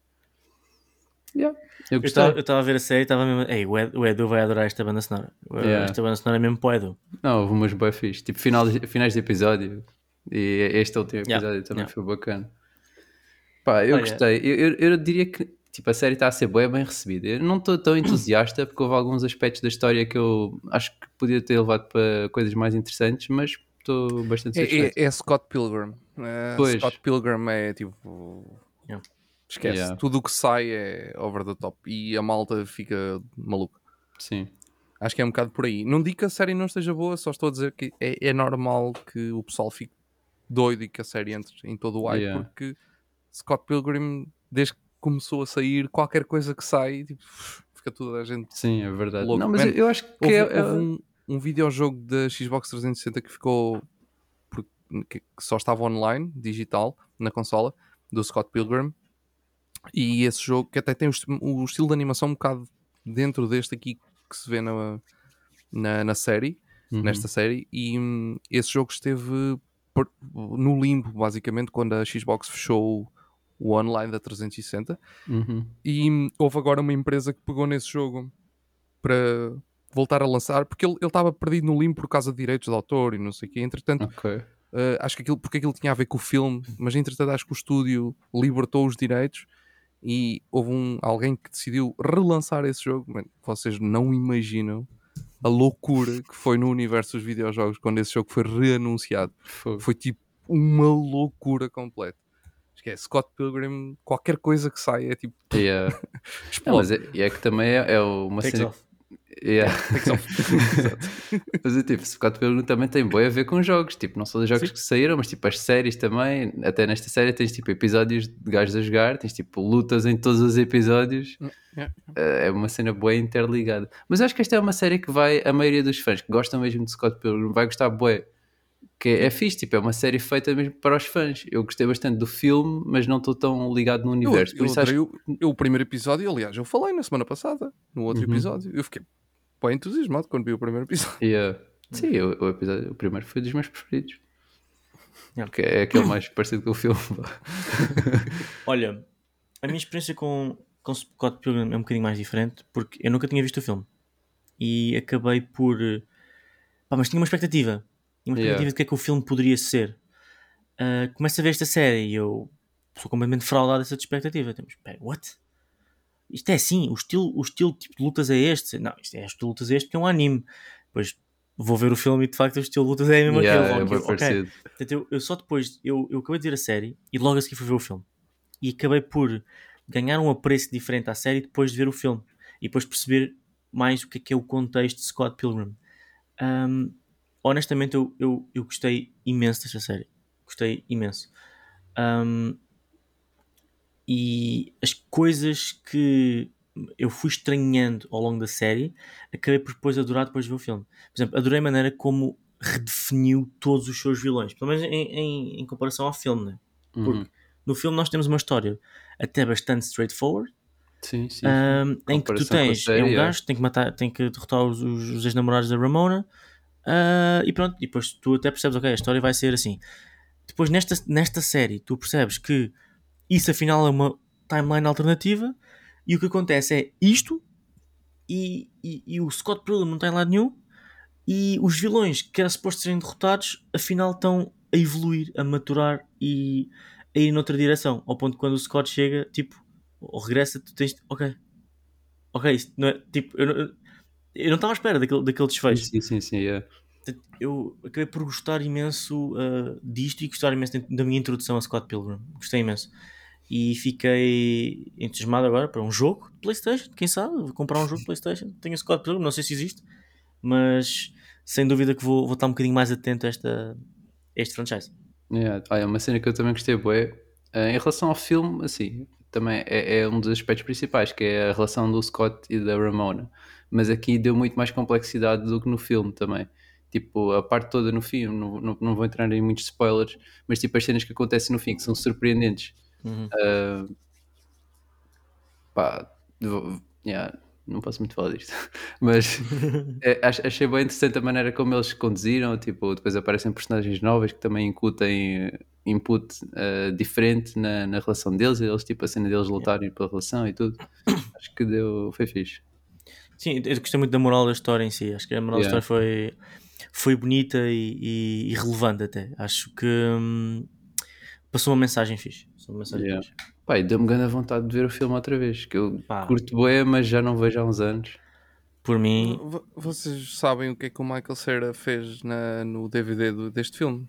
Yeah, eu estava eu estava a ver a série e estava mesmo. Ei, o Ed- o Edu vai adorar esta banda sonora. Yeah. Esta banda sonora é mesmo para o Edu. Não, houve umas bem fixe. Tipo, final, finais de episódio. E este último Yeah, episódio também yeah. foi bacana. Pá, eu Olha- gostei. Eu, eu, eu diria que tipo, a série está a ser bem, bem recebida. Eu não estou tão entusiasta porque houve alguns aspectos da história que eu acho que podia ter levado para coisas mais interessantes, mas estou bastante É, satisfeito. é- é Scott Pilgrim. É, Pois. Scott Pilgrim é tipo. Yeah. Esquece. Yeah. Tudo o que sai é over the top. E a malta fica maluca. Sim. Acho que é um bocado por aí. Não digo que a série não esteja boa, só estou a dizer que é, é normal que o pessoal fique doido e que a série entre em todo o hype, Yeah. porque Scott Pilgrim, desde que começou a sair, qualquer coisa que sai, tipo, fica toda a gente. Sim, é verdade. Louco. Não, mas Man, eu, acho que Houve, é, houve um, um videojogo da Xbox 360 que ficou. que só estava online, digital, na consola, do Scott Pilgrim. E esse jogo, que até tem o, est- o estilo de animação um bocado dentro deste aqui que se vê na, na, na série, Uhum. nesta série, e hum, esse jogo esteve por- no limbo, basicamente, quando a Xbox fechou o online da 360. Uhum. E hum, houve agora uma empresa que pegou nesse jogo para voltar a lançar, porque ele estava perdido no limbo por causa de direitos de autor e não sei o quê. Entretanto, Ok. eh, acho que aquilo, porque aquilo tinha a ver com o filme, mas entretanto acho que o estúdio libertou os direitos e houve um, alguém que decidiu relançar esse jogo. Mano, vocês não imaginam a loucura que foi no universo dos videojogos quando esse jogo foi reanunciado. Fogo. Foi tipo uma loucura completa. Esquece, Scott Pilgrim, qualquer coisa que saia é tipo Yeah. Não, mas é, é que também é, é uma Takes cena. off. Yeah. Mas tipo, Scott Pilgrim também tem boi a ver com jogos, tipo, não só os jogos Sim. que saíram, mas tipo as séries também. Até nesta série tens tipo episódios de gajos a jogar, tens tipo lutas em todos os episódios. Yeah. Eh, É uma cena boa interligada. Mas acho que esta é uma série que vai, a maioria dos fãs que gostam mesmo de Scott Pilgrim vai gostar bué. Que é, é fixe, tipo, é uma série feita mesmo para os fãs. Eu gostei bastante do filme, mas não estou tão ligado no Eu, universo. eu Por isso acho adorei o, eu, o primeiro episódio, aliás, eu falei na semana passada, no outro Uhum. episódio. Eu fiquei bem entusiasmado quando vi o primeiro episódio. Yeah. Sim, o, o episódio, o primeiro foi dos meus preferidos. Yeah. Que é aquele mais parecido com o filme. Olha, a minha experiência com, com Scott Pilgrim é um bocadinho mais diferente porque eu nunca tinha visto o filme e acabei por. Pá, mas tinha uma expectativa. Tinha uma expectativa Yeah. de que é que o filme poderia ser. Ah, começo a ver esta série e eu sou completamente fraudado dessa expectativa. Temos, pera, what? Isto é assim? O estilo, o estilo tipo de lutas é este? Não, isto é o estilo de lutas é este que é um anime. Depois vou ver o filme e de facto o estilo de lutas é mesmo Yeah, aquele. é aquilo. bem Ok. parecido. Portanto, eu, eu só depois, eu, eu acabei de ver a série e logo a seguir fui ver o filme. E acabei por ganhar um apreço diferente à série depois de ver o filme. E depois perceber mais o que é que é o contexto de Scott Pilgrim. Um, honestamente, eu, eu, eu gostei imenso desta série. Gostei imenso. Um, e as coisas que eu fui estranhando ao longo da série, acabei por depois adorar depois de ver o filme. Por exemplo, adorei a maneira como redefiniu todos os seus vilões, pelo menos em, em, em comparação ao filme, né? Uhum. Porque no filme nós temos uma história até bastante straightforward, Sim, sim. um, em que tu tens é um é. gajo que tem que matar, tem que derrotar os, os, os ex-namorados da Ramona ah, e pronto, e depois tu até percebes, ok, a história vai ser assim. Depois nesta, nesta série tu percebes que isso afinal é uma timeline alternativa e o que acontece é isto e, e, e o Scott Pilgrim não tem lado nenhum e os vilões que era suposto serem derrotados afinal estão a evoluir, a maturar e a ir noutra direção ao ponto que quando o Scott chega, tipo, ou regressa, tu tens, ok, ok, isto não é, tipo, eu, eu não estava à espera daquele, daquele desfecho. Sim, sim, sim. é. Portanto, eu acabei por gostar imenso uh, disto e gostar imenso da- minha introdução a Scott Pilgrim. Gostei imenso. E fiquei entusiasmado agora para um jogo de Playstation. Quem sabe? Vou comprar um jogo de Playstation. Tenho Scott Pilgrim, não sei se existe, mas sem dúvida que vou, vou estar um bocadinho mais atento a, esta, a este franchise. Yeah. Olha, uma cena que eu também gostei bué, eh, em relação ao filme, assim, também é, é um dos aspectos principais, que é a relação do Scott e da Ramona. Mas aqui deu muito mais complexidade do que no filme também. Tipo, a parte toda no filme, não, não, não vou entrar em muitos spoilers, mas tipo as cenas que acontecem no fim, que são surpreendentes. Uhum. Ah, pá, yeah, não posso muito falar disto, mas é, ach- achei bem interessante a maneira como eles conduziram. Tipo, depois aparecem personagens novas que também incutem eh, input eh, diferente na, na relação deles. Eles, tipo, a cena deles lutarem pela relação e tudo. Acho que deu, foi fixe. Sim, eu gostei muito da moral da história em si. Acho que a moral Yeah. da história foi, foi bonita e, e- e relevante até. Acho que hum, passou uma mensagem fixe. Passou uma mensagem Yeah. fixe. E deu-me grande vontade de ver o filme outra vez, que eu Pá. curto bué, mas já não vejo há uns anos. Por mim, V- Vocês sabem o que é que o Michael Cera fez na, no DVD do- deste filme?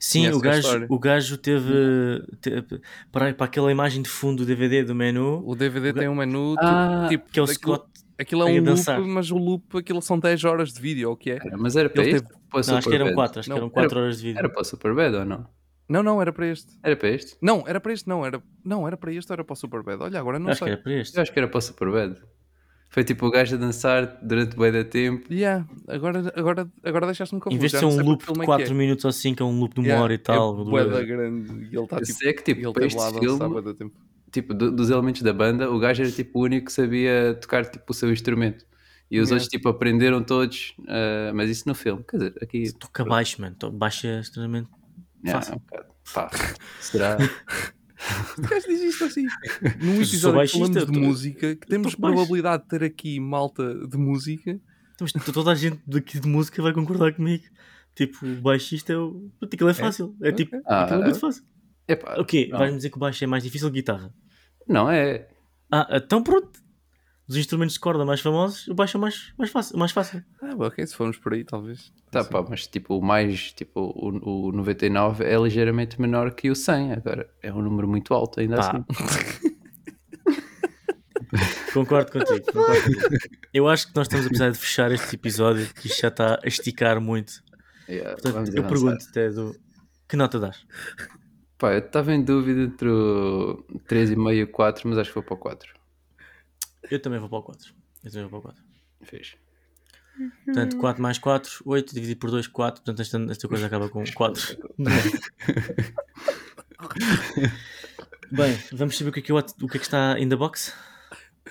Sim, Conhece o gajo, o gajo teve, teve para, para aquela imagem de fundo do DVD do menu, O DVD tem um menu Ah, tipo, que é o aquilo, Scott. aquilo é um dançar. loop, mas o loop aquilo são 10 horas de vídeo, o que é? Era, mas era para este? teve- Para o Não, acho que eram Superbad? 4, acho Não, que eram era- 4 horas de vídeo. Era para o Superbad ou não? Não, não, era para este. Era para este? Não, era para este, não, era, não, era para este ou era para o Superbad? Olha, agora não acho que sei. era para este. Eu acho que era para o Superbad. Foi tipo o gajo a dançar durante bem da tempo. Yeah, agora, agora, agora deixaste-me confuso. Em vez de ser um loop que de filme é 4 que é. minutos ou 5, é um loop de uma Yeah, hora e tal. É duas. bué da grande e ele está tipo, sei que tipo, ele para teve este lá a dançar filme, bué da tempo. tipo, do- dos elementos da banda, o gajo era tipo o único que sabia tocar tipo o seu instrumento. E os Yeah. outros tipo aprenderam todos, ah, mas isso no filme. Quer dizer, aqui Toca baixo, mano. É extremamente. yeah, fácil. é um bocado. Pá, será? O gajo diz isto assim. Num episódio que falamos de música, que temos baixo. probabilidade de ter aqui malta de música. Então, mas toda a gente daqui de música vai concordar comigo. Tipo, o baixista é o. Aquilo é fácil. É tipo. Ah, Aquilo é muito fácil. Epá, O quê? Vais-me dizer que o baixo é mais difícil que a guitarra? Não é. Ah, então pronto. Dos instrumentos de corda mais famosos, o baixo é mais, mais fácil. Mais fácil. Ah, bom, ok, se formos por aí, talvez. Tá, Sim. pá, mas tipo, o mais, tipo, o, o 99 é ligeiramente menor que o 100. Agora, é um número muito alto, ainda Pá. assim. Concordo contigo, concordo contigo. Eu acho que nós estamos a precisar de fechar este episódio, que isto já está a esticar muito. Yeah, Portanto, eu avançar. pergunto, Tedo, que nota dás? Pá, eu estava em dúvida entre o 3,5 e o 4, mas acho que vou para o 4. Eu também vou para o 4. Eu também vou para o 4. Fez. Portanto, 4 mais 4, 8, dividido por 2, 4. Portanto, esta, esta coisa acaba com 4. Bem, vamos saber o que é que, eu- o que, é que está in the box?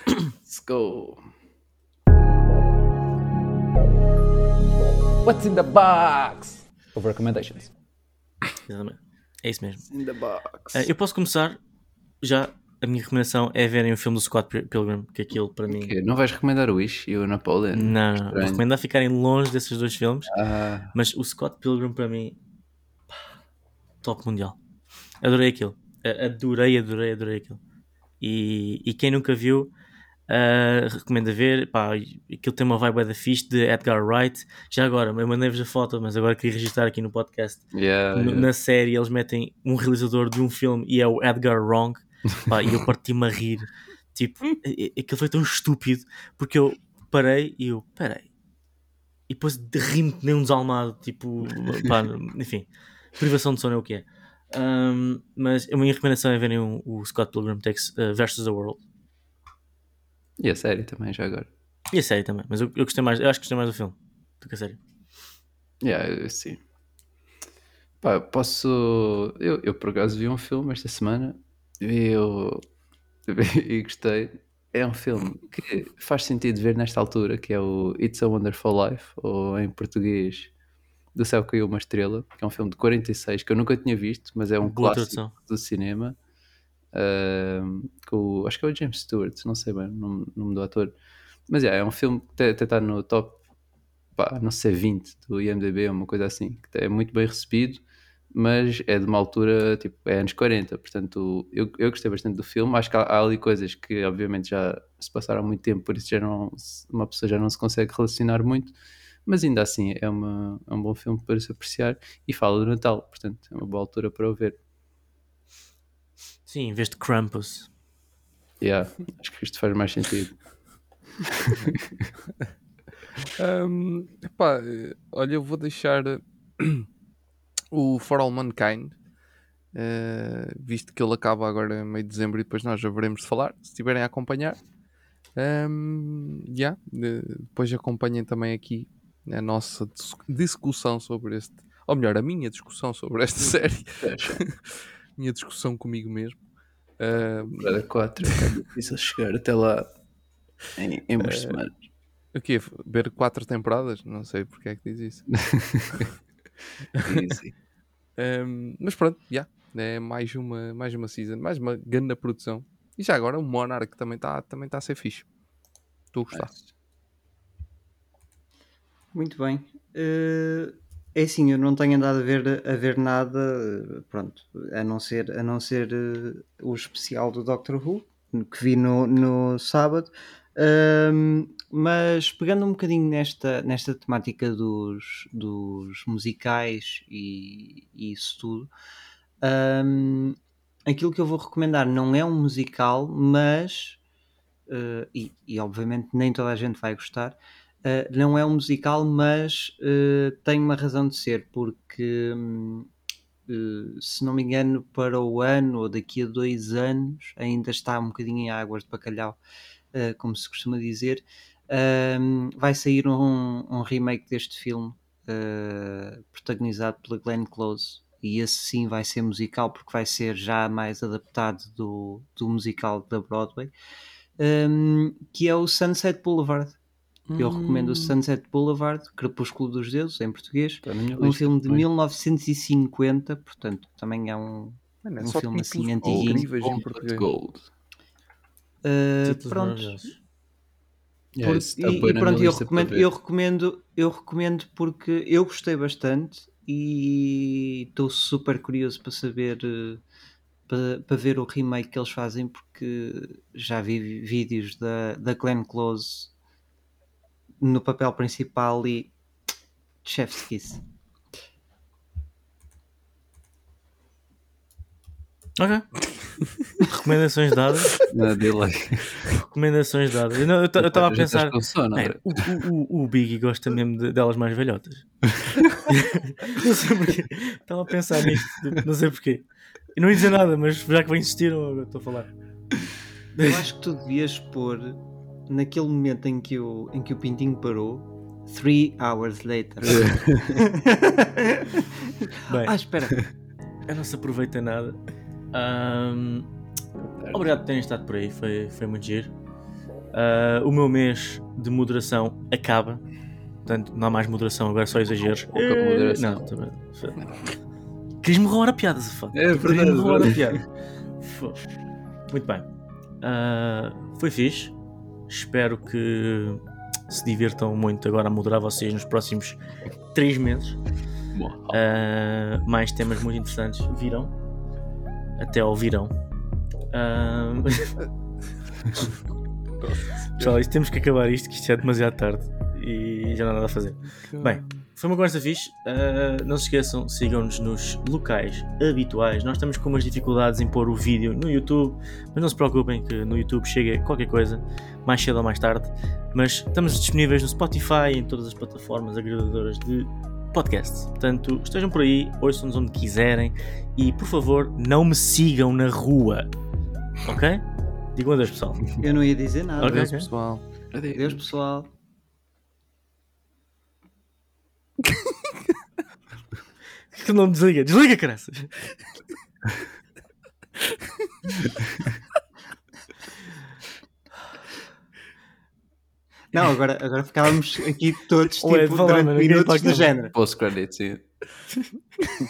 Let's go. What's in the box? Of recommendations. Exatamente. É isso mesmo. In the box. Eh, eu posso começar já. A minha recomendação é verem o filme do Scott Pil- Pilgrim, que aquilo para mim. Não vais recomendar o Wish e o Napoleon? Não, não. Vou recomendar ficarem longe desses dois filmes. Ah, Mas o Scott Pilgrim para mim, top mundial. Adorei aquilo. Adorei, adorei, adorei aquilo. E, e quem nunca viu, ah, recomendo a ver. Pá, aquilo tem uma vibe da fixe de Edgar Wright. Já agora, eu mandei-vos a foto, mas agora queria registrar aqui no podcast. yeah, yeah. Na série eles metem um realizador de um filme e é o Edgar Wrong. Pá, e eu parti-me a rir. Tipo, aquilo foi tão estúpido porque eu parei e eu, peraí. E depois que nem um desalmado, tipo, pá, enfim, privação de sono é o que é. Ahm, mas a minha recomendação é verem o, o Scott Pilgrim Takes uh, versus the World. E a série também, já agora. E a série também, mas eu, eu gostei mais, eu acho que gostei mais do filme do que a série. Yeah, sim. Pá, posso. Eu, eu por acaso vi um filme esta semana eu. e gostei. É um filme que faz sentido ver nesta altura, que é o It's a Wonderful Life, ou em português Do Céu Caiu uma Estrela, que é um filme de 46 que eu nunca tinha visto, mas é um Boa clássico tradução. do cinema. Ahm, com, acho que é o James Stewart, não sei bem o nome, nome do ator. Mas yeah, é um filme que até está no top, pá, não sei, 20 do IMDB, uma coisa assim, que é muito bem recebido, mas é de uma altura, tipo, é anos 40, portanto, eu, eu gostei bastante do filme. Acho que há, há ali coisas que, obviamente, já se passaram há muito tempo, por isso já não, uma pessoa já não se consegue relacionar muito, mas ainda assim é, uma, é um bom filme para se apreciar e fala do Natal, portanto, é uma boa altura para o ver. Sim, em vez de Krampus. Yeah, acho que isto faz mais sentido. Epá, eh, olha, eu vou deixar o For All Mankind, eh, visto que ele acaba agora em meio de dezembro e depois nós já veremos de falar, se estiverem a acompanhar. Ahm, yeah, de- depois acompanhem também aqui a nossa dis- discussão sobre este, ou melhor, a minha discussão sobre esta série, minha discussão comigo mesmo. Temporada 4, é difícil chegar até lá em, em umas semanas. o quê? Ver quatro temporadas? Não sei porque é que diz isso. Um, mas pronto, já. É mais uma, mais uma season, mais uma grande produção. E já agora o Monarch também está também tá a ser fixe. Estou a gostar. Muito bem. Eh, é assim, eu não tenho andado a ver, a ver nada, pronto, a não ser, a não ser eh, o especial do Doctor Who, que vi no, no sábado. Ahm, mas pegando um bocadinho nesta, nesta temática dos, dos musicais e, e isso tudo, ahm, aquilo que eu vou recomendar não é um musical, mas, eh, e, e obviamente nem toda a gente vai gostar, Uh, não é um musical, mas uh, tem uma razão de ser, porque uh, se não me engano, para o ano ou daqui a dois anos ainda está um bocadinho em águas de bacalhau, uh, como se costuma dizer. Um, vai sair um, um remake deste filme uh, protagonizado pela Glenn Close. E esse sim vai ser musical, porque vai ser já mais adaptado do, do musical da Broadway, um, que é o Sunset Boulevard. Eu recomendo o Sunset Boulevard, Crepúsculo dos Deuses, em português. Um filme de também. 1950, portanto, também é um. Mano, é um filme assim antiguinho. Gold, português. Gold. Uh, Títulos pronto. Maravilhosos. Yeah, Por- isso está e, e pronto, eu recomendo, eu, recomendo, eu recomendo porque eu gostei bastante e estou super curioso para saber, eh, para, para ver o remake que eles fazem, porque já vi vi- vídeos da, da Glenn Close no papel principal e chef's kiss. Ok. Recomendações dadas. Não, delay. Recomendações dadas. Eu não- eu estava a pensar. com sono, Man, André. o, o, o, Biggie gosta mesmo de- delas mais velhotas. não sei porquê. Estava a pensar nisto. tipo, Não sei porquê. E não ia dizer nada, mas já que vai insistir, eu estou a falar. Eu acho que tu devias pôr naquele momento em que o, em que o Pintinho parou, three hours later. Bem, ah, espera. eu não se aproveita nada. Ahm, obrigado por terem estado por aí, foi, foi muito giro. Ah, o meu mês de moderação acaba. Portanto, não há mais moderação, agora só exageros. Pouca moderação. Não, também. Querias-me roubar a piada, Zafá. É verdade, Querias-me roubar a piada. Muito bem. Ah, foi fixe. Espero que se divirtam muito agora a moderar vocês nos próximos 3 meses. Ah, mais temas muito interessantes virão. Até ao virão. Ah, Pessoal, isto temos que acabar isto, que isto é demasiado tarde. e já não há nada a fazer. Bem, foi uma conversa fixe. Uh, não se esqueçam, sigam-nos nos locais habituais. Nós estamos com umas dificuldades em pôr o vídeo no YouTube, mas não se preocupem que no YouTube chega qualquer coisa, mais cedo ou mais tarde. Mas estamos disponíveis no Spotify e em todas as plataformas agregadoras de podcasts. Portanto, estejam por aí, ouçam-nos onde quiserem e, por favor, não me sigam na rua. Ok? Digam adeus, pessoal. Eu não ia dizer nada. Ok. Adeus, pessoal. Adeus, pessoal. Que não desliga? Desliga, caraças! Não, agora, agora ficávamos aqui todos Ué, tipo, durante minutos do género. Post-credit, sim.